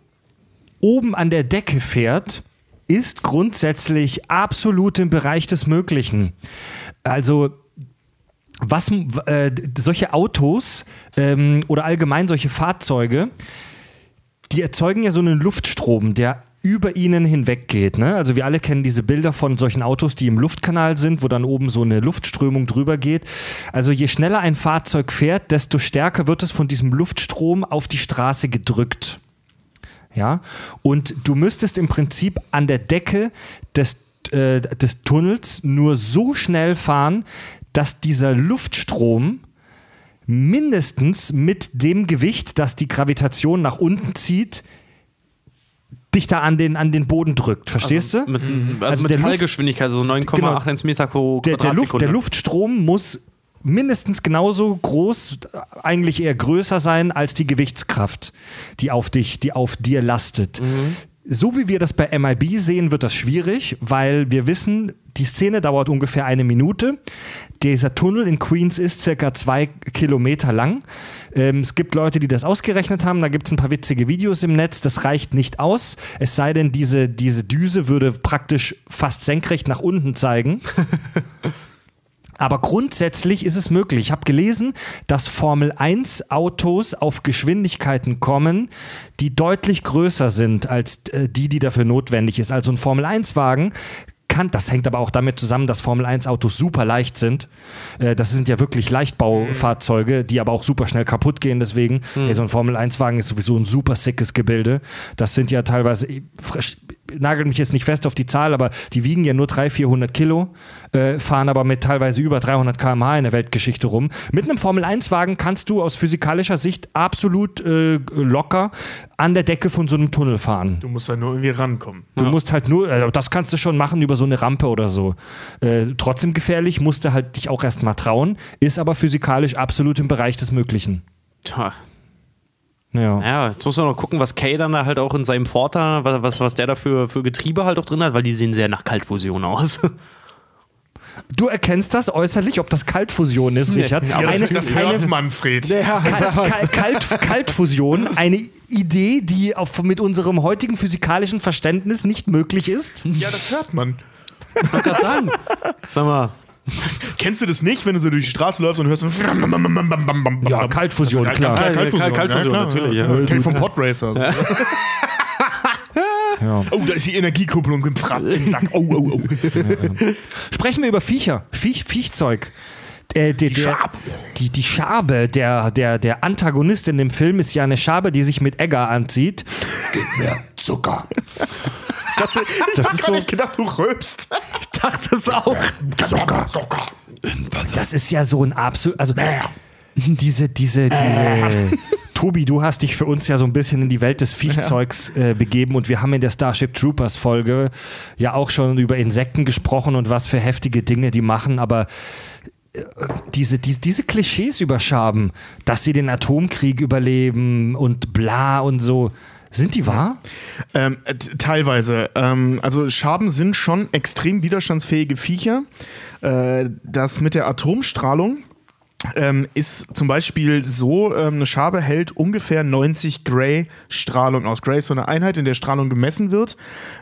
oben an der Decke fährt, ist grundsätzlich absolut im Bereich des Möglichen. Also was äh, solche Autos ähm, oder allgemein solche Fahrzeuge, die erzeugen ja so einen Luftstrom, der über ihnen hinweg geht. Ne? Also wir alle kennen diese Bilder von solchen Autos, die im Luftkanal sind, wo dann oben so eine Luftströmung drüber geht. Also je schneller ein Fahrzeug fährt, desto stärker wird es von diesem Luftstrom auf die Straße gedrückt. Ja, und du müsstest im Prinzip an der Decke des, äh, des Tunnels nur so schnell fahren, dass dieser Luftstrom mindestens mit dem Gewicht, das die Gravitation nach unten zieht, dich da an den, an den Boden drückt. Verstehst also du? Mit, also, Also mit der Fallgeschwindigkeit, also 9,81 Genau. Meter pro der, der, Luft, der Luftstrom muss mindestens genauso groß, eigentlich eher größer sein als die Gewichtskraft, die auf dich, die auf dir lastet. So wie wir das bei MIB sehen, wird das schwierig, weil wir wissen, die Szene dauert ungefähr eine Minute. Dieser Tunnel in Queens ist circa zwei Kilometer lang. Ähm, es gibt Leute, die das ausgerechnet haben. Da gibt es ein paar witzige Videos im Netz. Das reicht nicht aus. Es sei denn, diese, diese Düse würde praktisch fast senkrecht nach unten zeigen. Aber grundsätzlich ist es möglich. Ich habe gelesen, dass Formel 1 Autos auf Geschwindigkeiten kommen, die deutlich größer sind als äh, die, die dafür notwendig ist. Also ein Formel 1 Wagen kann, das hängt aber auch damit zusammen, dass Formel 1 Autos super leicht sind. Äh, das sind ja wirklich Leichtbaufahrzeuge, die aber auch super schnell kaputt gehen. Deswegen, Ey, so ein Formel 1 Wagen ist sowieso ein super sickes Gebilde. Das sind ja teilweise, frisch- nagelt mich jetzt nicht fest auf die Zahl, aber die wiegen ja nur 300, 400 Kilo, äh, fahren aber mit teilweise über 300 km/h in der Weltgeschichte rum. Mit einem Formel-1-Wagen kannst du aus physikalischer Sicht absolut äh, locker an der Decke von so einem Tunnel fahren. Du musst da nur irgendwie rankommen. Du musst halt nur, äh, das kannst du schon machen über so eine Rampe oder so. Äh, trotzdem gefährlich, musst du halt dich auch erst mal trauen, ist aber physikalisch absolut im Bereich des Möglichen. Tja, Ja. Ja, jetzt muss man noch gucken, was Kay dann da halt auch in seinem Vorteil, was, was, was der da für, für Getriebe halt auch drin hat, weil die sehen sehr nach Kaltfusion aus. Du erkennst das äußerlich, ob das Kaltfusion ist, Richard. Ja, das, Eine- das hört Manfred. Ja, Kal Kal Kalt Kaltfusion, eine Idee, die auf, mit unserem heutigen physikalischen Verständnis nicht möglich ist. Ja, das hört man. ich wollte gerade sagen. Sag mal, Kennst du das nicht, wenn du so durch die Straße läufst und hörst so Ja, Kaltfusion, Ganz klar. Ja, Kaltfusion, Kaltfusion, ja, klar, natürlich, Ja. ja. Kenn ich vom Podracer. Ja. Oh, da ist die Energiekupplung im, Fra im Sack. Oh, oh, oh. Sprechen wir über Viecher, Viech, Viechzeug. Äh, der, der, Schabe. Die, die Schabe, der, der, der Antagonist in dem Film ist ja eine Schabe, die sich mit Egger anzieht. mehr Zucker. Das Ich ist so, nicht gedacht, du rülpst. ich dachte es auch. Zucker. Zucker. In Wasser. das ist ja so ein absolut, also diese, diese, diese. Tobi, du hast dich für uns ja so ein bisschen in die Welt des Viechzeugs äh, begeben und wir haben in der Starship Troopers Folge ja auch schon über Insekten gesprochen und was für heftige Dinge die machen, aber äh, diese, die, diese Klischees über Schaben, dass sie den Atomkrieg überleben und bla und so, sind die wahr? Ähm, äh, teilweise. Ähm, also Schaben sind schon extrem widerstandsfähige Viecher. Äh, das mit der Atomstrahlung ähm, ist zum Beispiel so, ähm, eine Schabe hält ungefähr 90 Gray-Strahlung aus. Gray ist so eine Einheit, in der Strahlung gemessen wird.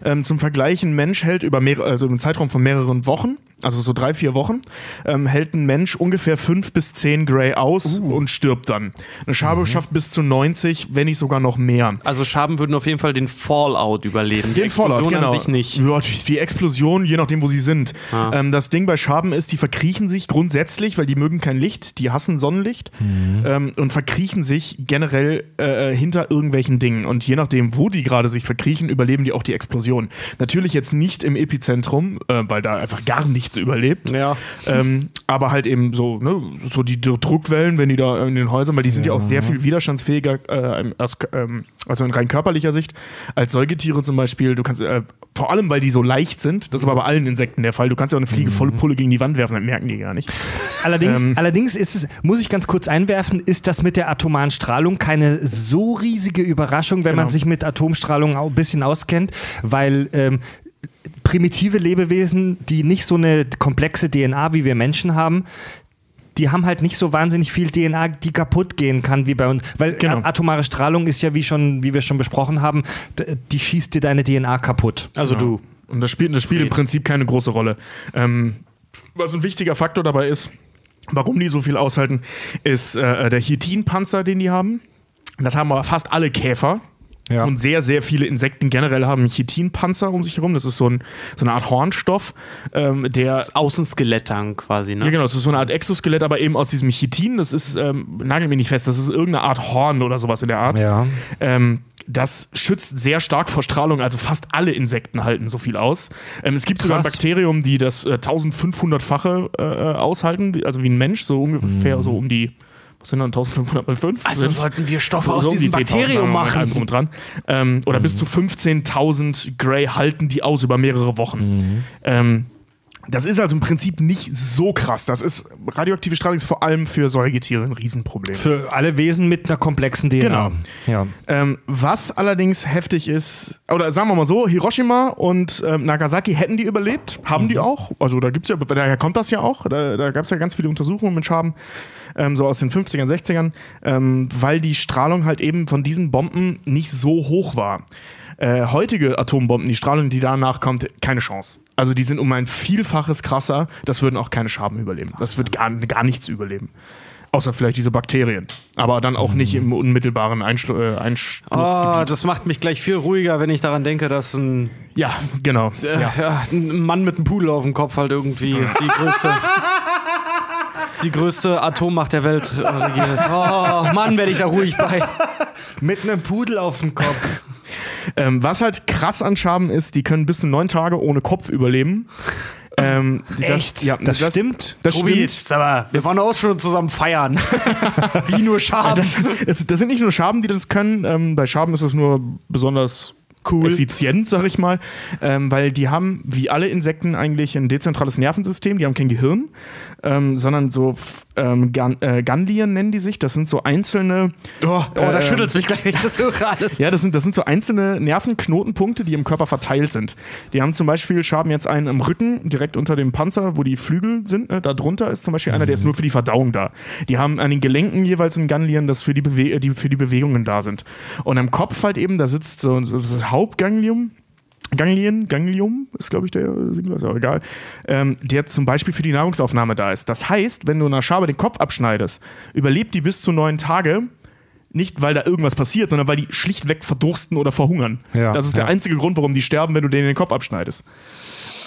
Ähm, zum Vergleich, ein Mensch hält über mehrere, also im Zeitraum von mehreren Wochen, also so drei, vier Wochen, ähm, hält ein Mensch ungefähr 5 bis 10 Gray aus und stirbt dann. Eine Schabe schafft bis zu 90, wenn nicht sogar noch mehr. Also Schaben würden auf jeden Fall den Fallout überleben. Den Fallout, genau. an sich nicht. Ja, die Explosion, je nachdem, wo sie sind. Ah. Ähm, das Ding bei Schaben ist, die verkriechen sich grundsätzlich, weil die mögen kein Licht, die hassen Sonnenlicht ähm, und verkriechen sich generell äh, hinter irgendwelchen Dingen. Und je nachdem, wo die gerade sich verkriechen, überleben die auch die Explosion. Natürlich jetzt nicht im Epizentrum, äh, weil da einfach gar nichts überlebt. Ja. Ähm, aber halt eben so, ne, so die Dr- Druckwellen, wenn die da in den Häusern, weil die sind ja, auch sehr viel widerstandsfähiger, äh, als, ähm, also in rein körperlicher Sicht, als Säugetiere zum Beispiel. Du kannst, äh, vor allem, weil die so leicht sind, das ist aber bei allen Insekten der Fall, du kannst ja auch eine Fliege volle Pulle gegen die Wand werfen, dann merken die gar nicht. Allerdings, Ähm. allerdings ist es, muss ich ganz kurz einwerfen, ist das mit der atomaren Strahlung keine so riesige Überraschung, wenn man Genau. sich mit Atomstrahlung auch ein bisschen auskennt, weil ähm, primitive Lebewesen, die nicht so eine komplexe DNA wie wir Menschen haben, die haben halt nicht so wahnsinnig viel DNA, die kaputt gehen kann wie bei uns. Weil Genau. atomare Strahlung ist ja, wie, schon, wie wir schon besprochen haben, die schießt dir deine DNA kaputt. Also du. Und das spielt, das spielt im. Prinzip keine große Rolle. Ähm, was ein wichtiger Faktor dabei ist, Warum die so viel aushalten, ist äh, der Chitinpanzer, den die haben. Das haben aber fast alle Käfer. Ja. Und sehr, sehr viele Insekten generell haben einen Chitinpanzer um sich herum. Das ist so, ein, so eine Art Hornstoff, ähm, der. Das Außenskelett dann quasi, ne? Ja, genau, das ist so eine Art Exoskelett, aber eben aus diesem Chitin. Das ist, ähm, nagel mir nicht fest, das ist irgendeine Art Horn oder sowas in der Art. Ja. Ähm, das schützt sehr stark vor Strahlung, also fast alle Insekten halten so viel aus. Ähm, es gibt sogar ein Krass. Bakterium, die das äh, 1500-fache äh, äh, aushalten, also wie ein Mensch, so ungefähr so um die, was sind dann 1500 mal 5? Also sollten wir Stoffe aus die diesem 10.000 Bakterium machen. Drum dran. Ähm, oder bis zu 15.000 Grey halten die aus über mehrere Wochen. Ähm, das ist also im Prinzip nicht so krass. Das ist radioaktive Strahlung ist vor allem für Säugetiere ein Riesenproblem. Für alle Wesen mit einer komplexen DNA. Genau. Ja. Ähm, was allerdings heftig ist, oder sagen wir mal so, Hiroshima und ähm, Nagasaki hätten die überlebt, haben die auch. Also da gibt's ja, daher kommt das ja auch. Da, da gab es ja ganz viele Untersuchungen mit Schaben, ähm, so aus den 50ern, 60ern, ähm, weil die Strahlung halt eben von diesen Bomben nicht so hoch war. Äh, heutige Atombomben, die Strahlung, die danach kommt, keine Chance. Also die sind um ein Vielfaches krasser, das würden auch keine Schaben überleben. Das wird gar, gar nichts überleben. Außer vielleicht diese Bakterien. Aber dann auch nicht im unmittelbaren Einschlu äh, Einsturzgebiet. Oh, das macht mich gleich viel ruhiger, wenn ich daran denke, dass ein, Ja, genau. äh, ja. ja, ein Mann mit einem Pudel auf dem Kopf halt irgendwie die größte, die größte Atommacht der Welt regiert. Oh, Mann, werde ich da ruhig bei. Mit einem Pudel auf dem Kopf. Ähm, was halt krass an Schaben ist, die können bis zu neun Tage ohne Kopf überleben. Ähm, das, Echt? Ja, Das stimmt? Das Tobi, stimmt. aber wir waren auch schon zusammen feiern. Wie nur Schaben. Das, das sind nicht nur Schaben, die das können. Ähm, bei Schaben ist das nur besonders cool. effizient, sag ich mal. Ähm, weil die haben, wie alle Insekten, eigentlich ein dezentrales Nervensystem. Die haben kein Gehirn, ähm, sondern so ähm, Gan äh, Ganglien nennen die sich. Das sind so einzelne. oh, da ähm, schüttelt mich gleich, wenn ich das höre alles. Ja, das sind, das sind so einzelne Nervenknotenpunkte, die im Körper verteilt sind. Die haben zum Beispiel, Schaben jetzt einen im Rücken, direkt unter dem Panzer, wo die Flügel sind. Ne? Da drunter ist zum Beispiel einer, der ist nur für die Verdauung da. Die haben an den Gelenken jeweils ein Ganglion, das für die, Bewe die, für die Bewegungen da sind. Und am Kopf halt eben, da sitzt so, so das Hauptganglium. Ganglien, Ganglium ist, glaube ich, der Singular, ist auch egal, ähm, der zum Beispiel für die Nahrungsaufnahme da ist. Das heißt, wenn du einer Schabe den Kopf abschneidest, überlebt die bis zu neun Tage, nicht weil da irgendwas passiert, sondern weil die schlichtweg verdursten oder verhungern. Ja, das ist der ja. einzige Grund, warum die sterben, wenn du denen den Kopf abschneidest.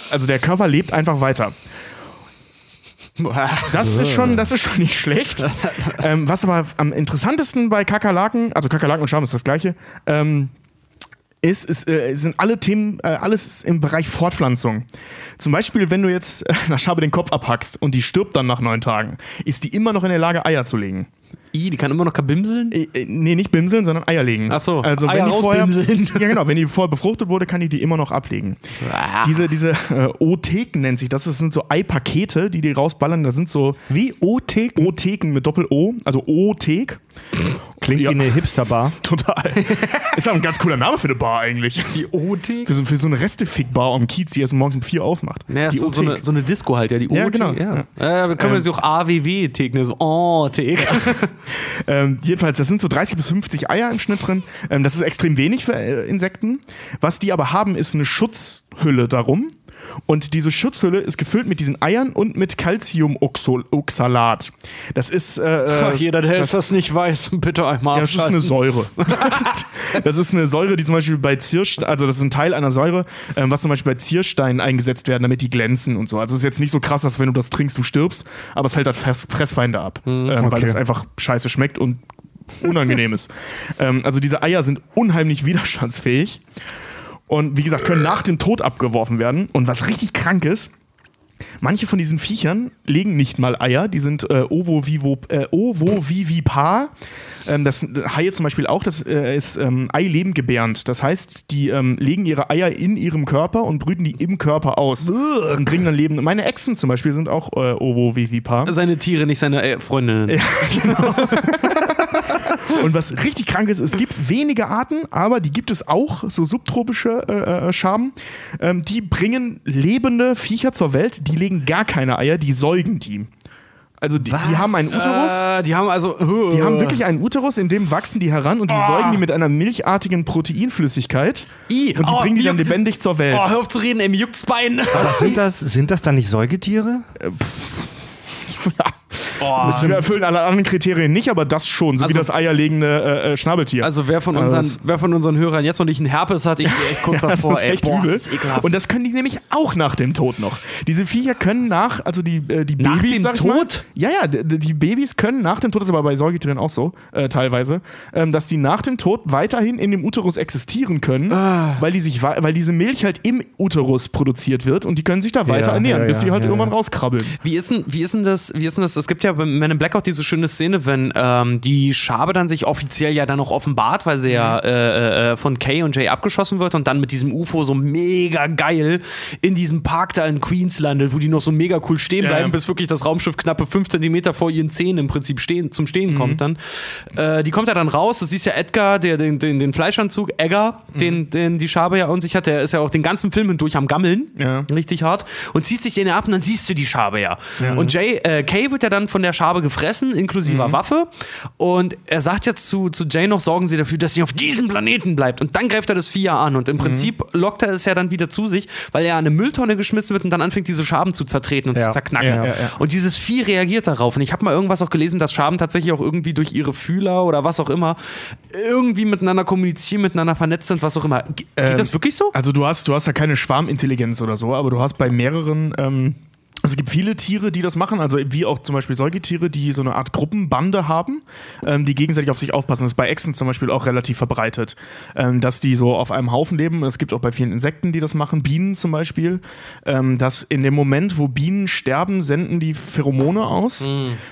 Also der Körper lebt einfach weiter. Das ist schon, das ist schon nicht schlecht. ähm, was aber am interessantesten bei Kakerlaken, also Kakerlaken und Schaben ist das gleiche, ähm, ist, ist, äh, sind alle Themen, äh, alles im Bereich Fortpflanzung. Zum Beispiel, wenn du jetzt äh, einer Schabe den Kopf abhackst und die stirbt dann nach neun Tagen, ist die immer noch in der Lage, Eier zu legen. I, die kann immer noch kabimseln? Äh, äh, nee, nicht bimseln, sondern Eier legen. Ach so, also Eier wenn die vorher. Ja, genau, wenn die vorher befruchtet wurde, kann die die immer noch ablegen. Ah. Diese, diese äh, O-Theken nennt sich das. Das sind so Eipakete, die die rausballern. Das sind so Wie O-Thek? O-Theken mit Doppel-O, also O-Thek. Klingt Ja. wie eine Hipsterbar. Total. ist auch ein ganz cooler Name für eine Bar eigentlich. Die Othek? Für so, für so eine Restefick-Bar am Kiez, die erst morgens um vier aufmacht. Ja, die so, so, eine, O-Thek. so eine Disco halt, ja, die Ja, Othek, genau. Ja. Ja. wir können Ähm, wir sie auch AWW-Thek, so Oh-Thek. Ähm, jedenfalls, das sind so 30 bis 50 Eier im Schnitt drin. Ähm, das ist extrem wenig für äh, Insekten. Was die aber haben, ist eine Schutzhülle darum. Und diese Schutzhülle ist gefüllt mit diesen Eiern und mit Calciumoxalat. Das ist. Äh, äh, Jeder, der das, das nicht weiß, bitte einmal ja, das ist eine Säure. das ist eine Säure, die zum Beispiel bei Zierstein, also das ist ein Teil einer Säure, ähm, was zum Beispiel bei Ziersteinen eingesetzt werden, damit die glänzen und so. Also es ist jetzt nicht so krass, dass wenn du das trinkst, du stirbst, aber es hält halt Fress Fressfeinde ab, ähm, weil okay. es einfach scheiße schmeckt und unangenehm ist. Ähm, also diese Eier sind unheimlich widerstandsfähig und wie gesagt, können nach dem Tod abgeworfen werden. Und was richtig krank ist, Manche von diesen Viechern legen nicht mal Eier, die sind äh, ovovivo, äh, ovovivipar. Ähm, das Haie zum Beispiel auch, das äh, ist ähm, Eileben gebärend. Das heißt, die ähm, legen ihre Eier in ihrem Körper und brüten die im Körper aus und bringen dann Leben. Meine Echsen zum Beispiel sind auch äh, ovovivipar. Seine Tiere, nicht seine äh, Freundinnen. Und was richtig krank ist, es gibt wenige Arten, aber die gibt es auch, so subtropische äh, äh, Schaben. Ähm, die bringen lebende Viecher zur Welt, die legen gar keine Eier, die säugen die. Also die, die haben einen Uterus. Äh, die haben also. Die haben wirklich einen Uterus, in dem wachsen die heran und die säugen die mit einer milchartigen Proteinflüssigkeit. I, und die oh, bringen die dann lebendig zur Welt. Oh, hör auf zu reden, ey, mir juckt's Bein. Sind das, sind das dann nicht Säugetiere? Ja. Das wir erfüllen alle anderen Kriterien nicht, aber das schon, so wie Also- das eierlegende äh, äh, Schnabeltier. Also wer von, Also unseren, das- wer von unseren Hörern jetzt noch nicht einen Herpes hat, ich stehe echt kurz das davor. ist ey. echt Boah, übel. das ist. Und das können die nämlich auch nach dem Tod noch. Diese Viecher können nach, also die, äh, die Nach Babys. dem sag ich mal, Tod? ja, ja, die, die Babys können nach dem Tod, das ist aber bei Säugetieren auch so, äh, teilweise, ähm, dass die nach dem Tod weiterhin in dem Uterus existieren können, Ah. weil, die sich, weil diese Milch halt im Uterus produziert wird und die können sich da weiter ernähren, ja, bis ja, die halt ja, irgendwann ja. rauskrabbeln. Wie ist denn, wie ist denn das, wie ist denn das? Es gibt ja bei Men in Black auch diese schöne Szene, wenn ähm, die Schabe dann sich offiziell ja dann auch offenbart, weil sie ja äh, äh, von Kay und Jay abgeschossen wird und dann mit diesem UFO so mega geil in diesem Park da in Queens landet, wo die noch so mega cool stehen Ja, bleiben, ja. bis wirklich das Raumschiff knappe 5 Zentimeter vor ihren Zähnen im Prinzip stehen, zum Stehen Mhm. kommt dann. Äh, die kommt ja dann raus, du siehst ja Edgar, der den, den, den Fleischanzug, Egger, Mhm. den, den die Schabe ja an sich hat, der ist ja auch den ganzen Film hindurch am Gammeln. Ja. Richtig hart. Und zieht sich den ab und dann siehst du die Schabe ja. Und Jay, äh, Kay wird ja dann von der Schabe gefressen, inklusive Waffe. Und er sagt jetzt zu, zu Jay noch, sorgen Sie dafür, dass sie auf diesem Planeten bleibt. Und dann greift er das Vieh ja an. Und im Prinzip lockt er es ja dann wieder zu sich, weil er an eine Mülltonne geschmissen wird und dann anfängt, diese Schaben zu zertreten und Ja. zu zerknacken. Ja, ja. Und dieses Vieh reagiert darauf. Und ich habe mal irgendwas auch gelesen, dass Schaben tatsächlich auch irgendwie durch ihre Fühler oder was auch immer irgendwie miteinander kommunizieren, miteinander vernetzt sind, was auch immer. Ge- Geht Ähm, das wirklich so? Also du hast, du hast ja keine Schwarmintelligenz oder so, aber du hast bei mehreren, ähm, also es gibt viele Tiere, die das machen, also wie auch zum Beispiel Säugetiere, die so eine Art Gruppenbande haben, ähm, die gegenseitig auf sich aufpassen. Das ist bei Echsen zum Beispiel auch relativ verbreitet, ähm, dass die so auf einem Haufen leben. Es gibt auch bei vielen Insekten, die das machen, Bienen zum Beispiel, ähm, dass in dem Moment, wo Bienen sterben, senden die Pheromone aus.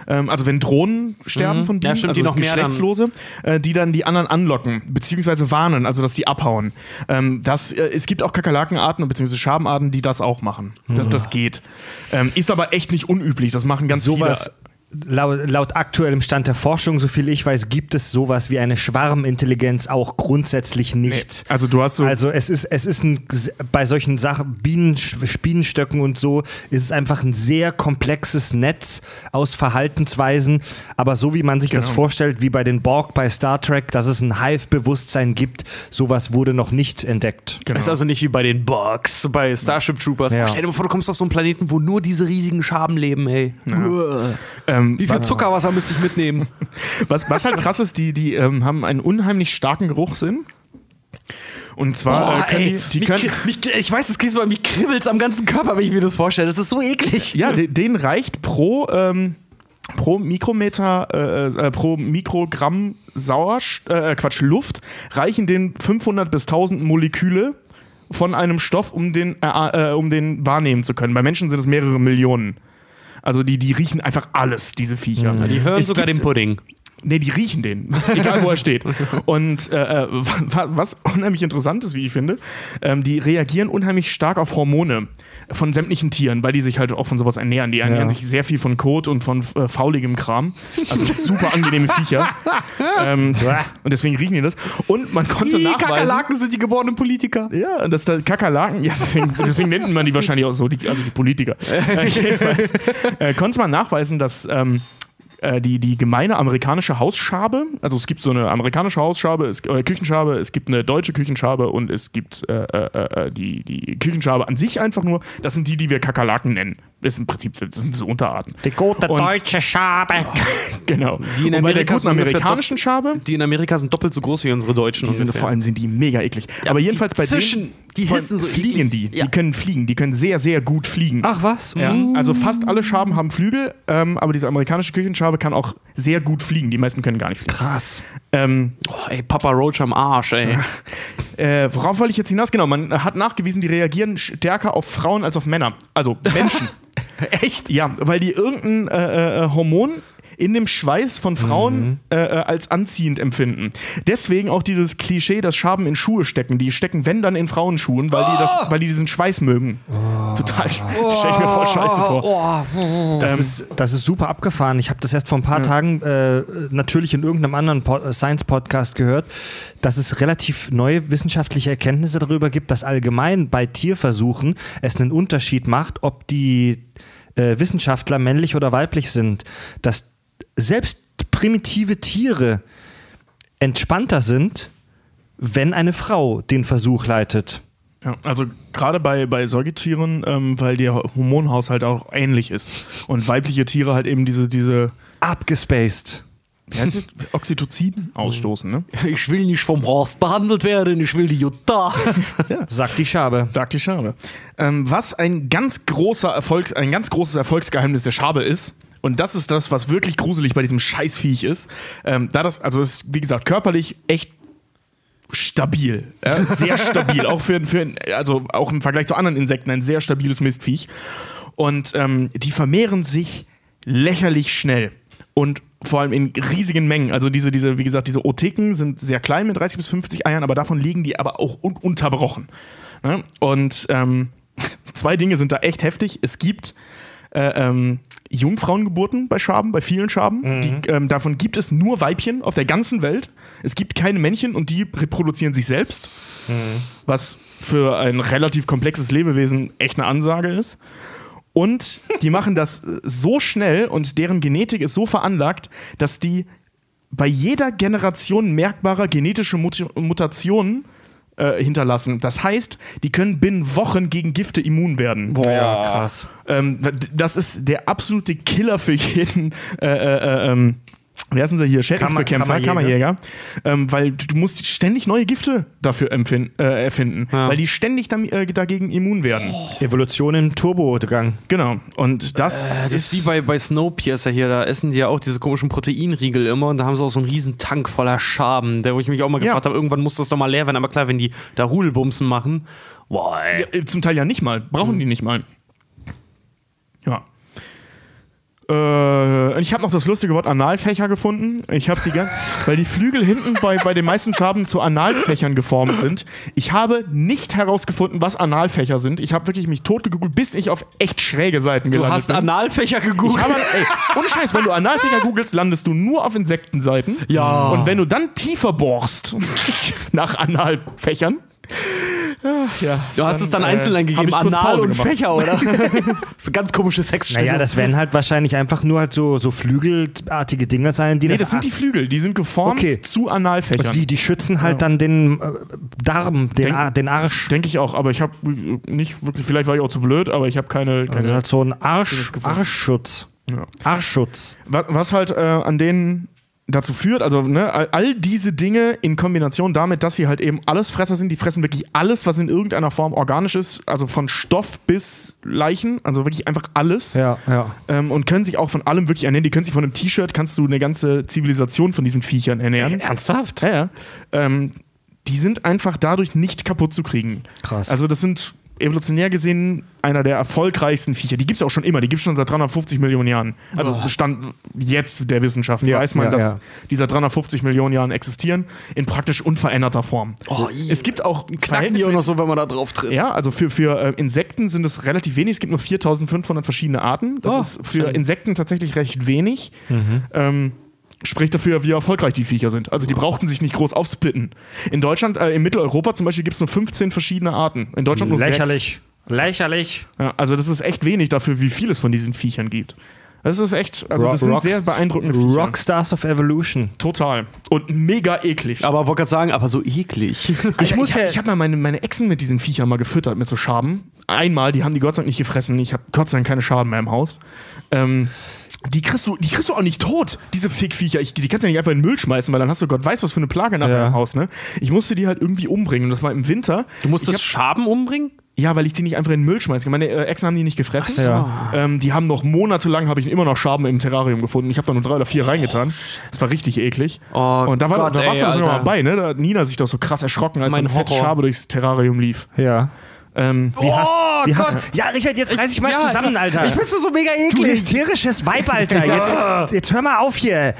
Ähm, also wenn Drohnen sterben von Mhm. Ja, Bienen, stimmt, also die noch mehr dann- Geschlechtslose, äh, die dann die anderen anlocken, beziehungsweise warnen, also dass sie abhauen. Ähm, das, äh, es gibt auch Kakerlakenarten beziehungsweise Schabenarten, die das auch machen. Dass das geht. Ähm, ist aber echt nicht unüblich. Das machen ganz sowas, viele. Laut, laut aktuellem Stand der Forschung, so viel ich weiß, gibt es sowas wie eine Schwarmintelligenz auch grundsätzlich nicht. Also du hast so. Also es ist, es ist ein, bei solchen Sachen, Bienen, Bienenstöcken und so, ist es einfach ein sehr komplexes Netz aus Verhaltensweisen. Aber so wie man sich das Genau. vorstellt, wie bei den Borg bei Star Trek, dass es ein Hive-Bewusstsein gibt, sowas wurde noch nicht entdeckt. genau. Ist also nicht wie bei den Bugs, bei Starship Troopers. Ja. Stell dir mal vor, du kommst auf so einen Planeten, wo nur diese riesigen Schaben leben, ey. Uah. ähm, Wie viel Zuckerwasser müsste ich mitnehmen? was, was halt krass ist, die, die ähm, haben einen unheimlich starken Geruchssinn. Und zwar äh, können die, die mich, können. mich, ich weiß, es klingt so, mich kribbelt's am ganzen Körper, wenn ich mir das vorstelle. Das ist so eklig. Ja, de, denen reicht pro, ähm, pro Mikrometer, äh, äh, pro Mikrogramm Sauerstoff, äh, Quatsch, Luft, reichen denen 500 bis 1000 Moleküle von einem Stoff, um den, äh, äh, um den wahrnehmen zu können. Bei Menschen sind es mehrere Millionen. Also die, die riechen einfach alles, diese Viecher. Die hören Es sogar den Pudding. Nee, die riechen den, egal wo er steht. Und äh, äh, wa- was unheimlich interessant ist, wie ich finde, ähm, die reagieren unheimlich stark auf Hormone von sämtlichen Tieren, weil die sich halt auch von sowas ernähren. Die ernähren sich sehr viel von Kot und von äh, fauligem Kram. Also super angenehme Viecher. ähm, und deswegen riechen die das. Und man konnte Die nachweisen. Kakerlaken sind die geborenen Politiker. Ja, das da Kakerlaken, ja, deswegen, deswegen nennt man die wahrscheinlich auch so, die, also die Politiker. äh, jedenfalls äh, konnte man nachweisen, dass ähm, äh, die, die gemeine amerikanische Hausschabe, also es gibt so eine amerikanische Hausschabe, es, äh, Küchenschabe, es gibt eine deutsche Küchenschabe und es gibt äh, äh, äh, die, die Küchenschabe an sich einfach nur, das sind die, die wir Kakerlaken nennen. Das ist im Prinzip, das sind so Unterarten. Die gute Und- deutsche Schabe. Genau. Die in und bei der Amerika guten sind amerikanischen Schabe, Die in Amerika sind doppelt so groß wie unsere Deutschen. die sind, ungefähr. vor allem sind die mega eklig. Aber jedenfalls bei zischen, denen die hissen so fliegen die. Ja. Die können fliegen. Die können sehr, sehr gut fliegen. Ach was? Ja, Mhm. also fast alle Schaben haben Flügel, ähm, aber diese amerikanische Küchenschabe kann auch sehr gut fliegen. Die meisten können gar nicht fliegen. Krass. Ähm, Oh, ey, Papa Roach am Arsch, ey. äh, worauf wollte ich jetzt hinaus? Genau, man hat nachgewiesen, die reagieren stärker auf Frauen als auf Männer. Also Menschen. Echt? ja, weil die irgendein äh, äh, Hormon in dem Schweiß von Frauen äh, äh, als anziehend empfinden. Deswegen auch dieses Klischee, dass Schaben in Schuhe stecken. Die stecken, wenn dann in Frauenschuhen, weil, die, das, weil die diesen Schweiß mögen. Total. Stell ich mir voll scheiße vor. Das, ist, das ist super abgefahren. Ich habe das erst vor ein paar Tagen äh, natürlich in irgendeinem anderen po Science-Podcast gehört, dass es relativ neue wissenschaftliche Erkenntnisse darüber gibt, dass allgemein bei Tierversuchen es einen Unterschied macht, ob die äh, Wissenschaftler männlich oder weiblich sind. Dass selbst primitive Tiere entspannter sind, wenn eine Frau den Versuch leitet. Ja, also gerade bei, bei Säugetieren, ähm, weil der Hormonhaushalt auch ähnlich ist. Und weibliche Tiere halt eben diese, diese Abgespaced. Oxytocin ausstoßen, ne? Ich will nicht vom Horst behandelt werden, ich will die Jutta. Sagt die Schabe. Sagt die Schabe. Ähm, was ein ganz großer Erfolg, ein ganz großes Erfolgsgeheimnis der Schabe ist, und das ist das, was wirklich gruselig bei diesem Scheißviech ist, ähm, da das, also es ist, wie gesagt, körperlich echt stabil. Ja? Sehr stabil. auch für, für, also auch im Vergleich zu anderen Insekten ein sehr stabiles Mistviech. Und ähm, die vermehren sich lächerlich schnell. Und vor allem in riesigen Mengen. Also diese, diese, wie gesagt, diese Otiken sind sehr klein mit 30 bis 50 Eiern, aber davon liegen die aber auch un unterbrochen. Ne? Und ähm, zwei Dinge sind da echt heftig. Es gibt äh, ähm, Jungfrauengeburten bei Schaben, bei vielen Schaben. Die, ähm, davon gibt es nur Weibchen auf der ganzen Welt. Es gibt keine Männchen und die reproduzieren sich selbst. Was für ein relativ komplexes Lebewesen echt eine Ansage ist. Und die machen das so schnell und deren Genetik ist so veranlagt, dass die bei jeder Generation merkbarer genetische Mut Mutationen äh, hinterlassen. Das heißt, die können binnen Wochen gegen Gifte immun werden. Ja, krass. Ähm, das ist der absolute Killer für jeden. Äh, äh, ähm, wie heißen sie hier? Schädlingsbekämpfer, Kammer- Kammerjäger. Ähm, weil du musst ständig neue Gifte dafür äh, erfinden, weil die ständig dam- äh, dagegen immun werden. Evolution im Turbogang. Genau. Und das, Das ist wie bei, bei Snowpiercer hier, da essen die ja auch diese komischen Proteinriegel immer und da haben sie auch so einen riesen Tank voller Schaben, der wo ich mich auch mal Ja. gefragt habe, irgendwann muss das doch mal leer werden, aber klar, wenn die da Rudelbumsen machen, boah, ey. Ja, äh, zum Teil ja nicht mal. Brauchen die nicht mal. Ja. Äh, ich habe noch das lustige Wort Analfächer gefunden. Ich habe die gan- weil die Flügel hinten bei, bei den meisten Schaben zu Analfächern geformt sind. Ich habe nicht herausgefunden, was Analfächer sind. Ich habe wirklich mich tot gegoogelt, bis ich auf echt schräge Seiten Du gelandet hast bin. Analfächer Ich gegoogelt. habe, ey, ohne Scheiß, wenn du Analfächer googelst, landest du nur auf Insektenseiten. Ja. Und wenn du dann tiefer bohrst nach Analfächern, ja, Du hast es dann äh, einzeln ich kurz Anal Pause und gemacht. Fächer, oder? so ganz komische Sexstellung. Naja, das werden halt wahrscheinlich einfach nur halt so, so flügelartige Dinger sein, die Nee, das sind die Flügel, die sind geformt Okay. zu Analfächern. also die, die schützen halt dann den äh, Darm, den, Denk- Ar den Arsch. Denke ich auch, aber ich habe nicht wirklich, vielleicht war ich auch zu blöd, aber ich habe keine. keine Also halt so ein Arsch. Arschschutz. Ja. Arschschutz. was, was halt äh, an denen dazu führt, also ne, all, diese Dinge in Kombination damit, dass sie halt eben Allesfresser sind, die fressen wirklich alles, was in irgendeiner Form organisch ist, also von Stoff bis Leichen, also wirklich einfach alles. Ja, ja. Ähm, und können sich auch von allem wirklich ernähren. Die können sich von einem T-Shirt, kannst du eine ganze Zivilisation von diesen Viechern ernähren. Ernsthaft? Ja, ja. Ähm, die sind einfach dadurch nicht kaputt zu kriegen. Krass. Also das sind evolutionär gesehen einer der erfolgreichsten Viecher. Die gibt es auch schon immer. Die gibt es schon seit 350 Millionen Jahren. Also Stand jetzt der Wissenschaft Ja, weiß man, ja, dass ja. die seit 350 Millionen Jahren existieren in praktisch unveränderter Form. Oh, es gibt auch knacken die auch noch so, wenn man da drauf tritt. ja, also für, für äh, Insekten sind es relativ wenig. Es gibt nur 4500 verschiedene Arten. Das Oh, ist für schön. Insekten tatsächlich recht wenig. Ähm, spricht dafür, wie erfolgreich die Viecher sind. Also die brauchten sich nicht groß aufsplitten. In Deutschland, äh, in Mitteleuropa zum Beispiel, gibt es nur 15 verschiedene Arten. In Deutschland nur Lächerlich. Lächerlich. Sechs. Ja, also das ist echt wenig dafür, wie viel es von diesen Viechern gibt. Das ist echt, also das sind Rocks- sehr beeindruckende Viecher. Rockstars of Evolution. Total. Und mega eklig. Aber wollte gerade sagen, aber so eklig. Ich, muss ich, ja- ich habe mal meine, meine Echsen mit diesen Viechern mal gefüttert, mit so Schaben. Einmal, die haben die Gott sei Dank nicht gefressen. Ich habe Gott sei Dank keine Schaben mehr im Haus. Ähm, die kriegst, du, die kriegst du auch nicht tot, diese Fickviecher. Ich, die kannst du ja nicht einfach in den Müll schmeißen, weil dann hast du Gott weiß, was für eine Plage nachher Ja. im Haus. Ne? Ich musste die halt irgendwie umbringen. Und das war im Winter. Du musst ich das Schaben umbringen? Ja, weil ich die nicht einfach in den Müll schmeiße. Meine äh, Echsen haben die nicht gefressen. so. Ja. Ähm, die haben noch monatelang, habe ich immer noch Schaben im Terrarium gefunden. Ich habe da nur drei oder vier reingetan. Das war richtig eklig. Oh und da, war, Gott, da warst ey, du sogar mal bei, ne? Da hat Nina sich doch so krass erschrocken, als Mein eine fette Horror. Schabe durchs Terrarium lief. Ja. Ähm, Wie hast, Oh wie Gott. hast, ja, Richard, jetzt reiß dich mal Ja, zusammen, Alter. Ich find's so mega du eklig. hysterisches Weib, Alter. Jetzt, jetzt hör mal auf hier.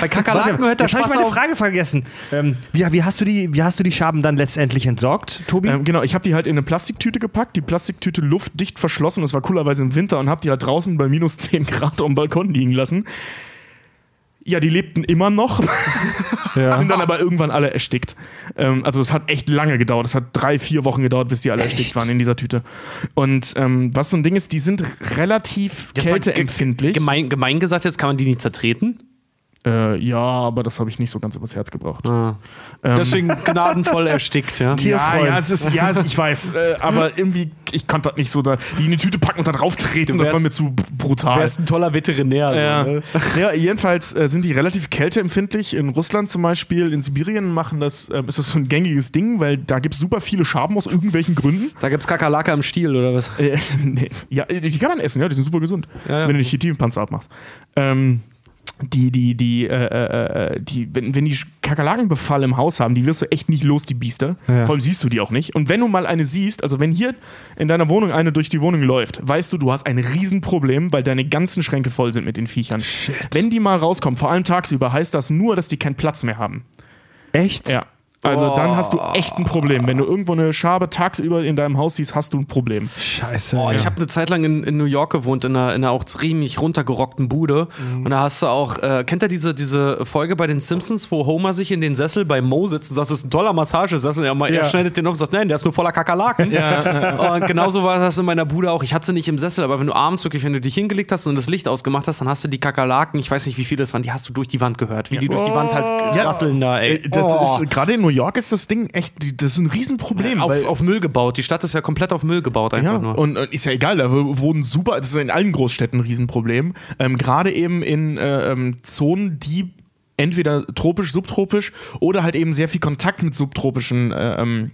Bei Kakerlaken hört der jetzt habe ich Spaß meine auf. Frage vergessen. Ähm, wie, wie, hast du die, wie hast du die Schaben dann letztendlich entsorgt, Tobi? Ähm, genau, ich habe die halt in eine Plastiktüte gepackt, die Plastiktüte luftdicht verschlossen, das war coolerweise im Winter und habe die halt draußen bei minus 10 Grad am Balkon liegen lassen. Ja, die lebten immer noch, ja. sind dann aber irgendwann alle erstickt. Ähm, also es hat echt lange gedauert, es hat drei, vier Wochen gedauert, bis die alle erstickt waren in dieser Tüte. Und ähm, was so ein Ding ist, die sind relativ Jetzt kälteempfindlich. Gemein, gemein gesagt, jetzt kann man die nicht zertreten. Äh, ja, aber das habe ich nicht so ganz übers Herz gebracht. Ah. Ähm, Deswegen gnadenvoll erstickt, ja. ja, Tierfreund. ja, es ist, ja, es- ich weiß, äh, aber irgendwie, ich konnte das nicht so da, die in die Tüte packen und da drauf treten, das war mir zu brutal. Wärst ein toller Veterinär. so, Ja. ne? ja, jedenfalls äh, sind die relativ kälteempfindlich. In Russland zum Beispiel, in Sibirien machen das, äh, ist das so ein gängiges Ding, weil da gibt es super viele Schaben aus irgendwelchen Gründen. Da gibt's Kakerlake am Stiel oder was? Äh, nee. Ja, die die kann man essen, ja, die sind super gesund, Ja, ja. wenn du nicht die Tiefenpanzer abmachst. Ähm, die, die, die, äh, äh, äh, die, wenn, wenn die Kakerlakenbefall im Haus haben, die wirst du echt nicht los, die Biester. Ja. Vor allem siehst du die auch nicht. Und wenn du mal eine siehst, also wenn hier in deiner Wohnung eine durch die Wohnung läuft, weißt du, du hast ein Riesenproblem, weil deine ganzen Schränke voll sind mit den Viechern. Wenn die mal rauskommen, vor allem tagsüber, heißt das nur, dass die keinen Platz mehr haben. Echt? Ja. Also dann hast du echt ein Problem. Wenn du irgendwo eine Schabe tagsüber in deinem Haus siehst, hast du ein Problem. Scheiße. Oh, ja. ich habe eine Zeit lang in, in New York gewohnt, in einer, in einer auch ziemlich runtergerockten Bude. Und da hast du auch, äh, kennt ihr diese, diese Folge bei den Simpsons, wo Homer sich in den Sessel bei Mo sitzt und sagt, das ist ein toller Massagesessel. Er, er Ja. schneidet den auf und sagt, nein, der ist nur voller Kakerlaken. und genauso war das in meiner Bude auch. Ich hatte sie nicht im Sessel, aber wenn du abends wirklich, wenn du dich hingelegt hast und das Licht ausgemacht hast, dann hast du die Kakerlaken, ich weiß nicht, wie viele das waren, die hast du durch die Wand gehört. Wie die durch die Wand halt rasseln da, ey. Äh, Das Oh. ist, gerade in New York ist das Ding echt, das ist ein Riesenproblem. auf, weil- auf Müll gebaut. Die Stadt ist ja komplett auf Müll gebaut einfach ja, nur. und, und ist ja egal, da wurden super, das ist in allen Großstädten ein Riesenproblem. Ähm, Gerade eben in äh, ähm, Zonen, die entweder tropisch, subtropisch oder halt eben sehr viel Kontakt mit subtropischen äh, ähm,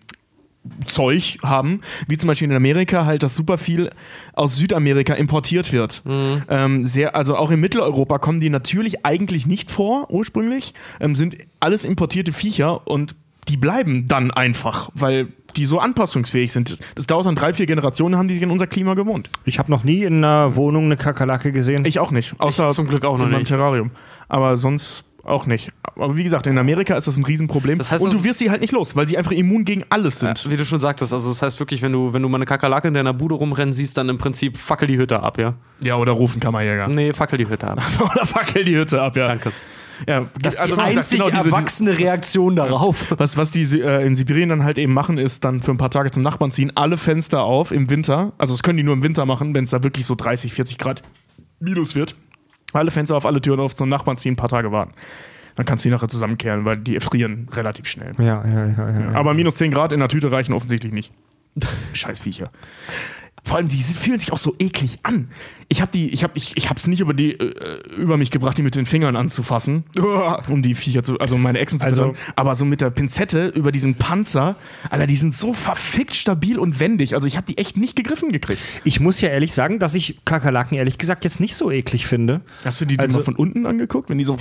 Zeug haben, wie zum Beispiel in Amerika halt, dass super viel aus Südamerika importiert wird. Ähm, sehr, also auch in Mitteleuropa kommen die natürlich eigentlich nicht vor, ursprünglich, ähm, sind alles importierte Viecher und die bleiben dann einfach, weil die so anpassungsfähig sind. Das dauert dann drei, vier Generationen, haben die sich in unser Klima gewohnt. Ich habe noch nie in einer Wohnung eine Kakerlake gesehen. Ich auch nicht, außer zum Glück auch noch in nicht. Terrarium. Aber sonst auch nicht. Aber wie gesagt, in Amerika ist das ein Riesenproblem. Das heißt und du also- wirst sie halt nicht los, weil sie einfach immun gegen alles Ja, sind. wie du schon sagtest, also das heißt wirklich, wenn du, wenn du mal eine Kakerlake in deiner Bude rumrennen siehst, dann im Prinzip fackel die Hütte ab, ja? Ja, oder rufen Kammerjäger. Nee, fackel die Hütte ab. oder fackel die Hütte ab, ja. Danke. Ja, Das ist also die einzig genau diese- erwachsene Reaktion darauf. Was, was die äh, in Sibirien dann halt eben machen, ist dann für ein paar Tage zum Nachbarn ziehen, alle Fenster auf im Winter. Also das können die nur im Winter machen, wenn es da wirklich so 30, 40 Grad minus wird. Alle Fenster auf, alle Türen auf zum Nachbarn ziehen, ein paar Tage warten. Dann kannst du die nachher zusammenkehren, weil die frieren relativ schnell. ja, ja, ja, ja. ja. Aber minus 10 Grad in der Tüte reichen offensichtlich nicht. Scheiß Viecher. Vor allem, die fühlen sich auch so eklig an. Ich habe die, ich habe, ich, ich hab's nicht über die, äh, über mich gebracht, die mit den Fingern anzufassen, um die Viecher zu, also meine Echsen zu Also- versorgen. Aber so mit der Pinzette über diesen Panzer, Alter, die sind so verfickt stabil und wendig. Also ich habe die echt nicht gegriffen gekriegt. Ich muss ja ehrlich sagen, dass ich Kakerlaken ehrlich gesagt jetzt nicht so eklig finde. Hast du die Also- mal von unten angeguckt, wenn die so?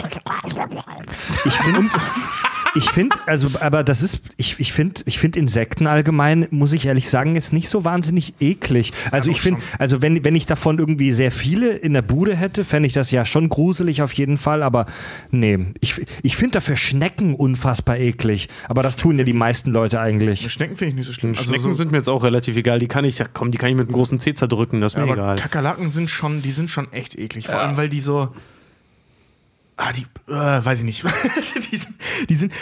Ich finde, ich finde, also, aber das ist, ich, ich finde, ich finde Insekten allgemein, muss ich ehrlich sagen, jetzt nicht so wahnsinnig eklig. Also doch ich finde, also wenn, wenn ich davon irgendwie sehr viele in der Bude hätte, fände ich das ja schon gruselig auf jeden Fall, aber nee, ich, ich finde dafür Schnecken unfassbar eklig. Aber das tun ja die meisten Leute eigentlich. Schnecken finde ich nicht so schlimm. Schnecken also so, sind mir jetzt auch relativ egal. Die kann ich, ja, komm, die kann ich mit einem großen C zerdrücken, das ist mir aber egal. Kakerlaken sind schon, die sind schon echt eklig. Vor allem, weil die so. Ah, die, äh, weiß ich nicht. die, sind, die sind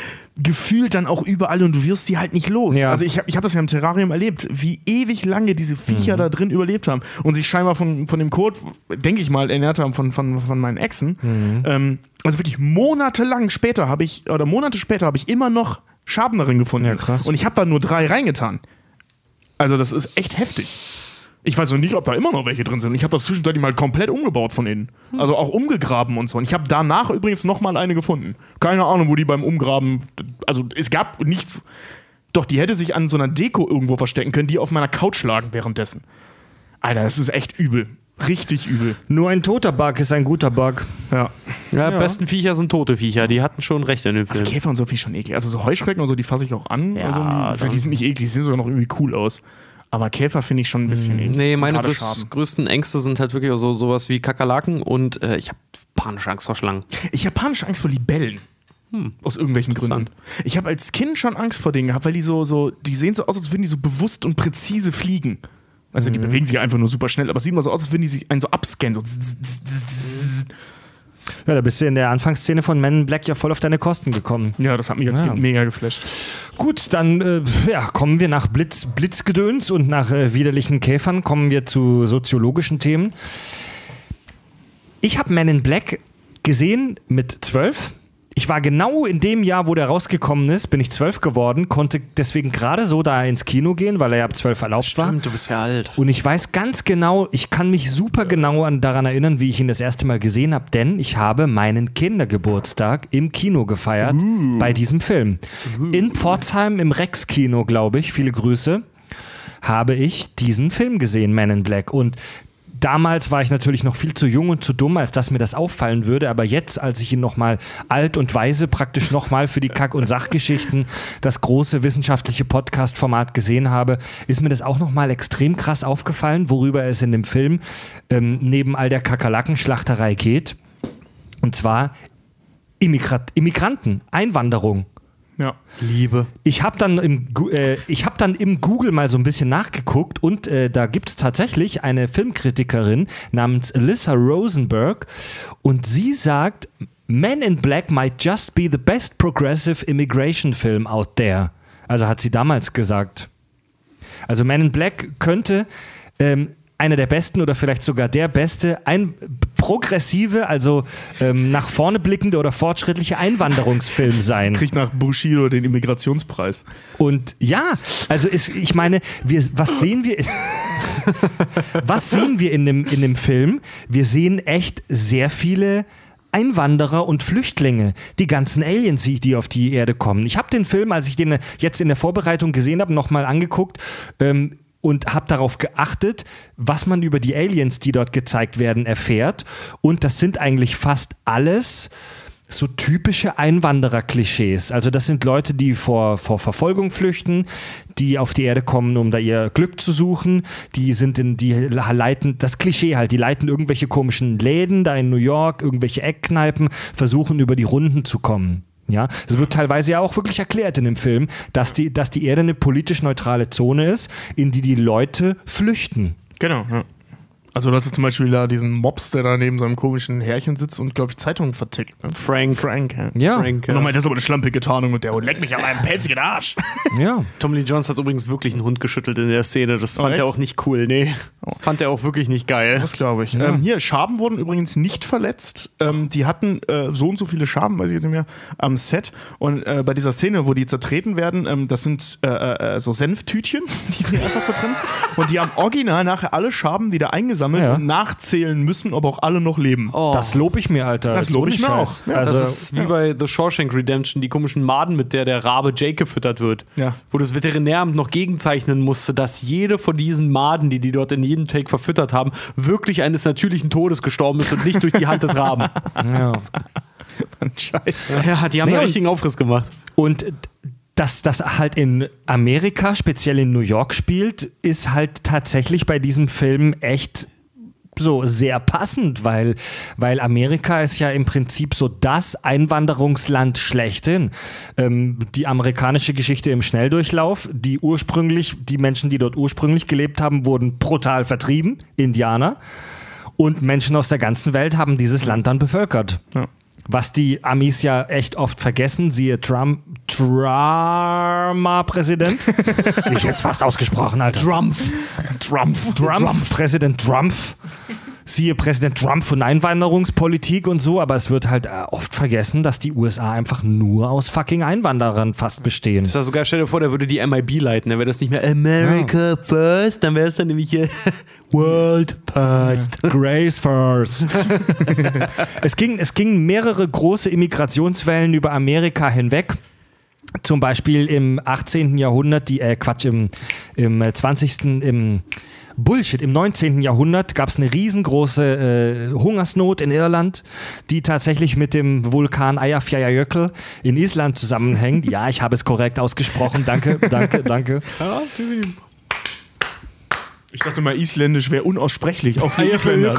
gefühlt dann auch überall und du wirst sie halt nicht los. Ja. Also ich habe ich hab das ja im Terrarium erlebt, wie ewig lange diese Viecher da drin überlebt haben und sich scheinbar von, von dem Code, denke ich mal, ernährt haben von, von, von meinen Exen. Ähm, also wirklich monatelang später habe ich, oder Monate später habe ich immer noch Schaben darin gefunden. Ja, krass. Und ich habe da nur drei reingetan. Also das ist echt heftig. Ich weiß noch nicht, ob da immer noch welche drin sind. Ich habe das zwischenzeitlich mal komplett umgebaut von innen. Also auch umgegraben und so. Und ich habe danach übrigens noch mal eine gefunden. Keine Ahnung, wo die beim Umgraben. Also es gab nichts. Doch, die hätte sich an so einer Deko irgendwo verstecken können, die auf meiner Couch lagen währenddessen. Alter, das ist echt übel. Richtig übel. Nur ein toter Bug ist ein guter Bug. Ja. Ja, besten Viecher sind tote Viecher. Die hatten schon recht in dem Also Film. Käfer und so ich schon eklig. Also so Heuschrecken und so, die fasse ich auch an. Ja, also, die sind nicht eklig, die sehen sogar noch irgendwie cool aus. Aber Käfer finde ich schon ein bisschen eklig. Nee, meine größ größten Ängste sind halt wirklich so sowas wie Kakerlaken und äh, ich habe panische Angst vor Schlangen. Ich habe panische Angst vor Libellen. Aus irgendwelchen Gründen. Ich habe als Kind schon Angst vor denen gehabt, weil die so, so, die sehen so aus, als würden die so bewusst und präzise fliegen. Also die bewegen sich einfach nur super schnell, aber es sieht immer so aus, als würden die sich einen so abscannen. So. Ja, da bist du in der Anfangsszene von Men in Black ja voll auf deine Kosten gekommen. Ja, das hat mich als Ja. Mega geflasht. Gut, dann äh, ja, kommen wir nach Blitz, Blitzgedöns und nach äh, widerlichen Käfern kommen wir zu soziologischen Themen. Ich habe Men in Black gesehen mit zwölf. Ich war genau in dem Jahr, wo der rausgekommen ist, bin ich zwölf geworden, konnte deswegen gerade so da ins Kino gehen, weil er ja ab zwölf erlaubt war. Stimmt, du bist ja alt. Und ich weiß ganz genau, ich kann mich super genau an, daran erinnern, wie ich ihn das erste Mal gesehen habe, denn ich habe meinen Kindergeburtstag im Kino gefeiert bei diesem Film. In Pforzheim im Rex-Kino, glaube ich, viele Grüße, habe ich diesen Film gesehen, Man in Black. Und damals war ich natürlich noch viel zu jung und zu dumm, als dass mir das auffallen würde. Aber jetzt, als ich ihn nochmal alt und weise praktisch nochmal für die Kack- und Sachgeschichten, das große wissenschaftliche Podcast-Format gesehen habe, ist mir das auch nochmal extrem krass aufgefallen, worüber es in dem Film ähm, neben all der Kakerlakenschlachterei geht. Und zwar Immigrat Immigranten, Einwanderung. Ja. Liebe. Ich habe dann, im äh, ich hab dann im Google mal so ein bisschen nachgeguckt und äh, da gibt es tatsächlich eine Filmkritikerin namens Alyssa Rosenberg und sie sagt, Men in Black might just be the best progressive immigration film out there. Also hat sie damals gesagt. Also Men in Black könnte ähm, einer der besten oder vielleicht sogar der beste, ein progressive, also ähm, nach vorne blickende oder fortschrittliche Einwanderungsfilm sein. Kriegt nach Bushido den Immigrationspreis. Und ja, also ist, ich meine, wir, was sehen wir? was sehen wir in dem, in dem Film? Wir sehen echt sehr viele Einwanderer und Flüchtlinge, die ganzen Aliens, die auf die Erde kommen. Ich habe den Film, als ich den jetzt in der Vorbereitung gesehen habe, nochmal angeguckt. Ähm, und habe darauf geachtet, was man über die Aliens, die dort gezeigt werden, erfährt. Und das sind eigentlich fast alles so typische Einwanderer-Klischees. Also das sind Leute, die vor, vor Verfolgung flüchten, die auf die Erde kommen, um da ihr Glück zu suchen. Die sind in, die leiten, das Klischee halt, die leiten irgendwelche komischen Läden da in New York, irgendwelche Eckkneipen, versuchen über die Runden zu kommen. Ja, es wird teilweise ja auch wirklich erklärt in dem Film, dass die, dass die Erde eine politisch neutrale Zone ist, in die die Leute flüchten. Genau, ja. Also, das ist zum Beispiel da diesen Mops, der da neben seinem komischen Härchen sitzt und, glaube ich, Zeitungen vertickt. Ne? Frank. Frank, ja. Ja, Frank, Und nochmal, das ist aber eine schlampige Tarnung und der Hund leckt mich an meinem pelzigen Arsch. ja. Tommy Lee Jones hat übrigens wirklich einen Hund geschüttelt in der Szene. Das fand echt? er auch nicht cool. Nee, das fand er auch wirklich nicht geil. Das glaube ich. Ähm, hier, Schaben wurden übrigens nicht verletzt. Ähm, die hatten äh, so und so viele Schaben, weiß ich jetzt nicht mehr, am Set. Und äh, bei dieser Szene, wo die zertreten werden, ähm, das sind äh, äh, so Senftütchen, die sie einfach zertrennen. Und die haben original nachher alle Schaben wieder eingesammelt Ja. und nachzählen müssen, ob auch alle noch leben. Oh. Das lobe ich mir, Alter. Das Jetzt lob ohne ich mir Scheiß. auch. Ja, also, Das ist wie bei The Shawshank Redemption, die komischen Maden, mit der der Rabe Jake gefüttert wird. Ja. Wo das Veterinäramt noch gegenzeichnen musste, dass jede von diesen Maden, die die dort in jedem Take verfüttert haben, wirklich eines natürlichen Todes gestorben ist und nicht durch die Hand des Raben. ja. Scheiße. ja, die haben Nee, einen richtigen Aufriss gemacht. Und dass das halt in Amerika, speziell in New York spielt, ist halt tatsächlich bei diesem Film echt so sehr passend, weil, weil Amerika ist ja im Prinzip so das Einwanderungsland schlechthin. Ähm, die amerikanische Geschichte im Schnelldurchlauf, die ursprünglich, die Menschen, die dort ursprünglich gelebt haben, wurden brutal vertrieben, Indianer. Und Menschen aus der ganzen Welt haben dieses Land dann bevölkert. Ja. Was die Amis ja echt oft vergessen, siehe Trump, Trump-Präsident. ich jetzt fast ausgesprochen, Alter. Trump. Trump, Trump, Präsident Trump. Siehe Präsident Trump von Einwanderungspolitik und so, aber es wird halt äh, oft vergessen, dass die USA einfach nur aus fucking Einwanderern fast bestehen. Das war sogar, stell dir vor, der würde die MIB leiten. Dann wäre das nicht mehr America first, dann wäre es dann nämlich hier World first. Grace first. es, ging, es gingen mehrere große Immigrationswellen über Amerika hinweg. Zum Beispiel im 18. Jahrhundert, die, äh, Quatsch, im, im äh, 20. im Bullshit, im 19. Jahrhundert gab es eine riesengroße äh, Hungersnot in Irland, die tatsächlich mit dem Vulkan Eyjafjallajökull in Island zusammenhängt. Ja, ich habe es korrekt ausgesprochen. Danke, danke, danke. Ich dachte mal, Isländisch wäre unaussprechlich, auch für Isländer.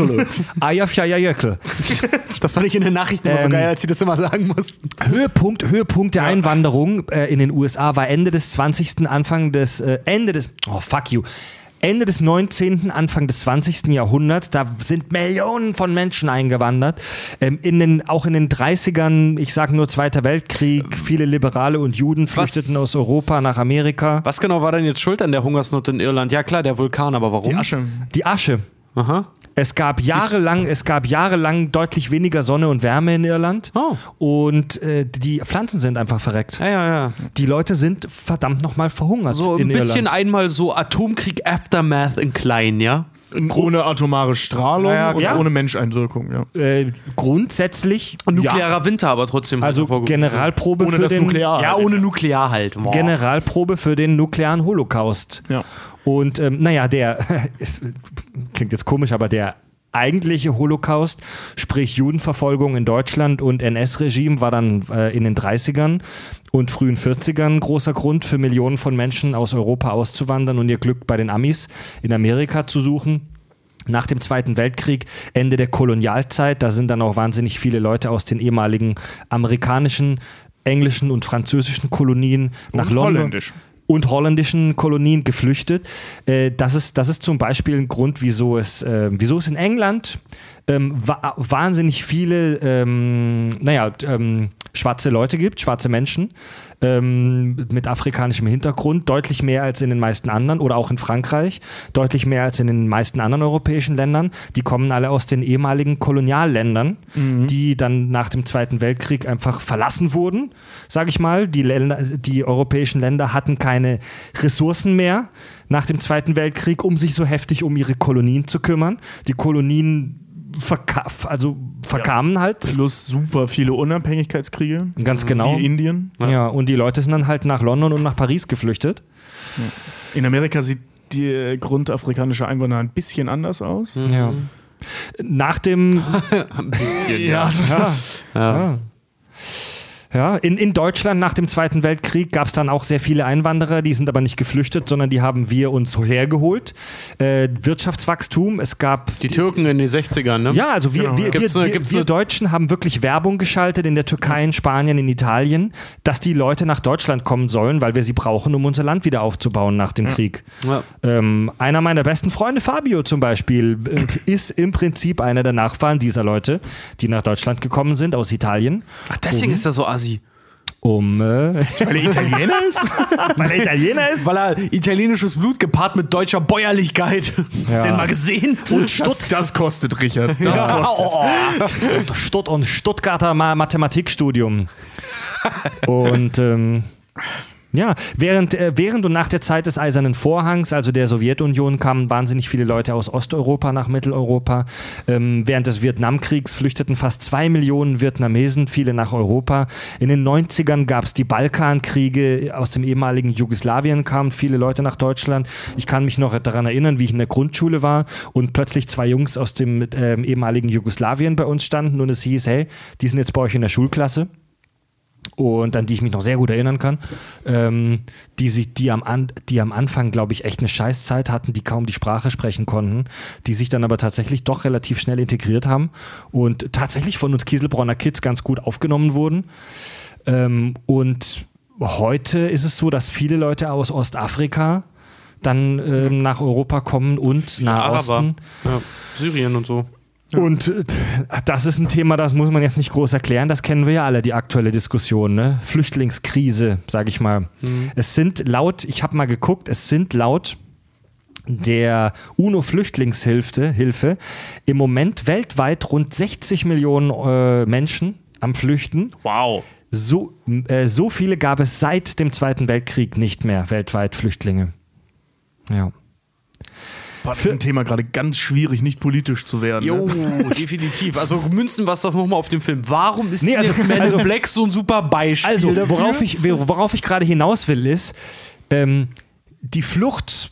Eyjafjallajökull. Das fand ich in den Nachrichten immer so Ähm, geil, als sie das immer sagen mussten. Höhepunkt, Höhepunkt der Einwanderung äh, in den USA war Ende des 20., Anfang des, äh, Ende des, oh fuck you, Ende des 19., Anfang des 20. Jahrhunderts. Da sind Millionen von Menschen eingewandert. Ähm, in den, auch in den 30ern, ich sage nur Zweiter Weltkrieg, viele Liberale und Juden flüchteten aus Europa nach Amerika. Was genau war denn jetzt schuld an der Hungersnot in Irland? Ja klar, der Vulkan, aber warum? Die Asche. Die Asche. Aha. Es gab jahrelang, es gab jahrelang deutlich weniger Sonne und Wärme in Irland. Oh. Und äh, die Pflanzen sind einfach verreckt. Ja, ja, ja. Die Leute sind verdammt nochmal verhungert So ein in bisschen Irland. einmal so Atomkrieg Aftermath in klein, ja? Ohne atomare Strahlung Ja, ja, und ja. ohne Menscheinwirkung, ja. äh, grundsätzlich Nuklearer Winter aber trotzdem. ja, also hervorgehoben. Generalprobe Ohne für das den Nuklear. Ja, ohne Nuklear halt. Boah. Generalprobe für den nuklearen Holocaust. Ja. Und ähm, naja, der klingt jetzt komisch, aber der eigentliche Holocaust, sprich Judenverfolgung in Deutschland und NS-Regime, war dann äh, in den 30ern und frühen 40ern großer Grund für Millionen von Menschen aus Europa auszuwandern und ihr Glück bei den Amis in Amerika zu suchen. Nach dem Zweiten Weltkrieg, Ende der Kolonialzeit, da sind dann auch wahnsinnig viele Leute aus den ehemaligen amerikanischen, englischen und französischen Kolonien nach Und London holländisch. und holländischen Kolonien geflüchtet. Äh, das, ist, das ist zum Beispiel ein Grund, wieso es, äh, wieso es in England ähm, wa wahnsinnig viele, ähm, naja, ähm, schwarze Leute gibt, schwarze Menschen ähm, mit afrikanischem Hintergrund, deutlich mehr als in den meisten anderen oder auch in Frankreich, deutlich mehr als in den meisten anderen europäischen Ländern. Die kommen alle aus den ehemaligen Kolonialländern, die dann nach dem Zweiten Weltkrieg einfach verlassen wurden, sage ich mal. Die, Länder, die europäischen Länder hatten keine Ressourcen mehr nach dem Zweiten Weltkrieg, um sich so heftig um ihre Kolonien zu kümmern. Die Kolonien verka also verkamen halt. Plus super viele Unabhängigkeitskriege. Ganz genau. Siehe Indien. Ja, und die Leute sind dann halt nach London und nach Paris geflüchtet. In Amerika sieht die grundafrikanische Einwohner ein bisschen anders aus. Ja. Nach dem Ein bisschen, Ja, ja, ja. ja. Ja, in, in Deutschland nach dem Zweiten Weltkrieg gab es dann auch sehr viele Einwanderer, die sind aber nicht geflüchtet, sondern die haben wir uns hergeholt. Äh, Wirtschaftswachstum, es gab Die Türken in den 60ern, ne? Ja, also wir, Genau, wir, ja. Gibt's wir, eine- wir, gibt's wir eine- Deutschen haben wirklich Werbung geschaltet in der Türkei, in Spanien, in Italien, dass die Leute nach Deutschland kommen sollen, weil wir sie brauchen, um unser Land wieder aufzubauen nach dem Krieg. Ja. Ähm, einer meiner besten Freunde, Fabio zum Beispiel, äh, ist im Prinzip einer der Nachfahren dieser Leute, die nach Deutschland gekommen sind aus Italien, Ach, deswegen ist er so assi. um äh, Weil er Italiener ist? weil er Italiener ist. Weil er italienisches Blut gepaart mit deutscher Bäuerlichkeit. Hast du den mal gesehen? Und Das, das kostet, Richard. Das kostet. Stutt und Stuttgarter Ma Mathematikstudium. Und ähm, ja, während, äh, während und nach der Zeit des Eisernen Vorhangs, also der Sowjetunion, kamen wahnsinnig viele Leute aus Osteuropa nach Mitteleuropa. Ähm, während des Vietnamkriegs flüchteten fast zwei Millionen Vietnamesen, viele nach Europa. In den 90ern gab es die Balkankriege. Aus dem ehemaligen Jugoslawien kamen viele Leute nach Deutschland. Ich kann mich noch daran erinnern, wie ich in der Grundschule war und plötzlich zwei Jungs aus dem ähm, ehemaligen Jugoslawien bei uns standen und es hieß, hey, die sind jetzt bei euch in der Schulklasse und an die ich mich noch sehr gut erinnern kann, ähm, die, sich, die, am an, die am Anfang, glaube ich, echt eine Scheißzeit hatten, die kaum die Sprache sprechen konnten, die sich dann aber tatsächlich doch relativ schnell integriert haben und tatsächlich von uns Kieselbronner Kids ganz gut aufgenommen wurden. Ähm, und heute ist es so, dass viele Leute aus Ostafrika dann ähm, nach Europa kommen und Nahosten. Ja, Syrien und so. Und äh, das ist ein Thema, das muss man jetzt nicht groß erklären, das kennen wir ja alle, die aktuelle Diskussion, ne? Flüchtlingskrise, sage ich mal. Es sind laut, ich habe mal geguckt, es sind laut der UNO-Flüchtlingshilfe Hilfe, im Moment weltweit rund 60 Millionen äh, Menschen am Flüchten. Wow. So, äh, so viele gab es seit dem Zweiten Weltkrieg nicht mehr weltweit Flüchtlinge. Ja. Boah, das ist ein Thema gerade ganz schwierig, nicht politisch zu werden. Jo, Ne? definitiv. Also münzen wir es doch nochmal auf den Film. Warum ist Nee, also- jetzt Man also- Black so ein super Beispiel Also, dafür? worauf ich, worauf ich gerade hinaus will, ist, ähm, die Flucht,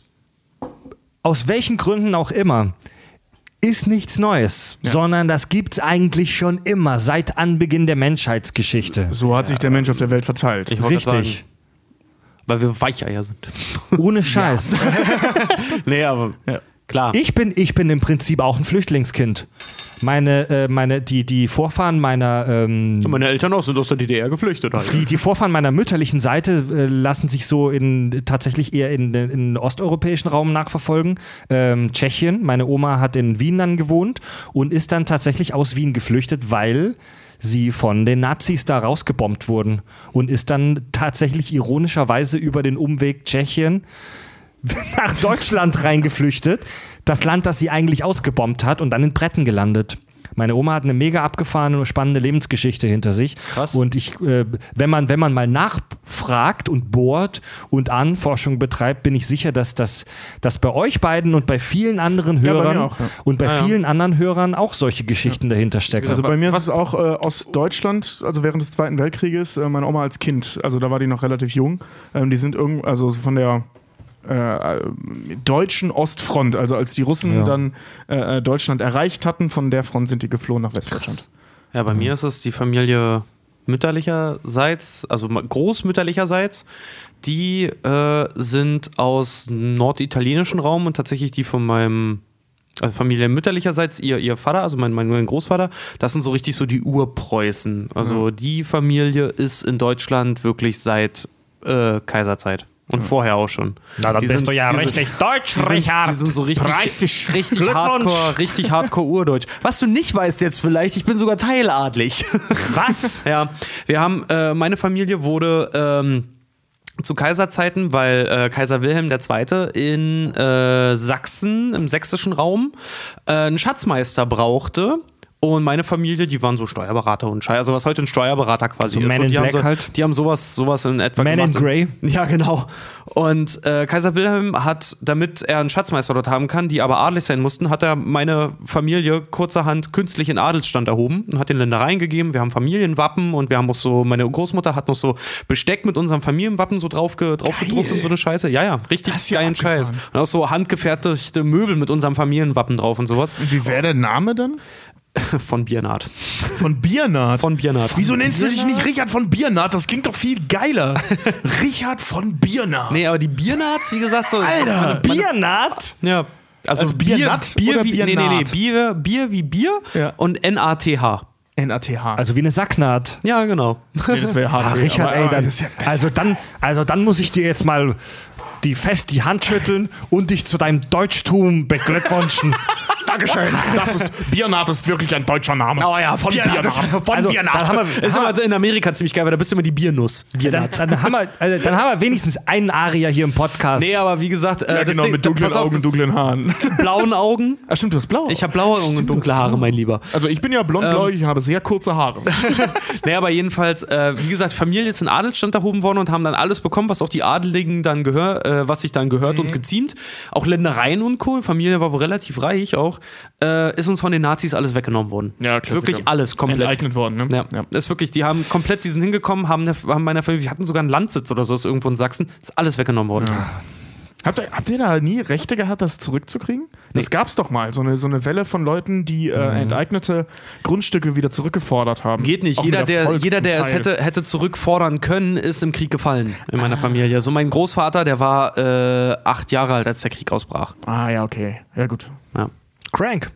aus welchen Gründen auch immer, ist nichts Neues, sondern das gibt es eigentlich schon immer, seit Anbeginn der Menschheitsgeschichte. So hat sich der Mensch auf der Welt verteilt. Ich Richtig. Weil wir Weicheier sind. Ohne Scheiß. nee, aber Ja. klar. Ich, bin, ich bin im Prinzip auch ein Flüchtlingskind. Meine, äh, meine, die, die Vorfahren meiner ähm, Meine Eltern auch sind aus der DDR geflüchtet. Halt. Die, die Vorfahren meiner mütterlichen Seite äh, lassen sich so in tatsächlich eher in den in den osteuropäischen Raum nachverfolgen. Ähm, Tschechien, meine Oma hat in Wien dann gewohnt und ist dann tatsächlich aus Wien geflüchtet, weil sie von den Nazis da rausgebombt wurden und ist dann tatsächlich ironischerweise über den Umweg Tschechien nach Deutschland reingeflüchtet. das Land, das sie eigentlich ausgebombt hat und dann in Bretten gelandet. Meine Oma hat eine mega abgefahrene und spannende Lebensgeschichte hinter sich. Krass. Und ich, äh, wenn man, wenn man mal nachfragt und bohrt und Anforschung betreibt, bin ich sicher, dass das dass bei euch beiden und bei vielen anderen Ja, Hörern auch, ja. und bei Ah, ja. vielen anderen Hörern auch solche Geschichten dahinter stecken. Also bei mir ist Was- es auch äh, aus Deutschland, also während des Zweiten Weltkrieges, äh, meine Oma als Kind, also da war die noch relativ jung. Ähm, die sind irgend, also von der äh, deutschen Ostfront, also als die Russen Ja. dann äh, äh, Deutschland erreicht hatten, von der Front sind die geflohen nach Westdeutschland. Ja, bei mir ist es die Familie mütterlicherseits, also großmütterlicherseits. Die äh, sind aus norditalienischen Raum und tatsächlich die von meinem also Familie mütterlicherseits, ihr, ihr Vater, also mein, mein, Großvater, das sind so richtig so die Urpreußen. Also die Familie ist in Deutschland wirklich seit äh, Kaiserzeit. Und vorher auch schon. Na, dann Die bist sind- du ja die sind- richtig deutsch, die sind, Richard. die sind so richtig, Preisig. richtig hardcore, richtig hardcore urdeutsch. Was du nicht weißt jetzt vielleicht, ich bin sogar teiladlig. Was? ja, wir haben, äh, meine Familie wurde ähm, zu Kaiserzeiten, weil äh, Kaiser Wilhelm II. in äh, Sachsen, im sächsischen Raum, äh, einen Schatzmeister brauchte. Und meine Familie, die waren so Steuerberater und Schei, also was heute ein Steuerberater quasi So ist. Man in die Black haben so, halt? Die haben sowas, sowas in etwa Man gemacht. in Grey? Ja, genau. Und äh, Kaiser Wilhelm hat, damit er einen Schatzmeister dort haben kann, die aber adelig sein mussten, hat er meine Familie kurzerhand künstlich in Adelsstand erhoben und hat den Ländereien gegeben. Wir haben Familienwappen und wir haben auch so, meine Großmutter hat noch so Besteck mit unserem Familienwappen so drauf, ge, drauf gedruckt und so eine Scheiße. Ja, ja, richtig geilen. Scheiß. Und auch so handgefertigte Möbel mit unserem Familienwappen drauf und sowas. Und wie wäre der Name dann? Von Biernat. Von Biernat. Von Biernat. Wieso nennst du dich nicht Richard von Biernat? Das klingt doch viel geiler. Richard von Biernat. Nee, aber die Biernats, wie gesagt, so. Alter, Biernat? Ja. Also, Also Bier, Biernat Bier oder wie, nee, nee, nee, Biernat? Bier, Bier wie Bier Ja. und N-A-T-H. N-A-T-H. Also wie eine Sacknaht. Ja, genau. nee, das wäre hart. Ach, Richard, ey, dann, ja- also, dann, also dann muss ich dir jetzt mal die fest die Hand schütteln und dich zu deinem Deutschtum beglückwünschen. Dankeschön. Das ist, Biernat ist wirklich ein deutscher Name. Oh ja, von Biernat. Biernat. Von Also, Biernat. dann haben wir- ist immer in Amerika ziemlich geil, weil da bist du immer die Biernuss. dann, Biernat. dann, haben wir, also, dann haben wir wenigstens einen Aria hier im Podcast. Nee, aber wie gesagt, äh, Ja, das genau, Ding- mit dunklen Augen, das- dunklen Haaren. blauen Augen. Ah, stimmt, du hast blau. Ich habe blaue Augen und dunkle Haare, mein Lieber. also ich bin ja blond-bläugig und habe sehr kurze Haare. Nee, aber jedenfalls, äh, wie gesagt, Familie ist in Adelsstand erhoben worden und haben dann alles bekommen, was auch die Adeligen dann gehört, äh, was sich dann gehört und geziemt. Auch Ländereien und Co. Familie war wohl relativ reich auch. Äh, ist uns von den Nazis alles weggenommen worden. Ja, Klassiker. Wirklich alles komplett. Enteignet worden, ne? Ja, das ist wirklich, die haben komplett, die sind hingekommen, haben, haben meiner Familie, wir hatten sogar einen Landsitz oder so, ist irgendwo in Sachsen, ist alles weggenommen worden. Habt ihr, habt ihr da nie Rechte gehabt, das zurückzukriegen? Das gab's doch mal, so eine, so eine Welle von Leuten, die äh, enteignete Grundstücke wieder zurückgefordert haben. Geht nicht. Auch Jeder, der, jeder, der es hätte, hätte zurückfordern können, ist im Krieg gefallen in meiner Familie. So mein Großvater, der war äh, acht Jahre alt, als der Krieg ausbrach. Ah, ja, okay. Ja, gut. Ja. Crank.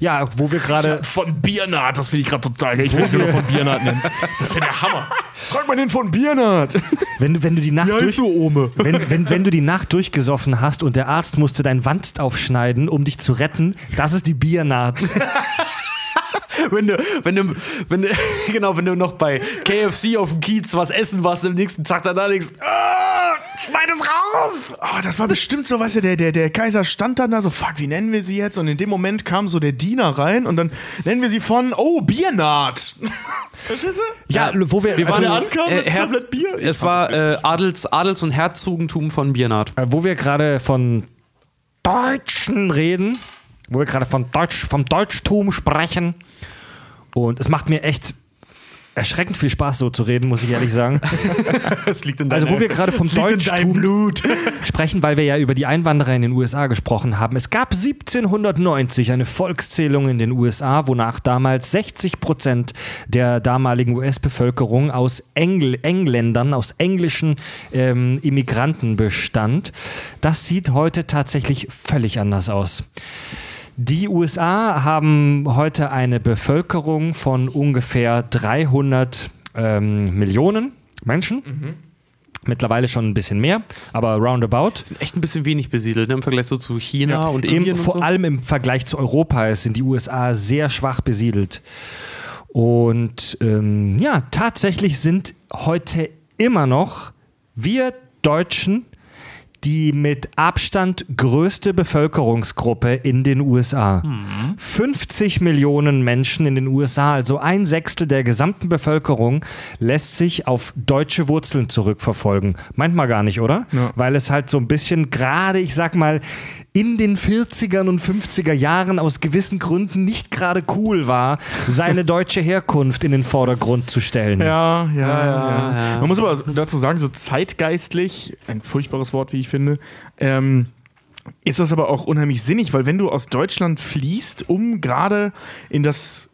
Ja, wo wir gerade. Von Biernat, das finde ich gerade total geil. Ich will nur von Biernat nennen. Das ist ja der Hammer. Frag mal den von Biernat. Wenn du, wenn du die Nacht durch, du, Ome? wenn, wenn, wenn du die Nacht durchgesoffen hast und der Arzt musste dein Wanst aufschneiden, um dich zu retten, das ist die Biernat. Wenn du, wenn du, wenn du, genau, wenn du noch bei KFC auf dem Kiez was essen warst, am nächsten Tag danach denkst, ah, schneid es raus! Ah, das war bestimmt so, weißt du, der, der, der Kaiser stand dann da so, fuck, wie nennen wir sie jetzt? Und in dem Moment kam so der Diener rein und dann nennen wir sie von, oh, Biernat. Verstehst du? Ja, wo wir, Wir waren also, ja ankam Äh, Herz, Bier. Ich es war äh, Adels, Adels- und Herzogentum von Biernat. äh, wo wir gerade von Deutschen reden, wo wir gerade von Deutsch, vom Deutschtum sprechen. Und es macht mir echt erschreckend viel Spaß, so zu reden, muss ich ehrlich sagen. Es liegt in Also, wo wir gerade vom Deutschtum sprechen, weil wir ja über die Einwanderer in den USA gesprochen haben. Es gab 1790 eine Volkszählung in den USA, wonach damals 60 Prozent der damaligen US-Bevölkerung aus Engl Engländern, aus englischen ähm, Immigranten bestand. Das sieht heute tatsächlich völlig anders aus. Die USA haben heute eine Bevölkerung von ungefähr 300 ähm, Millionen Menschen. Mittlerweile schon ein bisschen mehr, aber roundabout. sind echt ein bisschen wenig besiedelt ne, im Vergleich so zu China Ja, und Im, Indien und vor so. allem im Vergleich zu Europa sind die USA sehr schwach besiedelt. Und ähm, ja, tatsächlich sind heute immer noch wir Deutschen die mit Abstand größte Bevölkerungsgruppe in den USA. 50 Millionen Menschen in den USA, also ein Sechstel der gesamten Bevölkerung, lässt sich auf deutsche Wurzeln zurückverfolgen. Meint man gar nicht, oder? Ja. Weil es halt so ein bisschen gerade, ich sag mal, in den 40er und 50er Jahren aus gewissen Gründen nicht gerade cool war, seine deutsche Herkunft in den Vordergrund zu stellen. Ja, ja, ja, ja. Man muss aber dazu sagen, so zeitgeistlich, ein furchtbares Wort, wie ich finde, ähm, ist das aber auch unheimlich sinnig, weil wenn du aus Deutschland fließt, um gerade in das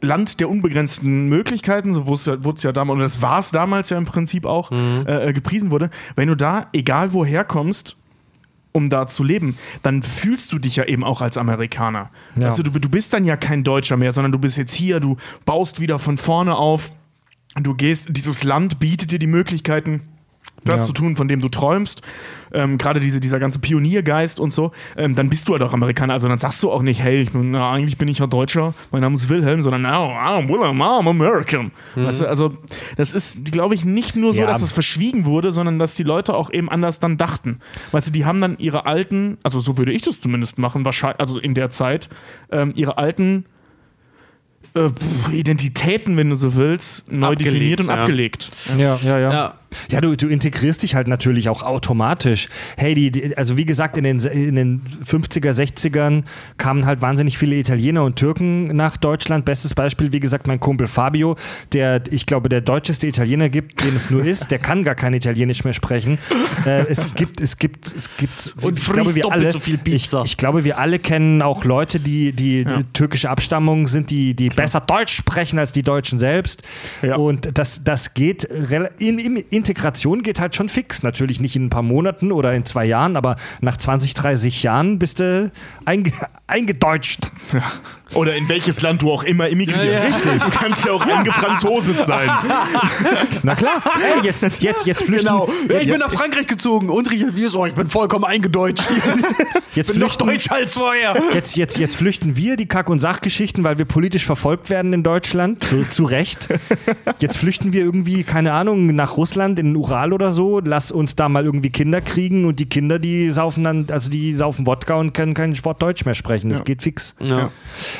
Land der unbegrenzten Möglichkeiten, so wurde es ja, ja damals, und das war es damals ja im Prinzip auch, äh, äh, gepriesen wurde, wenn du da, egal woher kommst, um da zu leben, dann fühlst du dich ja eben auch als Amerikaner. Ja. Also du, du bist dann ja kein Deutscher mehr, sondern du bist jetzt hier, du baust wieder von vorne auf, du gehst, dieses Land bietet dir die Möglichkeiten, das Ja. zu tun, von dem du träumst. Ähm, Gerade diese, dieser ganze Pioniergeist und so, ähm, dann bist du halt auch Amerikaner. Also dann sagst du auch nicht, hey, ich bin, na, eigentlich bin ich ja Deutscher, mein Name ist Wilhelm, sondern no, I'm Wilhelm, I'm American. Weißt du, also das ist, glaube ich, nicht nur so, Ja. dass es verschwiegen wurde, sondern dass die Leute auch eben anders dann dachten. Weißt du, die haben dann ihre alten, also so würde ich das zumindest machen, wahrscheinlich, also in der Zeit, ähm, ihre alten äh, Identitäten, wenn du so willst, neu Abgelegt, definiert und ja. abgelegt. Ja, ja, ja. Ja. Ja, du, du integrierst dich halt natürlich auch automatisch. Hey, die, die, also wie gesagt, in den, in den 50er, 60ern kamen halt wahnsinnig viele Italiener und Türken nach Deutschland. Bestes Beispiel, wie gesagt, mein Kumpel Fabio, der, ich glaube, der deutscheste Italiener gibt, den es nur ist. Der kann gar kein Italienisch mehr sprechen. Äh, es gibt, es gibt, es gibt, Und ich glaube, wir alle, so viel Pizza. Ich, ich glaube, wir alle kennen auch Leute, die, die, die türkische Abstammung sind, die, die besser Deutsch sprechen als die Deutschen selbst. Ja. Und das, das geht, in, in, Integration geht halt schon fix. Natürlich nicht in ein paar Monaten oder in zwei Jahren, aber nach 20, 30 Jahren bist du einge, eingedeutscht. Oder in welches Land du auch immer emigrierst. Ja, ja. Richtig. Du kannst ja auch eingefranzoset sein. Na klar, hey, jetzt, jetzt, jetzt flüchten. Genau. Ich ja, bin nach Frankreich gezogen und Richard Wiers, oh, ich bin vollkommen eingedeutscht. jetzt bin noch flüchten, deutscher als vorher. Jetzt, jetzt, jetzt flüchten wir die Kack- und Sachgeschichten, weil wir politisch verfolgt werden in Deutschland. Zu, zu Recht. Jetzt flüchten wir irgendwie, keine Ahnung, nach Russland, in den Ural oder so. Lass uns da mal irgendwie Kinder kriegen und die Kinder, die saufen dann, also die saufen Wodka und können kein Wort Deutsch mehr sprechen. Das geht fix. Ja.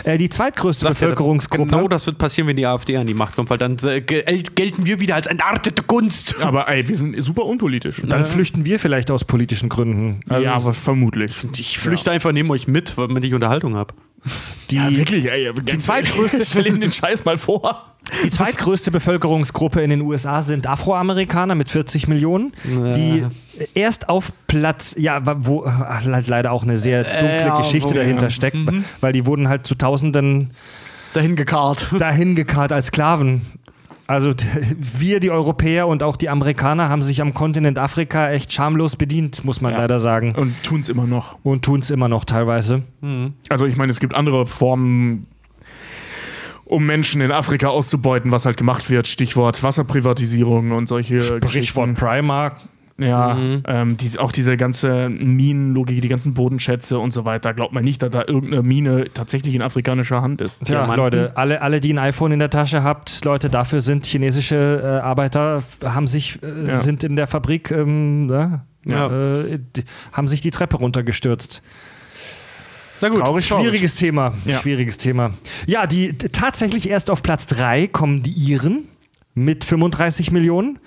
Äh, die zweitgrößte Sagt er, Bevölkerungsgruppe. Genau das wird passieren, wenn die AfD an die Macht kommt, weil dann äh, gel gelten wir wieder als entartete Kunst. Aber ey, wir sind super unpolitisch. Dann flüchten wir vielleicht aus politischen Gründen. Also ja, aber vermutlich. Ich flüchte einfach neben euch mit, damit ich Unterhaltung habe. Die, Ja, wirklich, ey. Die zweitgrößte- Stell ihm den Scheiß mal vor. Die zweitgrößte Bevölkerungsgruppe in den USA sind Afroamerikaner mit 40 Millionen, die erst auf Platz, ja, wo halt leider auch eine sehr dunkle ja, Geschichte wo- dahinter ja. steckt, weil die wurden halt zu Tausenden Dahin gekarrt. dahin gekarrt als Sklaven. Also wir, die Europäer und auch die Amerikaner, haben sich am Kontinent Afrika echt schamlos bedient, muss man Ja. leider sagen. Und tun's immer noch. Und tun es immer noch teilweise. Also ich meine, es gibt andere Formen, um Menschen in Afrika auszubeuten, was halt gemacht wird. Stichwort Wasserprivatisierung und solche Geschichten. Primark. Ja, ähm, die, auch diese ganze Minenlogik, die ganzen Bodenschätze und so weiter. Glaubt man nicht, dass da irgendeine Mine tatsächlich in afrikanischer Hand ist. Tja, Diamanten. Leute, alle, alle, die ein iPhone in der Tasche habt, Leute, dafür sind chinesische äh, Arbeiter, haben sich, äh, Ja. sind in der Fabrik, ähm, ne, Ja. äh, haben sich die Treppe runtergestürzt. Na gut. Traurig, traurig. Schwieriges Thema. Ja. Schwieriges Thema. Ja, die tatsächlich erst auf Platz 3 kommen die Iren mit 35 Millionen.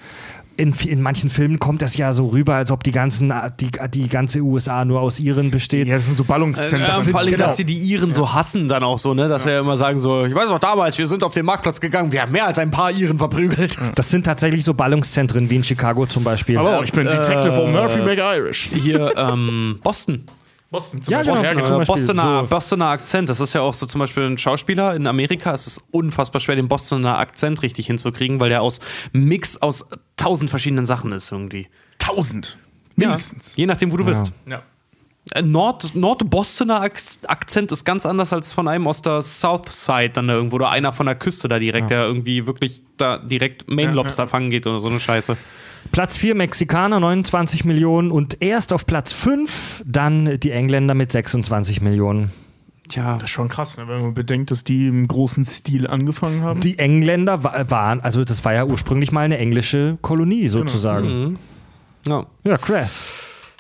In, in manchen Filmen kommt das ja so rüber, als ob die, ganzen, die, die ganze USA nur aus Iren besteht. Ja, das sind so Ballungszentren. Ja, Das vor allem, genau. dass sie die Iren so hassen dann auch so, ne? Dass sie ja immer sagen so, ich weiß noch damals, wir sind auf den Marktplatz gegangen, wir haben mehr als ein paar Iren verprügelt. Das sind tatsächlich so Ballungszentren wie in Chicago zum Beispiel. Hallo, ich bin Detective Äh, O'Murphy McIrish. Hier, ähm, Boston. Boston zum Ja, Beispiel. genau. Ja, Boston, genau. äh, Beispiel Bostoner, so- Bostoner Akzent, das ist ja auch so zum Beispiel ein Schauspieler in Amerika. Es ist unfassbar schwer, den Bostoner Akzent richtig hinzukriegen, weil der aus Mix aus tausend verschiedenen Sachen ist irgendwie. Tausend. Mindestens. Je nachdem, wo du bist. Ja. Äh, Nord, Nord-Bostoner Ak- Akzent ist ganz anders als von einem aus der South Side dann da irgendwo oder einer von der Küste da direkt, der irgendwie wirklich da direkt Main Ja, Lobster ja. fangen geht oder so eine Scheiße. Platz 4 Mexikaner, 29 Millionen und erst auf Platz 5 dann die Engländer mit 26 Millionen. Tja, Das ist schon krass, ne, wenn man bedenkt, dass die im großen Stil angefangen haben. Die Engländer wa- waren, also das war ja ursprünglich mal eine englische Kolonie sozusagen. ja. Ja, krass.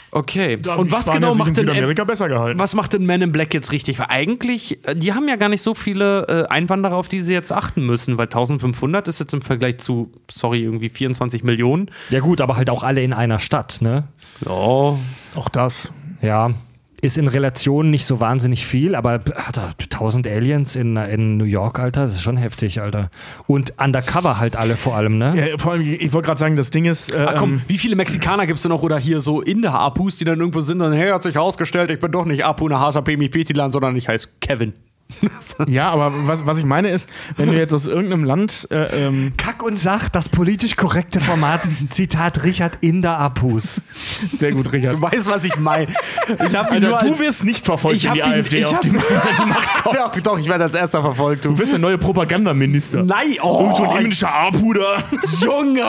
Okay. Da Und was Spanier genau sich in macht denn Südamerika besser gehalten. was macht denn Men in Black jetzt richtig? Weil eigentlich, äh, die haben ja gar nicht so viele äh, Einwanderer, auf die sie jetzt achten müssen, weil 1500 ist jetzt im Vergleich zu, sorry, irgendwie 24 Millionen. Ja gut, aber halt auch alle in einer Stadt, ne? Ja. Auch das. Ja. Ist in Relation nicht so wahnsinnig viel, aber Alter, 1000 Aliens in, in New York, Alter, das ist schon heftig, Alter. Und undercover halt alle vor allem, ne? Ja, vor allem, ich wollte gerade sagen, das Ding ist. Äh, Ah, komm, ähm, wie viele Mexikaner gibt es denn noch oder hier so Inder-Apus, die dann irgendwo sind und hey, hat sich herausgestellt, ich bin doch nicht Apu Nahasa Pemi Petilan, sondern ich heiße Kevin. ja, aber was, was ich meine ist, wenn du jetzt aus irgendeinem Land. Äh, ähm, Kack und Sach, das politisch korrekte Format, Zitat Richard Inder Apus. sehr gut, Richard. Du weißt, was ich meine. Ich Alter, nur du wirst nicht verfolgt, ich wenn die ihn, AfD ich auf die Macht kommt. Ja, doch, ich werde als erster verfolgt. Du. Du bist der neue Propagandaminister. Nein, oh, Irgend so ein indischer Apuder. Junge.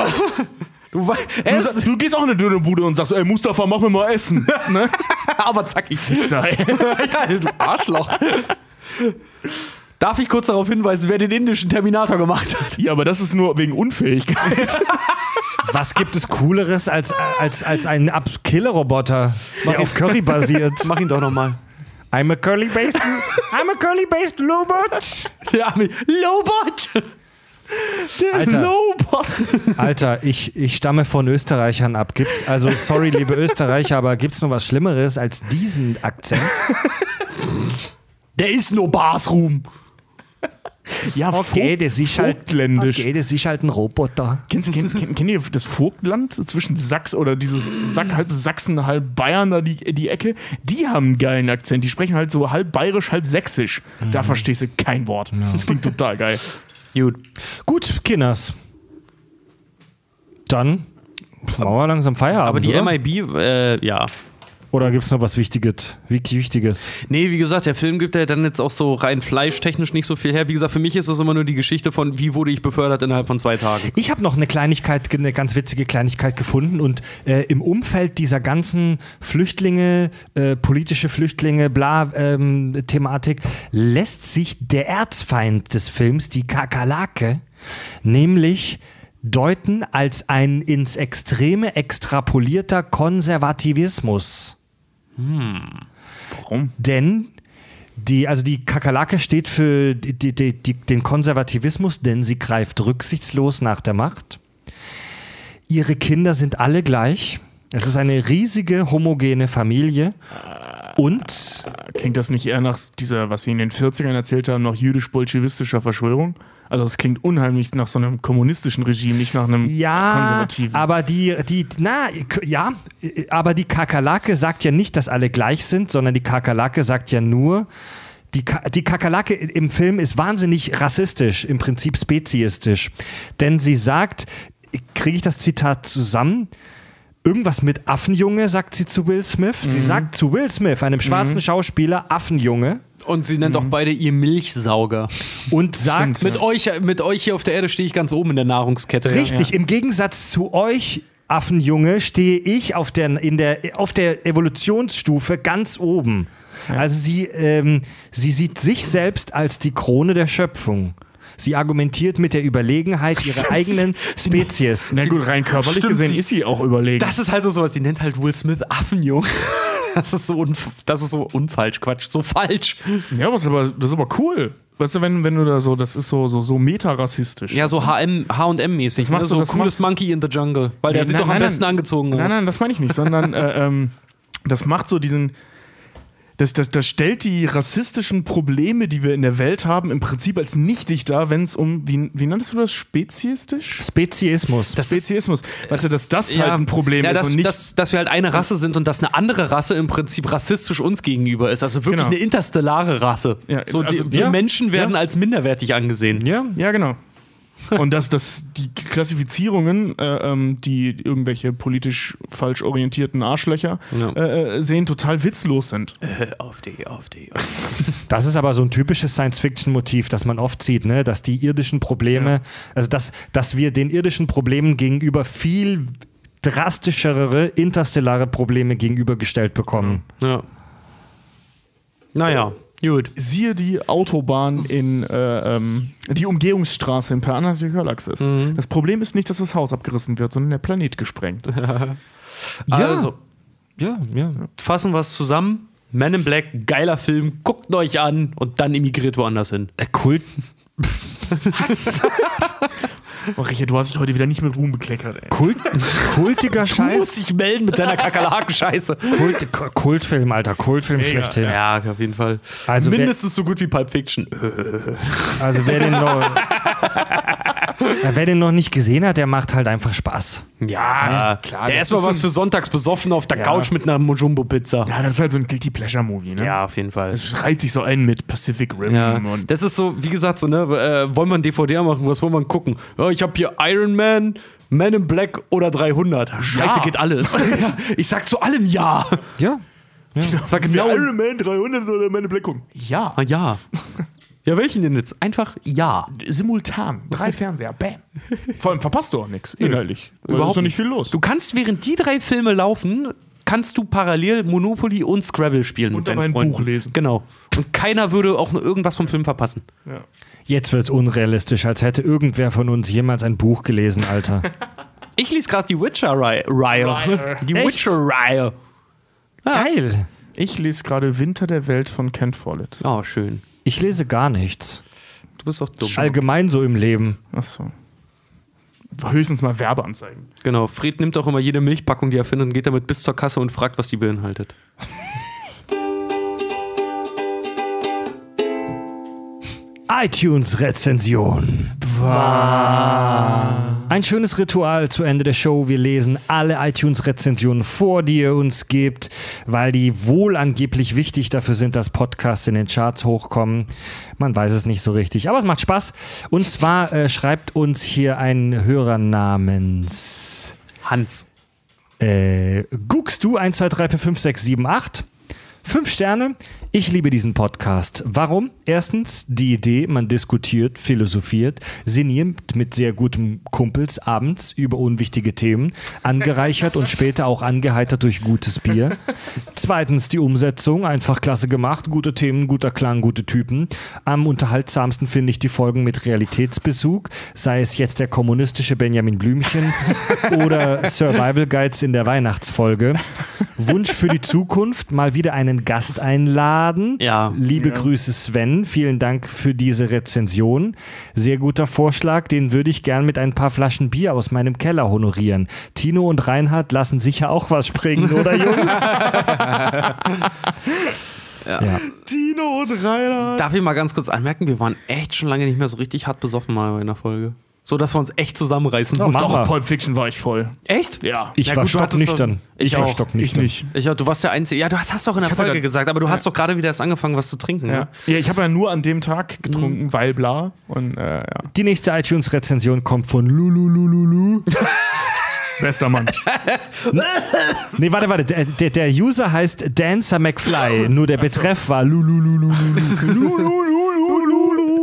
Du, Du, du gehst auch in eine Dönerbude und sagst, ey Mustafa, mach mir mal Essen. ne? aber zackig. Sei. du Arschloch. Darf ich kurz darauf hinweisen, wer den indischen Terminator gemacht hat? Ja, aber das ist nur wegen Unfähigkeit. Was gibt es Cooleres als, als, als ein Ab- Killer-Roboter, der auf Curry basiert? Mach ihn doch nochmal. I'm a curly-based I'm a curly-based robot. Der arme Lobot. Alter, Lobot. Alter ich, ich stamme von Österreichern ab. Gibt's, also, sorry, liebe Österreicher, aber gibt's noch was Schlimmeres als diesen Akzent? Der ist nur Barsruhm. Ja, Okay, das ist halt, Vogtländisch. okay, das ist halt ein Roboter. Kennst, kennt, kennt, kennt ihr das Vogtland zwischen Sachs oder dieses Sack, halb Sachsen, halb Bayern, da die, die Ecke? Die haben einen geilen Akzent. Die sprechen halt so halb bayerisch, halb sächsisch. Da verstehst du kein Wort. Das klingt total geil. Gut. Gut, Kinders. Dann machen wir langsam Feierabend. Aber die oder? MIB, äh, ja. Oder gibt es noch was Wichtiges? Wirklich Wichtiges? Nee, wie gesagt, der Film gibt ja dann jetzt auch so rein fleischtechnisch nicht so viel her. Wie gesagt, für mich ist es immer nur die Geschichte von, wie wurde ich befördert innerhalb von zwei Tagen. Ich habe noch eine Kleinigkeit, eine ganz witzige Kleinigkeit gefunden und äh, im Umfeld dieser ganzen Flüchtlinge, äh, politische Flüchtlinge, bla ähm, Thematik lässt sich der Erzfeind des Films, die Kakerlake, nämlich deuten als ein ins Extreme extrapolierter Konservativismus. Warum? Denn die, also die Kakerlake steht für die, die, die, den Konservativismus, denn sie greift rücksichtslos nach der Macht. Ihre Kinder sind alle gleich. Es ist eine riesige homogene Familie. Und Klingt das nicht eher nach dieser, was sie in den 40ern erzählt haben, noch jüdisch-bolschewistischer Verschwörung? Also es klingt unheimlich nach so einem kommunistischen Regime, nicht nach einem ja, konservativen. aber die, die, na, ja, aber die Kakerlake sagt ja nicht, dass alle gleich sind, sondern die Kakerlake sagt ja nur, die, Ka die Kakerlake im Film ist wahnsinnig rassistisch, im Prinzip speziistisch. Denn sie sagt, kriege ich das Zitat zusammen? Irgendwas mit Affenjunge, sagt sie zu Will Smith. Mhm. Sie sagt zu Will Smith, einem schwarzen Schauspieler, Affenjunge. Und sie nennt auch beide ihr Milchsauger. Und sagt, Mit euch, mit euch hier auf der Erde stehe ich ganz oben in der Nahrungskette. Richtig, im Gegensatz zu euch, Affenjunge, stehe ich auf der, in der, auf der Evolutionsstufe ganz oben. Also sie, ähm, sie sieht sich selbst als die Krone der Schöpfung. Sie argumentiert mit der Überlegenheit ihrer eigenen Spezies. Na gut, rein körperlich Stimmt, gesehen sie- ist sie auch überlegen. Das ist halt so sowas, die nennt halt Will Smith Affenjung. Das ist so, das ist so unfalsch, Quatsch, so falsch. ja, was aber, das ist aber cool. Weißt du, wenn, wenn du da so, das ist so, so, so meta-rassistisch. Ja, so HM, H&M-mäßig. Das macht ne? so- das cooles Monkey in the Jungle. Weil der Nee, sieht nein, doch am nein, besten nein. angezogen aus. Nein, nein, das meine ich nicht, sondern äh, ähm, das macht so diesen. Das, das, das stellt die rassistischen Probleme, die wir in der Welt haben, im Prinzip als nichtig dar, wenn es um, wie, wie nanntest du das, speziistisch? Speziismus. Speziismus. Weißt du, dass das halt ein Problem ja, ist dass, und nicht. dass, dass wir halt eine Rasse sind und dass eine andere Rasse im Prinzip rassistisch uns gegenüber ist. Also wirklich Genau. eine interstellare Rasse. Ja, so, die, also- wir ja. Menschen werden Ja. als minderwertig angesehen. ja, ja, genau. Und dass, dass die Klassifizierungen, äh, ähm, die irgendwelche politisch falsch orientierten Arschlöcher Ja. äh, äh, sehen, total witzlos sind. Auf die, auf die. Das ist aber so ein typisches Science-Fiction-Motiv, das man oft sieht, ne? dass die irdischen Probleme, also dass, dass wir den irdischen Problemen gegenüber viel drastischere interstellare Probleme gegenübergestellt bekommen. Ja. Naja, gut. Siehe die Autobahn in äh, ähm, die Umgehungsstraße in Per Anhalter Galaxis. Das Problem ist nicht, dass das Haus abgerissen wird, sondern der Planet gesprengt. Also, Ja, ja. Fassen wir es zusammen. Men in Black, geiler Film, guckt euch an und dann emigriert woanders hin. Äh, Kult. Was? oh, Richard, du hast dich heute wieder nicht mit Ruhm bekleckert, ey. Kult, kultiger Du Scheiß. musst dich melden mit deiner Kakerlaken-Scheiße. Kult, Kultfilm, Alter. Kultfilm Mega. schlechthin. Ja, auf jeden Fall. Also wer- Mindestens so gut wie Pulp Fiction. Also wer den noch, Ja, wer den noch nicht gesehen hat, der macht halt einfach Spaß. Ja, klar, Der das erstmal ist was ein- für sonntags besoffen auf der Ja. Couch mit einer Jumbo-Pizza. Ja, das ist halt so ein Guilty Pleasure Movie, ne? Ja, auf jeden Fall. Es reiht sich so ein mit Pacific Rim Ja, und das ist so, wie gesagt, so, ne, äh, wollen wir ein DVD machen, was wollen wir gucken? Ja, ich habe hier Iron Man, Man in Black oder 300. Scheiße, Ja. geht alles. ich sag zu allem Ja. Ja. Das war genau Iron Man 300 oder meine Black gucken. Ja. Ah, Ja. Ja, welchen denn jetzt? Einfach Ja. Simultan. Drei Fernseher. Bam. Vor allem verpasst du auch nichts. Inhaltlich. Überhaupt ist noch nicht viel los. Du kannst, während die drei Filme laufen, kannst du parallel Monopoly und Scrabble spielen Und mit deinen ein Freunden. Buch lesen. Genau. Und keiner würde auch nur irgendwas vom Film verpassen. ja. Jetzt wird's unrealistisch, als hätte irgendwer von uns jemals ein Buch gelesen, Alter. Ich lese gerade die Witcher-Reihe. Reihe. Die? Witcher-Reihe. Geil. Ich lese gerade Winter der Welt von Kent Follett. Oh, schön. Ich lese gar nichts. Du bist doch dumm. Allgemein so im Leben. Achso. Höchstens mal Werbeanzeigen. Genau, Fred nimmt auch immer jede Milchpackung, die er findet, und geht damit bis zur Kasse und fragt, was die beinhaltet. iTunes-Rezension. Ein schönes Ritual zu Ende der Show. Wir lesen alle iTunes-Rezensionen vor, die ihr uns gebt, weil die wohl angeblich wichtig dafür sind, dass Podcasts in den Charts hochkommen. Man weiß es nicht so richtig, aber es macht Spaß. Und zwar äh, schreibt uns hier ein Hörer namens Hans. äh, guckst du 1, 2, 3, 4, 5, 6, 7, 8. Fünf Sterne. Ich liebe diesen Podcast. Warum? Erstens die Idee, man diskutiert, philosophiert, sinniert mit sehr gutem Kumpels abends über unwichtige Themen, angereichert und später auch angeheitert durch gutes Bier. Zweitens die Umsetzung, einfach klasse gemacht, gute Themen, guter Klang, gute Typen. Am unterhaltsamsten finde ich die Folgen mit Realitätsbezug, sei es jetzt der kommunistische Benjamin Blümchen oder Survival Guides in der Weihnachtsfolge. Wunsch für die Zukunft, mal wieder einen Gast einladen. Ja. Liebe Grüße Sven, vielen Dank für diese Rezension. Sehr guter Vorschlag, den würde ich gern mit ein paar Flaschen Bier aus meinem Keller honorieren. Tino und Reinhard lassen sicher auch was springen, oder Jungs? ja. Tino und Rainer. Darf ich mal ganz kurz anmerken, wir waren echt schon lange nicht mehr so richtig hart besoffen mal in einer Folge. So, dass wir uns echt zusammenreißen mussten. Doch, Pulp Fiction war ich voll. Echt? Ja. Ich Ja, war stocknüchtern. doch- ich war stocknüchtern. Ich nicht. Ich, du warst der Einzige. Ja, du hast, hast doch in der hatte Folge gesagt, aber du Ja. hast doch gerade wieder erst angefangen, was zu trinken. Ja, Ne? ja ich habe ja nur an dem Tag getrunken, weil bla. Und äh, ja. Die nächste iTunes-Rezension kommt von Lululululu. Bester Mann. Nee, warte, warte. Der, der, der User heißt Dancer McFly. Nur der Betreff war Lululululu.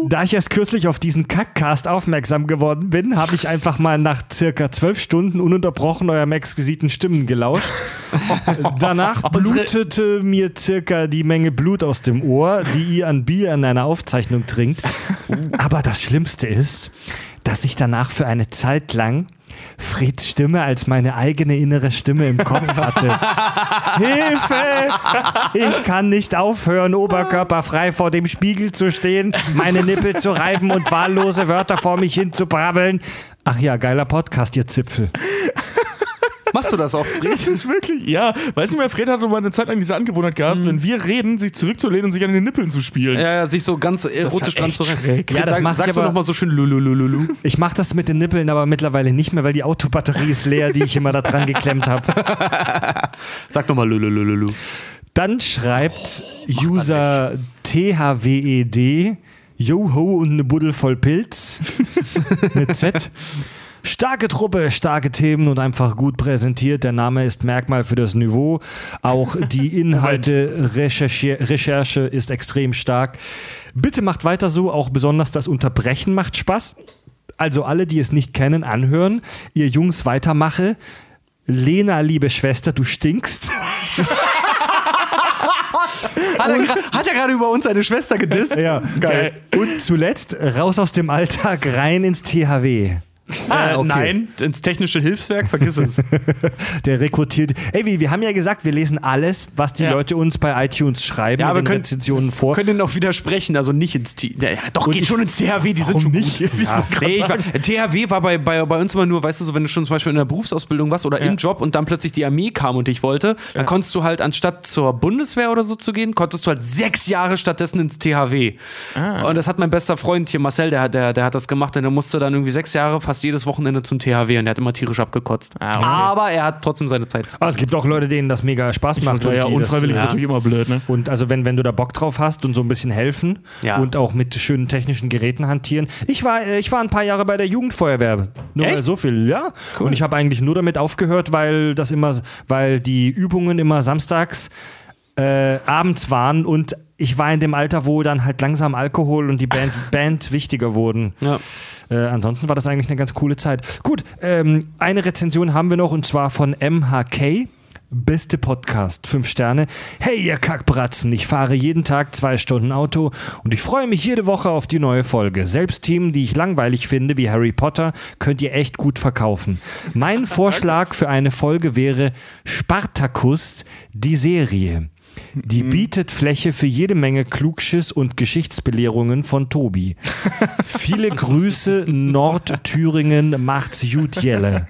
Da ich erst kürzlich auf diesen Kackcast aufmerksam geworden bin, habe ich einfach mal nach circa zwölf Stunden ununterbrochen eurem exquisiten Stimmen gelauscht. Danach blutete mir circa die Menge Blut aus dem Ohr, die ihr an Bier in einer Aufzeichnung trinkt. Aber das Schlimmste ist, dass ich danach für eine Zeit lang Freds Stimme als meine eigene innere Stimme im Kopf hatte. Hilfe! Ich kann nicht aufhören, oberkörperfrei vor dem Spiegel zu stehen, meine Nippel zu reiben und wahllose Wörter vor mich hin zu brabbeln. Ach ja, geiler Podcast, ihr Zipfel. Machst du das oft, Fred? Das ist wirklich, ja. Weißt du, mein Fred hatte mal eine Zeit lang diese Angewohnheit gehabt, wenn wir reden, sich zurückzulehnen und sich an den Nippeln zu spielen. Ja, ja, sich so ganz erotisch dran zu schräg. Ja, das sag, mach ich sagst du aber- nochmal so schön lululululu. Ich mache das mit den Nippeln aber mittlerweile nicht mehr, weil die Autobatterie ist leer, die ich immer da dran geklemmt habe. Sag doch mal lululululu. Dann schreibt User THWED Joho und eine Buddel voll Pilz mit Z. Starke Truppe, starke Themen und einfach gut präsentiert. Der Name ist Merkmal für das Niveau. Auch die Inhalte, Recherche, Recherche ist extrem stark. Bitte macht weiter so, auch besonders das Unterbrechen macht Spaß. Also alle, die es nicht kennen, anhören. Ihr Jungs weitermache. Lena, liebe Schwester, du stinkst. Hat er, hat er gerade über uns eine Schwester gedisst? Ja, Geil. Und zuletzt raus aus dem Alltag, rein ins THW. Ah, Äh, okay. Nein, ins technische Hilfswerk, vergiss es. Der rekrutiert. Ey, wir, wir haben ja gesagt, wir lesen alles, was die Ja. Leute uns bei iTunes schreiben, Ja, in aber den können- Rezensionen vor. können auch widersprechen, also nicht ins T. Ja, doch, Und geht ich- schon ins THW, die sind schon nicht? gut. Ja. Nee, ich war, THW war bei, bei, bei uns immer nur, weißt du, so, wenn du schon zum Beispiel in der Berufsausbildung warst oder im Job und dann plötzlich die Armee kam und dich wollte, dann konntest du halt, anstatt zur Bundeswehr oder so zu gehen, konntest du halt sechs Jahre stattdessen ins THW. Und das hat mein bester Freund hier, Marcel, der, hat- der, der hat das gemacht und der musste dann irgendwie sechs Jahre fast jedes Wochenende zum THW und der hat immer tierisch abgekotzt. Aber er hat trotzdem seine Zeit. Aber es gibt auch Leute, denen das mega Spaß macht. Ja, ja, die das, unfreiwillig äh, ist natürlich immer blöd, ne? Und also wenn, wenn du da Bock drauf hast und so ein bisschen helfen Ja. und auch mit schönen technischen Geräten hantieren. Ich war, äh, ich war ein paar Jahre bei der Jugendfeuerwehr. Nur Echt? so viel, ja. Und ich habe eigentlich nur damit aufgehört, weil das immer, weil die Übungen immer samstags äh, abends waren und ich war in dem Alter, wo dann halt langsam Alkohol und die Band, Band wichtiger wurden. Ja. Äh, ansonsten war das eigentlich eine ganz coole Zeit. Gut, ähm, eine Rezension haben wir noch und zwar von MHK. Beste Podcast, fünf Sterne. Hey, ihr Kackbratzen, ich fahre jeden Tag zwei Stunden Auto und ich freue mich jede Woche auf die neue Folge. Selbst Themen, die ich langweilig finde, wie Harry Potter, könnt ihr echt gut verkaufen. Mein Vorschlag für eine Folge wäre Spartacus, die Serie. Die bietet Fläche für jede Menge Klugschiss und Geschichtsbelehrungen von Tobi. Viele Grüße, Nordthüringen macht's gut, Jelle.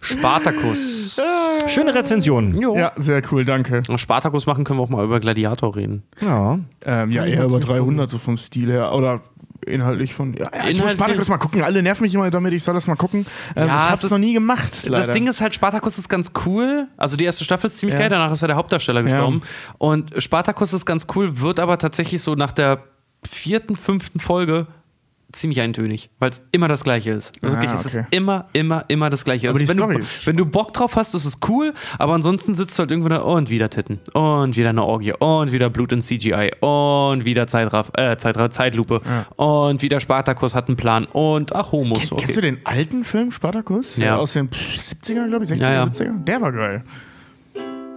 Spartacus. Schöne Rezension. Jo. Ja, sehr cool, danke. Spartacus machen können wir auch mal über Gladiator reden. Ja. Ähm, ja, eher über 300 so vom Stil her. Oder inhaltlich von. Ja, ja, ich muss Spartacus mal gucken. Alle nerven mich immer damit, ich soll das mal gucken. Ähm, Ja, ich hab's ist- noch nie gemacht. Das Ding ist halt, Spartacus ist ganz cool. Also die erste Staffel ist ziemlich Ja. geil, danach ist ja der Hauptdarsteller gestorben. Und Spartacus ist ganz cool, wird aber tatsächlich so nach der vierten, fünften Folge ziemlich eintönig, weil es immer das Gleiche ist. Wirklich, es ist okay. immer, immer, immer das Gleiche. Aber die wenn, Story du, wenn du Bock drauf hast, ist es cool, aber ansonsten sitzt du halt irgendwo da und wieder Titten und wieder eine Orgie und wieder Blut in CGI und wieder Zeitraf, äh, Zeitraf, Zeitlupe und wieder Spartacus hat einen Plan und ach, Homos. Kenn, Kennst du den alten Film Spartacus? Ja. Aus den pff, 70er, glaube ich, 60er, Ja, ja. 70er? Der war geil.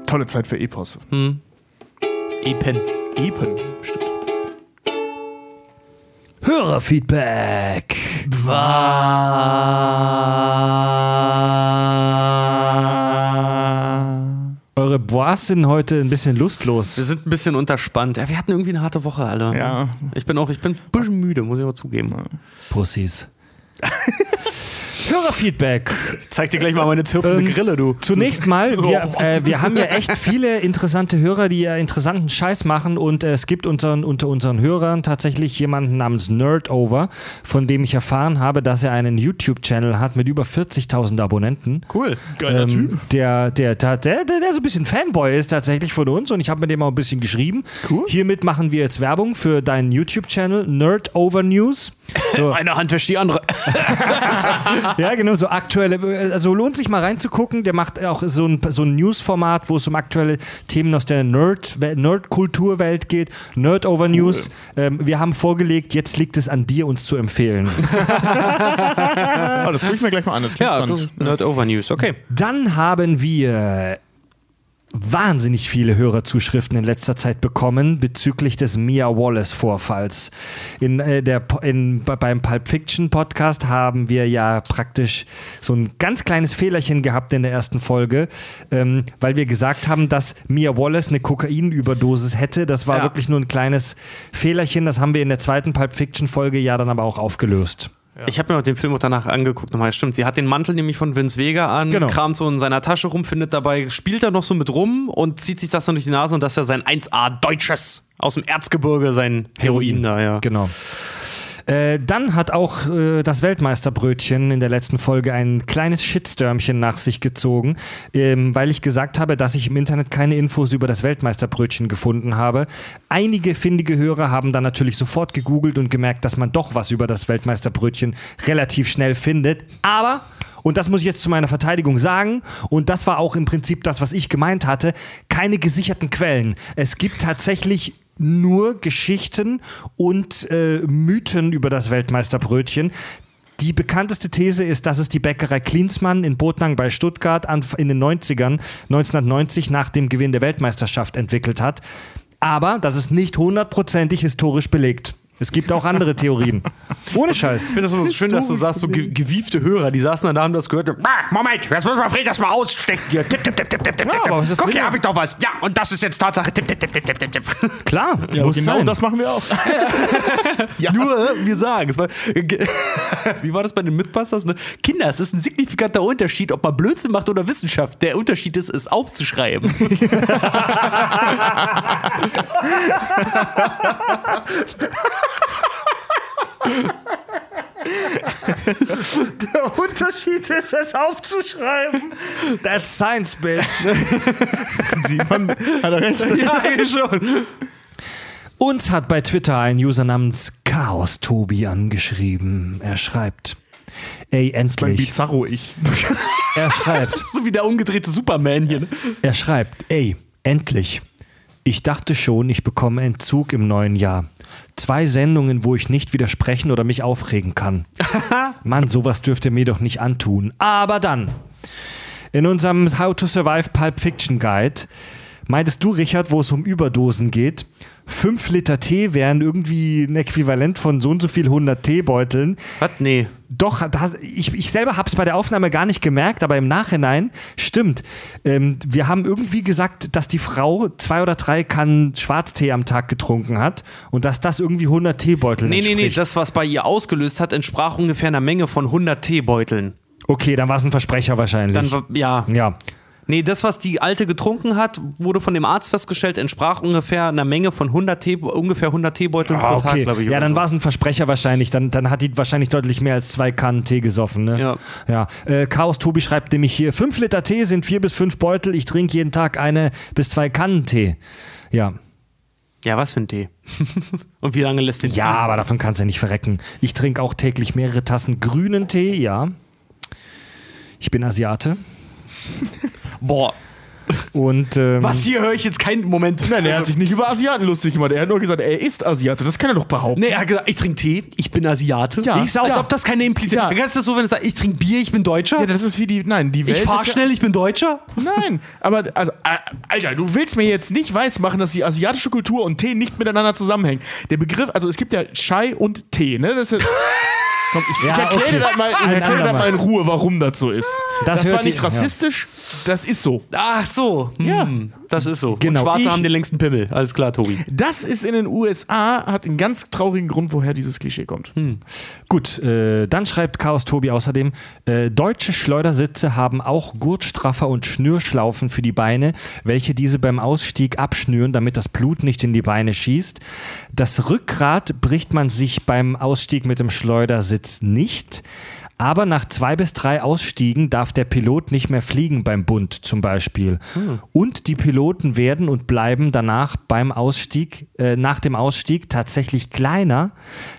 Tolle Zeit für Epos. Epen. Epen, stimmt. Hörerfeedback. Eure Bois sind heute ein bisschen lustlos. Wir sind ein bisschen unterspannt. Ja, wir hatten irgendwie eine harte Woche alle. Ja. Ich bin auch, ich bin ein bisschen müde, muss ich mal zugeben. Pussys. Hörerfeedback. Ich zeig dir gleich mal meine zirpende Ähm, Grille, du. Zunächst mal, wir, äh, wir haben ja echt viele interessante Hörer, die ja interessanten Scheiß machen und äh, es gibt unseren, unter unseren Hörern tatsächlich jemanden namens Nerdover, von dem ich erfahren habe, dass er einen YouTube-Channel hat mit über 40.000 Abonnenten. Cool. Geiler Typ. Ähm, Der, der, der, der, der, der so ein bisschen Fanboy ist tatsächlich von uns und ich habe mit dem auch ein bisschen geschrieben. Cool. Hiermit machen wir jetzt Werbung für deinen YouTube-Channel Nerdover News. So, Eine Hand wäscht die andere. ja, genau, so aktuelle, also lohnt sich mal reinzugucken. Der macht auch so ein, so ein News-Format, wo es um aktuelle Themen aus der Nerd- Nerd-Kulturwelt geht. Nerdover News. Ähm, wir haben vorgelegt, jetzt liegt es an dir, uns zu empfehlen. Oh, das gucke ich mir gleich mal an. Das Ja, du, spannend. Nerd Over News. Okay. Dann haben wir wahnsinnig viele Hörerzuschriften in letzter Zeit bekommen bezüglich des Mia Wallace-Vorfalls. In, äh, der, in, be- beim Pulp Fiction Podcast haben wir ja praktisch so ein ganz kleines Fehlerchen gehabt in der ersten Folge, ähm, weil wir gesagt haben, dass Mia Wallace eine Kokainüberdosis hätte. Das war Ja. wirklich nur ein kleines Fehlerchen. Das haben wir in der zweiten Pulp Fiction Folge ja dann aber auch aufgelöst. Ich habe mir auch den Film auch danach angeguckt. Nochmal, stimmt. Sie hat den Mantel nämlich von Vince Vega an, Genau. kramt so in seiner Tasche rum, findet dabei, spielt er noch so mit rum und zieht sich das dann durch die Nase und das ist ja sein 1A Deutsches aus dem Erzgebirge, sein Heroin, da, ja. Genau. Äh, dann hat auch äh, das Weltmeisterbrötchen in der letzten Folge ein kleines Shitstürmchen nach sich gezogen, ähm, weil ich gesagt habe, dass ich im Internet keine Infos über das Weltmeisterbrötchen gefunden habe. Einige findige Hörer haben dann natürlich sofort gegoogelt und gemerkt, dass man doch was über das Weltmeisterbrötchen relativ schnell findet. Aber und das muss ich jetzt zu meiner Verteidigung sagen. Und das war auch im Prinzip das, was ich gemeint hatte. Keine gesicherten Quellen. Es gibt tatsächlich nur Geschichten und äh, Mythen über das Weltmeisterbrötchen. Die bekannteste These ist, dass es die Bäckerei Klinsmann in Botnang bei Stuttgart an, in den 90ern, 1990 nach dem Gewinn der Weltmeisterschaft entwickelt hat. Aber das ist nicht hundertprozentig historisch belegt. Es gibt auch andere Theorien. Ohne Scheiß. Ich finde das immer so schön, dass du sagst, so ge gewiefte Hörer, die saßen da, haben das gehört. Moment, jetzt müssen wir Fred das mal ausstecken hier. Tipp, tipp, tipp, tipp, tipp, tipp. Ja, aber Guck, hier habe ich doch was. Ja, und das ist jetzt Tatsache. Tipp, tipp, tipp, tipp, tipp. Klar, Ja, muss genau sein. das machen wir auch. ja. Nur, wir sagen es. War, wie war das bei den Mythbusters? Ne? Kinder, es ist ein signifikanter Unterschied, ob man Blödsinn macht oder Wissenschaft. Der Unterschied ist, es aufzuschreiben. Der Unterschied ist, es aufzuschreiben. That's science, bitch. Sieht man, hat er recht. ja, schon. Uns hat bei Twitter ein User namens Chaos Tobi angeschrieben. Er schreibt. Ey, Mein endlich. Bizarro-Ich. Er schreibt. So wie der umgedrehte Superman hier. Ne? Er schreibt, ey, endlich. Ich dachte schon, ich bekomme Entzug im neuen Jahr. Zwei Sendungen, wo ich nicht widersprechen oder mich aufregen kann. Mann, sowas dürft ihr mir doch nicht antun. Aber dann, in unserem How to Survive Pulp Fiction Guide, meintest du, Richard, wo es um Überdosen geht, fünf Liter Tee wären irgendwie ein Äquivalent von so und so viel 100 Teebeuteln. Was? Nee. Doch, da, ich, ich selber habe es bei der Aufnahme gar nicht gemerkt, aber im Nachhinein stimmt. Ähm, wir haben irgendwie gesagt, dass die Frau zwei oder drei Kannen Schwarztee am Tag getrunken hat und dass das irgendwie 100 Teebeutel Nee, nee, nee. entspricht. Das, was bei ihr ausgelöst hat, entsprach ungefähr einer Menge von 100 Teebeuteln. okay, dann war es ein Versprecher wahrscheinlich. Dann ja. ja. Nee, das, was die Alte getrunken hat, wurde von dem Arzt festgestellt, entsprach ungefähr einer Menge von 100 Tee, ungefähr 100 Teebeuteln Ah, pro Tag, okay. glaube ich. ja, dann so. war es ein Versprecher wahrscheinlich. Dann, dann hat die wahrscheinlich deutlich mehr als zwei Kannen Tee gesoffen. Ne? Ja. ja. Äh, Chaos Tobi schreibt nämlich hier: fünf Liter Tee sind vier bis fünf Beutel. Ich trinke jeden Tag eine bis zwei Kannen Tee. Ja. Ja, was für ein Tee? Und wie lange lässt den Ja, aber davon kannst du ja nicht verrecken. Ich trinke auch täglich mehrere Tassen grünen Tee, ja. Ich bin Asiate. Boah, Und ähm, was hier höre ich jetzt keinen Moment. Nein, er hat sich nicht über Asiaten lustig gemacht. Er hat nur gesagt, er ist Asiate. Das kann er doch behaupten. Nee, er hat gesagt, ich trinke Tee, ich bin Asiate. Ja, ich sag, als ja. ob das keine impliziert. Ja. Kannst du das so, wenn du sagst, ich trinke Bier, ich bin Deutscher. Ja, das ist wie die. Nein, die Welt. ich fahr ist ja- schnell, ich bin Deutscher. Nein, aber also, äh, Alter, du willst mir jetzt nicht weismachen, dass die asiatische Kultur und Tee nicht miteinander zusammenhängen. Der Begriff, also es gibt ja Chai und Tee, ne? Das ist Komm, ich, Ja, ich erkläre okay. dir das mal, ich erkläre das mal in Ruhe, warum das so ist. Das Das, hört war nicht ihr- rassistisch, das ist so. Ach so. Ja. Hm, das ist so. Genau. Und Schwarze Ich- haben den längsten Pimmel. Alles klar, Tobi. Das ist in den USA, hat einen ganz traurigen Grund, woher dieses Klischee kommt. gut, äh, dann schreibt Chaos Tobi außerdem: äh, Deutsche Schleudersitze haben auch Gurtstraffer und Schnürschlaufen für die Beine, welche diese beim Ausstieg abschnüren, damit das Blut nicht in die Beine schießt. Das Rückgrat bricht man sich beim Ausstieg mit dem Schleudersitz nicht. Aber nach zwei bis drei Ausstiegen darf der Pilot nicht mehr fliegen beim Bund zum Beispiel. Und die Piloten werden und bleiben danach beim Ausstieg, äh, nach dem Ausstieg tatsächlich kleiner,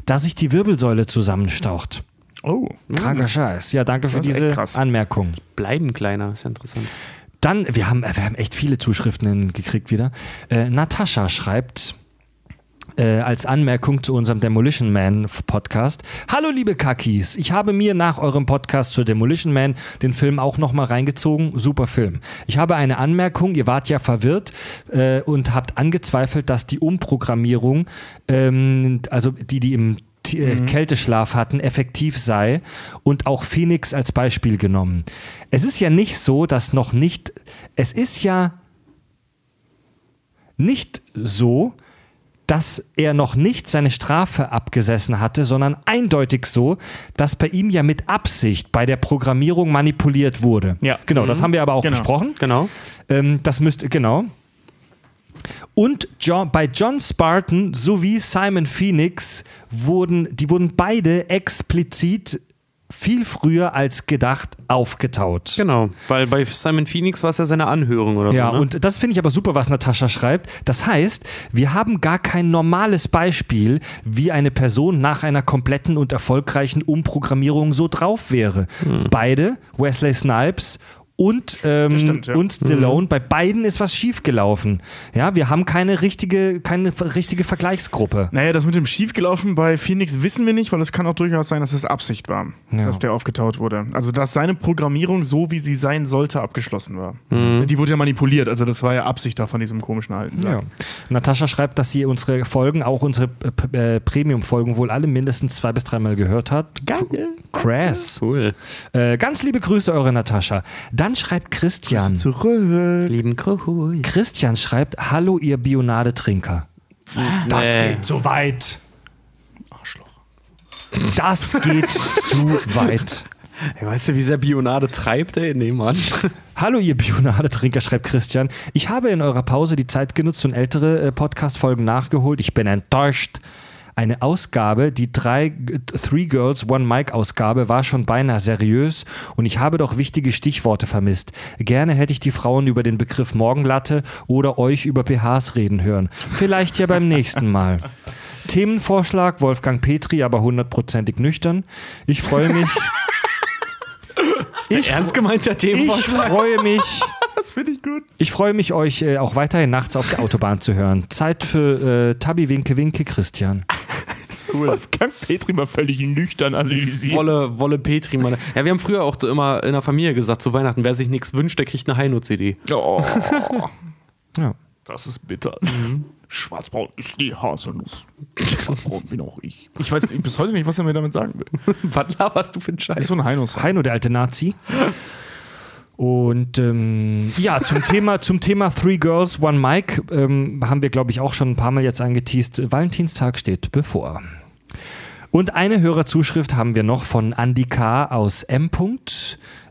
da sich die Wirbelsäule zusammenstaucht. Oh. Kranker Scheiß. Ja, danke für diese. Anmerkung. Bleiben kleiner, ist ja interessant. Dann, wir haben, wir haben echt viele Zuschriften gekriegt wieder. Äh, Natascha schreibt äh, als Anmerkung zu unserem Demolition Man Podcast. Hallo liebe Kakis, ich habe mir nach eurem Podcast zu Demolition Man den Film auch nochmal reingezogen. Super Film. Ich habe eine Anmerkung, ihr wart ja verwirrt äh, und habt angezweifelt, dass die Umprogrammierung, ähm, also die, die im äh, Kälteschlaf hatten, effektiv sei und auch Phoenix als Beispiel genommen. Es ist ja nicht so, dass noch nicht, es ist ja nicht so, dass er noch nicht seine Strafe abgesessen hatte, sondern eindeutig so, dass bei ihm ja mit Absicht bei der Programmierung manipuliert wurde. Ja. Genau, das haben wir aber auch Genau. besprochen. Genau. Ähm, das müsste, genau. Und John, bei John Spartan sowie Simon Phoenix wurden, die wurden beide explizit viel früher als gedacht aufgetaut. Genau. Weil bei Simon Phoenix war es ja seine Anhörung oder Ja, so. Ne? und das finde ich aber super, was Natascha schreibt. Das heißt, wir haben gar kein normales Beispiel, wie eine Person nach einer kompletten und erfolgreichen Umprogrammierung so drauf wäre. Hm. Beide, Wesley Snipes und, ähm, stimmt, ja. und Stallone. Bei beiden ist was schiefgelaufen. Ja, wir haben keine richtige, keine richtige Vergleichsgruppe. Naja, das mit dem schiefgelaufen bei Phoenix wissen wir nicht, weil es kann auch durchaus sein, dass es Absicht war, Ja. dass der aufgetaut wurde. Also, dass seine Programmierung so, wie sie sein sollte, abgeschlossen war. Die wurde ja manipuliert, also das war ja Absicht da von diesem komischen alten Ja. Natascha schreibt, dass sie unsere Folgen, auch unsere äh, äh, Premium-Folgen, wohl alle mindestens zwei bis dreimal gehört hat. Geil. Crass. Cool. Äh, ganz liebe Grüße, eure Natascha. Dann schreibt Christian. Zurück. Lieben Kuhui. Christian schreibt: Hallo, ihr Bionadetrinker. Das Nee. geht zu weit. Arschloch. Das geht zu weit. Ey, weißt du, wie sehr Bionade treibt, ey? Nee, Mann. Hallo, ihr Bionadetrinker, schreibt Christian. Ich habe in eurer Pause die Zeit genutzt und ältere äh, Podcast-Folgen nachgeholt. Ich bin enttäuscht. Eine Ausgabe, die drei, Three Girls, One Mic Ausgabe, war schon beinahe seriös und ich habe doch wichtige Stichworte vermisst. Gerne hätte ich die Frauen über den Begriff Morgenlatte oder euch über BHs reden hören. Vielleicht ja beim nächsten Mal. Themenvorschlag Wolfgang Petri, aber hundertprozentig nüchtern. Ich freue mich. ich, Ernst gemeinter ich Themenvorschlag? freue mich. Das finde ich gut. Ich freue mich, euch äh, auch weiterhin nachts auf der Autobahn zu hören. Zeit für äh, Tabi Winke Winke Christian. Wolfgang Petri mal völlig nüchtern analysiert. Wolle, Wolle Petri, meine. Ja, wir haben früher auch so immer in der Familie gesagt, zu Weihnachten, wer sich nichts wünscht, der kriegt eine Heino-CD. Oh, Ja. das ist bitter. Schwarzbraun ist die Haselnuss. Schwarzbraun bin auch ich. Ich weiß bis heute nicht, was er mir damit sagen will. Was laberst du für einen Das Scheiß? ist so ein Heinos. Heino, der alte Nazi. Und ähm, ja, zum Thema, zum Thema Three Girls, One Mic ähm, haben wir, glaube ich, auch schon ein paar Mal jetzt angeteased. Valentinstag steht bevor. Und eine Hörerzuschrift haben wir noch von Andy K. aus M.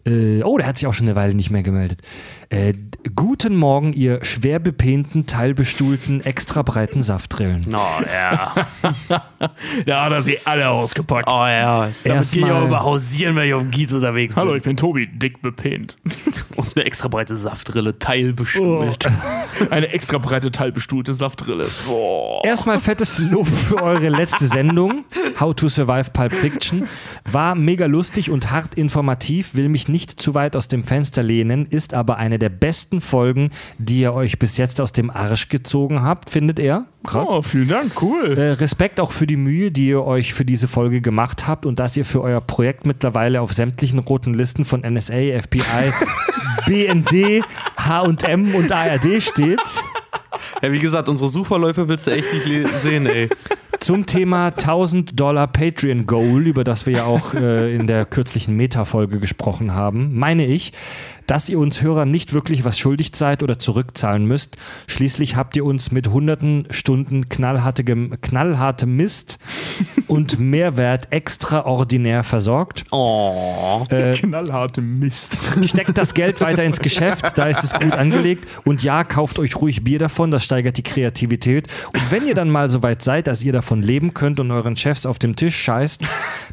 Äh, oh, der hat sich auch schon eine Weile nicht mehr gemeldet. Äh, guten Morgen, ihr schwer bepehnten, teilbestuhlten, extra breiten Saftrillen. Oh, ja. Da hat er sie alle ausgepackt. Oh, ja. Damit gehe ich auch immer hausieren, wenn ich auf dem Kiez unterwegs Hallo, ich bin Tobi, dick bepähnt. Und eine extra breite Saftrille, teilbestuhlt. Eine extra breite, teilbestuhlte Saftrille. Boah. Erstmal fettes Lob für eure letzte Sendung, How to Survive Pulp Fiction. War mega lustig und hart informativ, will mich nicht zu weit aus dem Fenster lehnen, ist aber eine der besten Folgen, die ihr euch bis jetzt aus dem Arsch gezogen habt, findet er. Krass. Oh, vielen Dank, cool. Äh, Respekt auch für die Mühe, die ihr euch für diese Folge gemacht habt und dass ihr für euer Projekt mittlerweile auf sämtlichen roten Listen von NSA, FBI, BND, H&M und ARD steht. Ja, wie gesagt, unsere Suchverläufe willst du echt nicht sehen, ey. Zum Thema 1000 Dollar Patreon Goal, über das wir ja auch äh, in der kürzlichen Meta-Folge gesprochen haben, meine ich, dass ihr uns Hörer nicht wirklich was schuldig seid oder zurückzahlen müsst. Schließlich habt ihr uns mit hunderten Stunden knallhartigem, knallhartem Mist und Mehrwert extraordinär versorgt. Oh. Äh, Knallharte Mist. Steckt das Geld weiter ins Geschäft, da ist es gut angelegt. Und ja, kauft euch ruhig Bier davon, das steigert die Kreativität. Und wenn ihr dann mal so weit seid, dass ihr davon leben könnt und euren Chefs auf dem Tisch scheißt,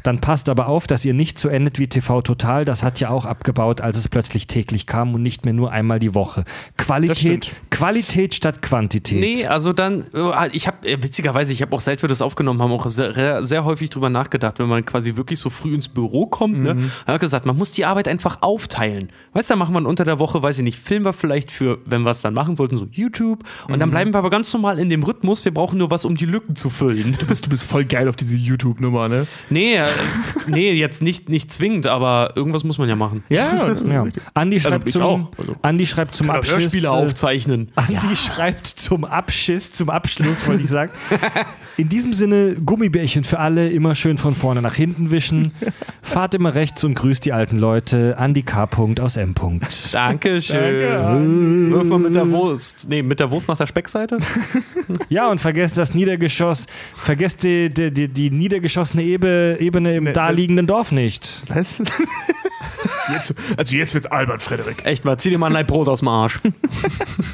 dann passt aber auf, dass ihr nicht so endet wie TV Total. Das hat ja auch abgebaut, als es plötzlich täglich kam und nicht mehr nur einmal die Woche. Qualität. Qualität statt Quantität. Nee, also dann, äh, ich habe, witzigerweise, ich habe auch, seit wir das aufgenommen haben, auch sehr, sehr häufig drüber nachgedacht, wenn man quasi wirklich so früh ins Büro kommt, ne, hat gesagt, man muss die Arbeit einfach aufteilen. Weißt du, dann machen wir unter der Woche, weiß ich nicht, filmen wir vielleicht für, wenn wir es dann machen sollten, so YouTube. Und dann bleiben wir aber ganz normal in dem Rhythmus. Wir brauchen nur was, um die Lücken zu füllen. Du bist, du bist voll geil auf diese YouTube-Nummer, ne? Nee, äh, nee, jetzt nicht, nicht zwingend, aber irgendwas muss man ja machen. Ja, Ja. Andi schreibt, ich zum, auch. Also. Andi schreibt zum Abschiss. Hörspiele äh, aufzeichnen. Andi schreibt zum Abschiss, zum Abschluss, wollte ich sagen. In diesem Sinne, Gummibärchen für alle, immer schön von vorne nach hinten wischen. Fahrt immer rechts und grüßt die alten Leute. Andi K. aus M. Dankeschön. Wirf mal mit der Wurst. Nee, mit der Wurst nach der Speckseite? Ja, und vergesst das Niedergeschoss, vergesst die, die, die, die niedergeschossene Ebe, Ebene im Nee, daliegenden Dorf nicht. Was? Jetzt, also jetzt wird albern, Frederik. Echt mal, zieh dir mal ein Leib Brot aus dem Arsch.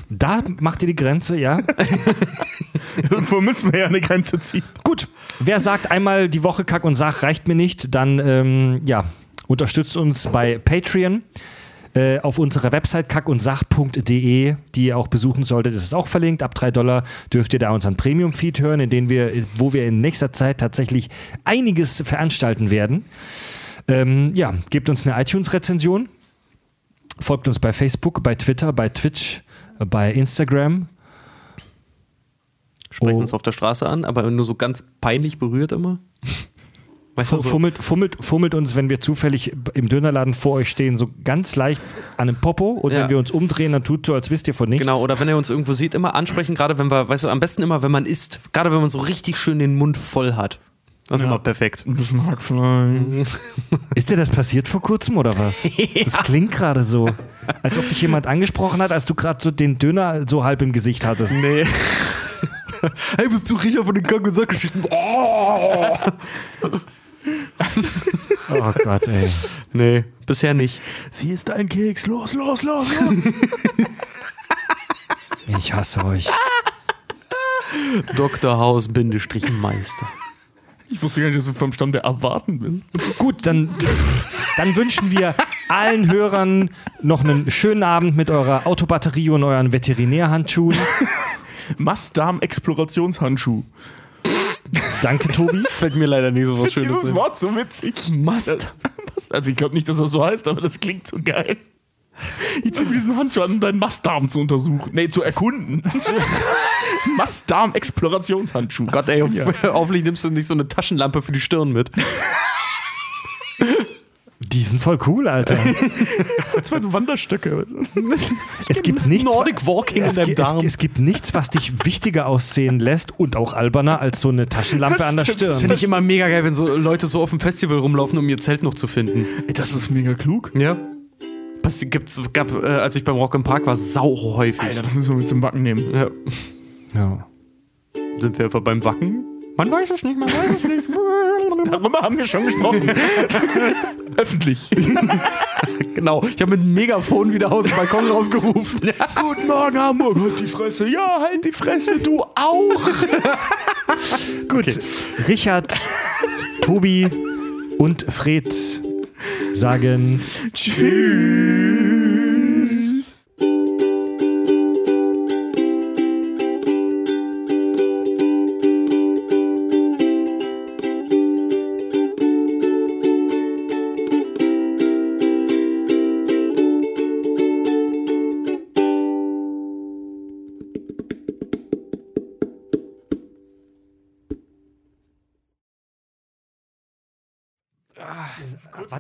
Da macht ihr die Grenze, ja? Irgendwo müssen wir ja eine Grenze ziehen. Gut, wer sagt einmal die Woche Kack und Sach reicht mir nicht, dann ähm, ja, unterstützt uns bei Patreon. Äh, auf unserer Website kackundsach.de, die ihr auch besuchen solltet, ist es auch verlinkt. Ab 3 Dollar dürft ihr da unseren Premium-Feed hören, in dem wir, wo wir in nächster Zeit tatsächlich einiges veranstalten werden. Ähm, ja, gebt uns eine iTunes-Rezension. Folgt uns bei Facebook, bei Twitter, bei Twitch, bei Instagram. Sprechen Oh. uns auf der Straße an, aber nur so ganz peinlich berührt immer. Weißt du, so, Fummelt, fummelt, fummelt uns, wenn wir zufällig im Dönerladen vor euch stehen, so ganz leicht an dem Popo. Und Ja. wenn wir uns umdrehen, dann tut so, als wisst ihr von nichts. Genau, oder wenn ihr uns irgendwo seht, immer ansprechen, gerade wenn wir, weißt du, am besten immer, wenn man isst, gerade wenn man so richtig schön den Mund voll hat. Das ist Ja. immer perfekt. Ein bisschen Hackfleisch. Ist dir das passiert vor kurzem oder was? Das klingt gerade so, als ob dich jemand angesprochen hat, als du gerade so den Döner so halb im Gesicht hattest. Nee. hey, bist du Riecher von den Kack- und Sackgeschichten? Oh! Oh Gott, ey. Nee, bisher nicht. Sie ist ein Keks. Los, los, los, los. Ich hasse euch. Dr. Haus Bindestrich Meister. Ich wusste gar nicht, dass du vom Stamm der Erwarten bist. Gut, dann, dann wünschen wir allen Hörern noch einen schönen Abend mit eurer Autobatterie und euren Veterinärhandschuhen. Mastdarm-Explorationshandschuh. Danke, Tobi. Fällt mir leider nicht so was Schönes Dieses. Wort so witzig. Mast. Also ich glaube nicht, dass das so heißt, aber das klingt so geil. Ich ziehe mit diesem Handschuh an, um deinen Mastdarm zu untersuchen. Nee, zu erkunden. Mastdarm-Explorationshandschuh. Gott, ey, auf, hoffentlich nimmst du nicht so eine Taschenlampe für die Stirn mit. Die sind voll cool, Alter. Zwei so Wanderstöcke. Es gibt nichts, Nordic Walking in es, deinem gibt- Darm. es, es gibt nichts, was dich wichtiger aussehen lässt und auch alberner als so eine Taschenlampe Das an der stimmt, das Stirn. Finde ich immer mega geil, wenn so Leute so auf dem Festival rumlaufen, um ihr Zelt noch zu finden. Ey, das ist mega klug. Ja. Das gibt's, gab, äh, als ich beim Rock im Park war, sau häufig. Alter, das müssen wir mit zum Backen nehmen. Ja. Ja. Sind wir einfach beim Wacken? Man weiß es nicht, man weiß es nicht. Darüber haben wir schon gesprochen. Öffentlich. genau, ich habe mit einem Megafon wieder aus dem Balkon rausgerufen. Guten Morgen, Hamburg. Halt die Fresse. Ja, halt die Fresse. Du auch. Gut. Richard, Tobi und Fred sagen Tschüss.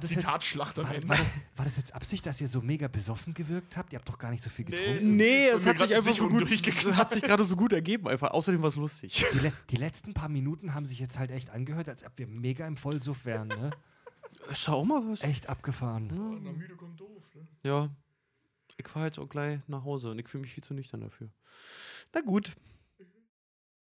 Das, jetzt, Zitatschlacht am war, Ende. war, war das jetzt Absicht, dass ihr so mega besoffen gewirkt habt? Ihr habt doch gar nicht so viel getrunken. Nee, es hat sich einfach so gut, hat sich gerade so gut ergeben einfach. Außerdem war es lustig. Die, le die letzten paar Minuten haben sich jetzt halt echt angehört, als ob wir mega im Vollsuff wären. Ne? Ist ja auch mal was. Echt abgefahren. Na, müde kommt doof. Ne? Ja. Ich fahre jetzt auch gleich nach Hause und ich fühle mich viel zu nüchtern dafür. Na gut.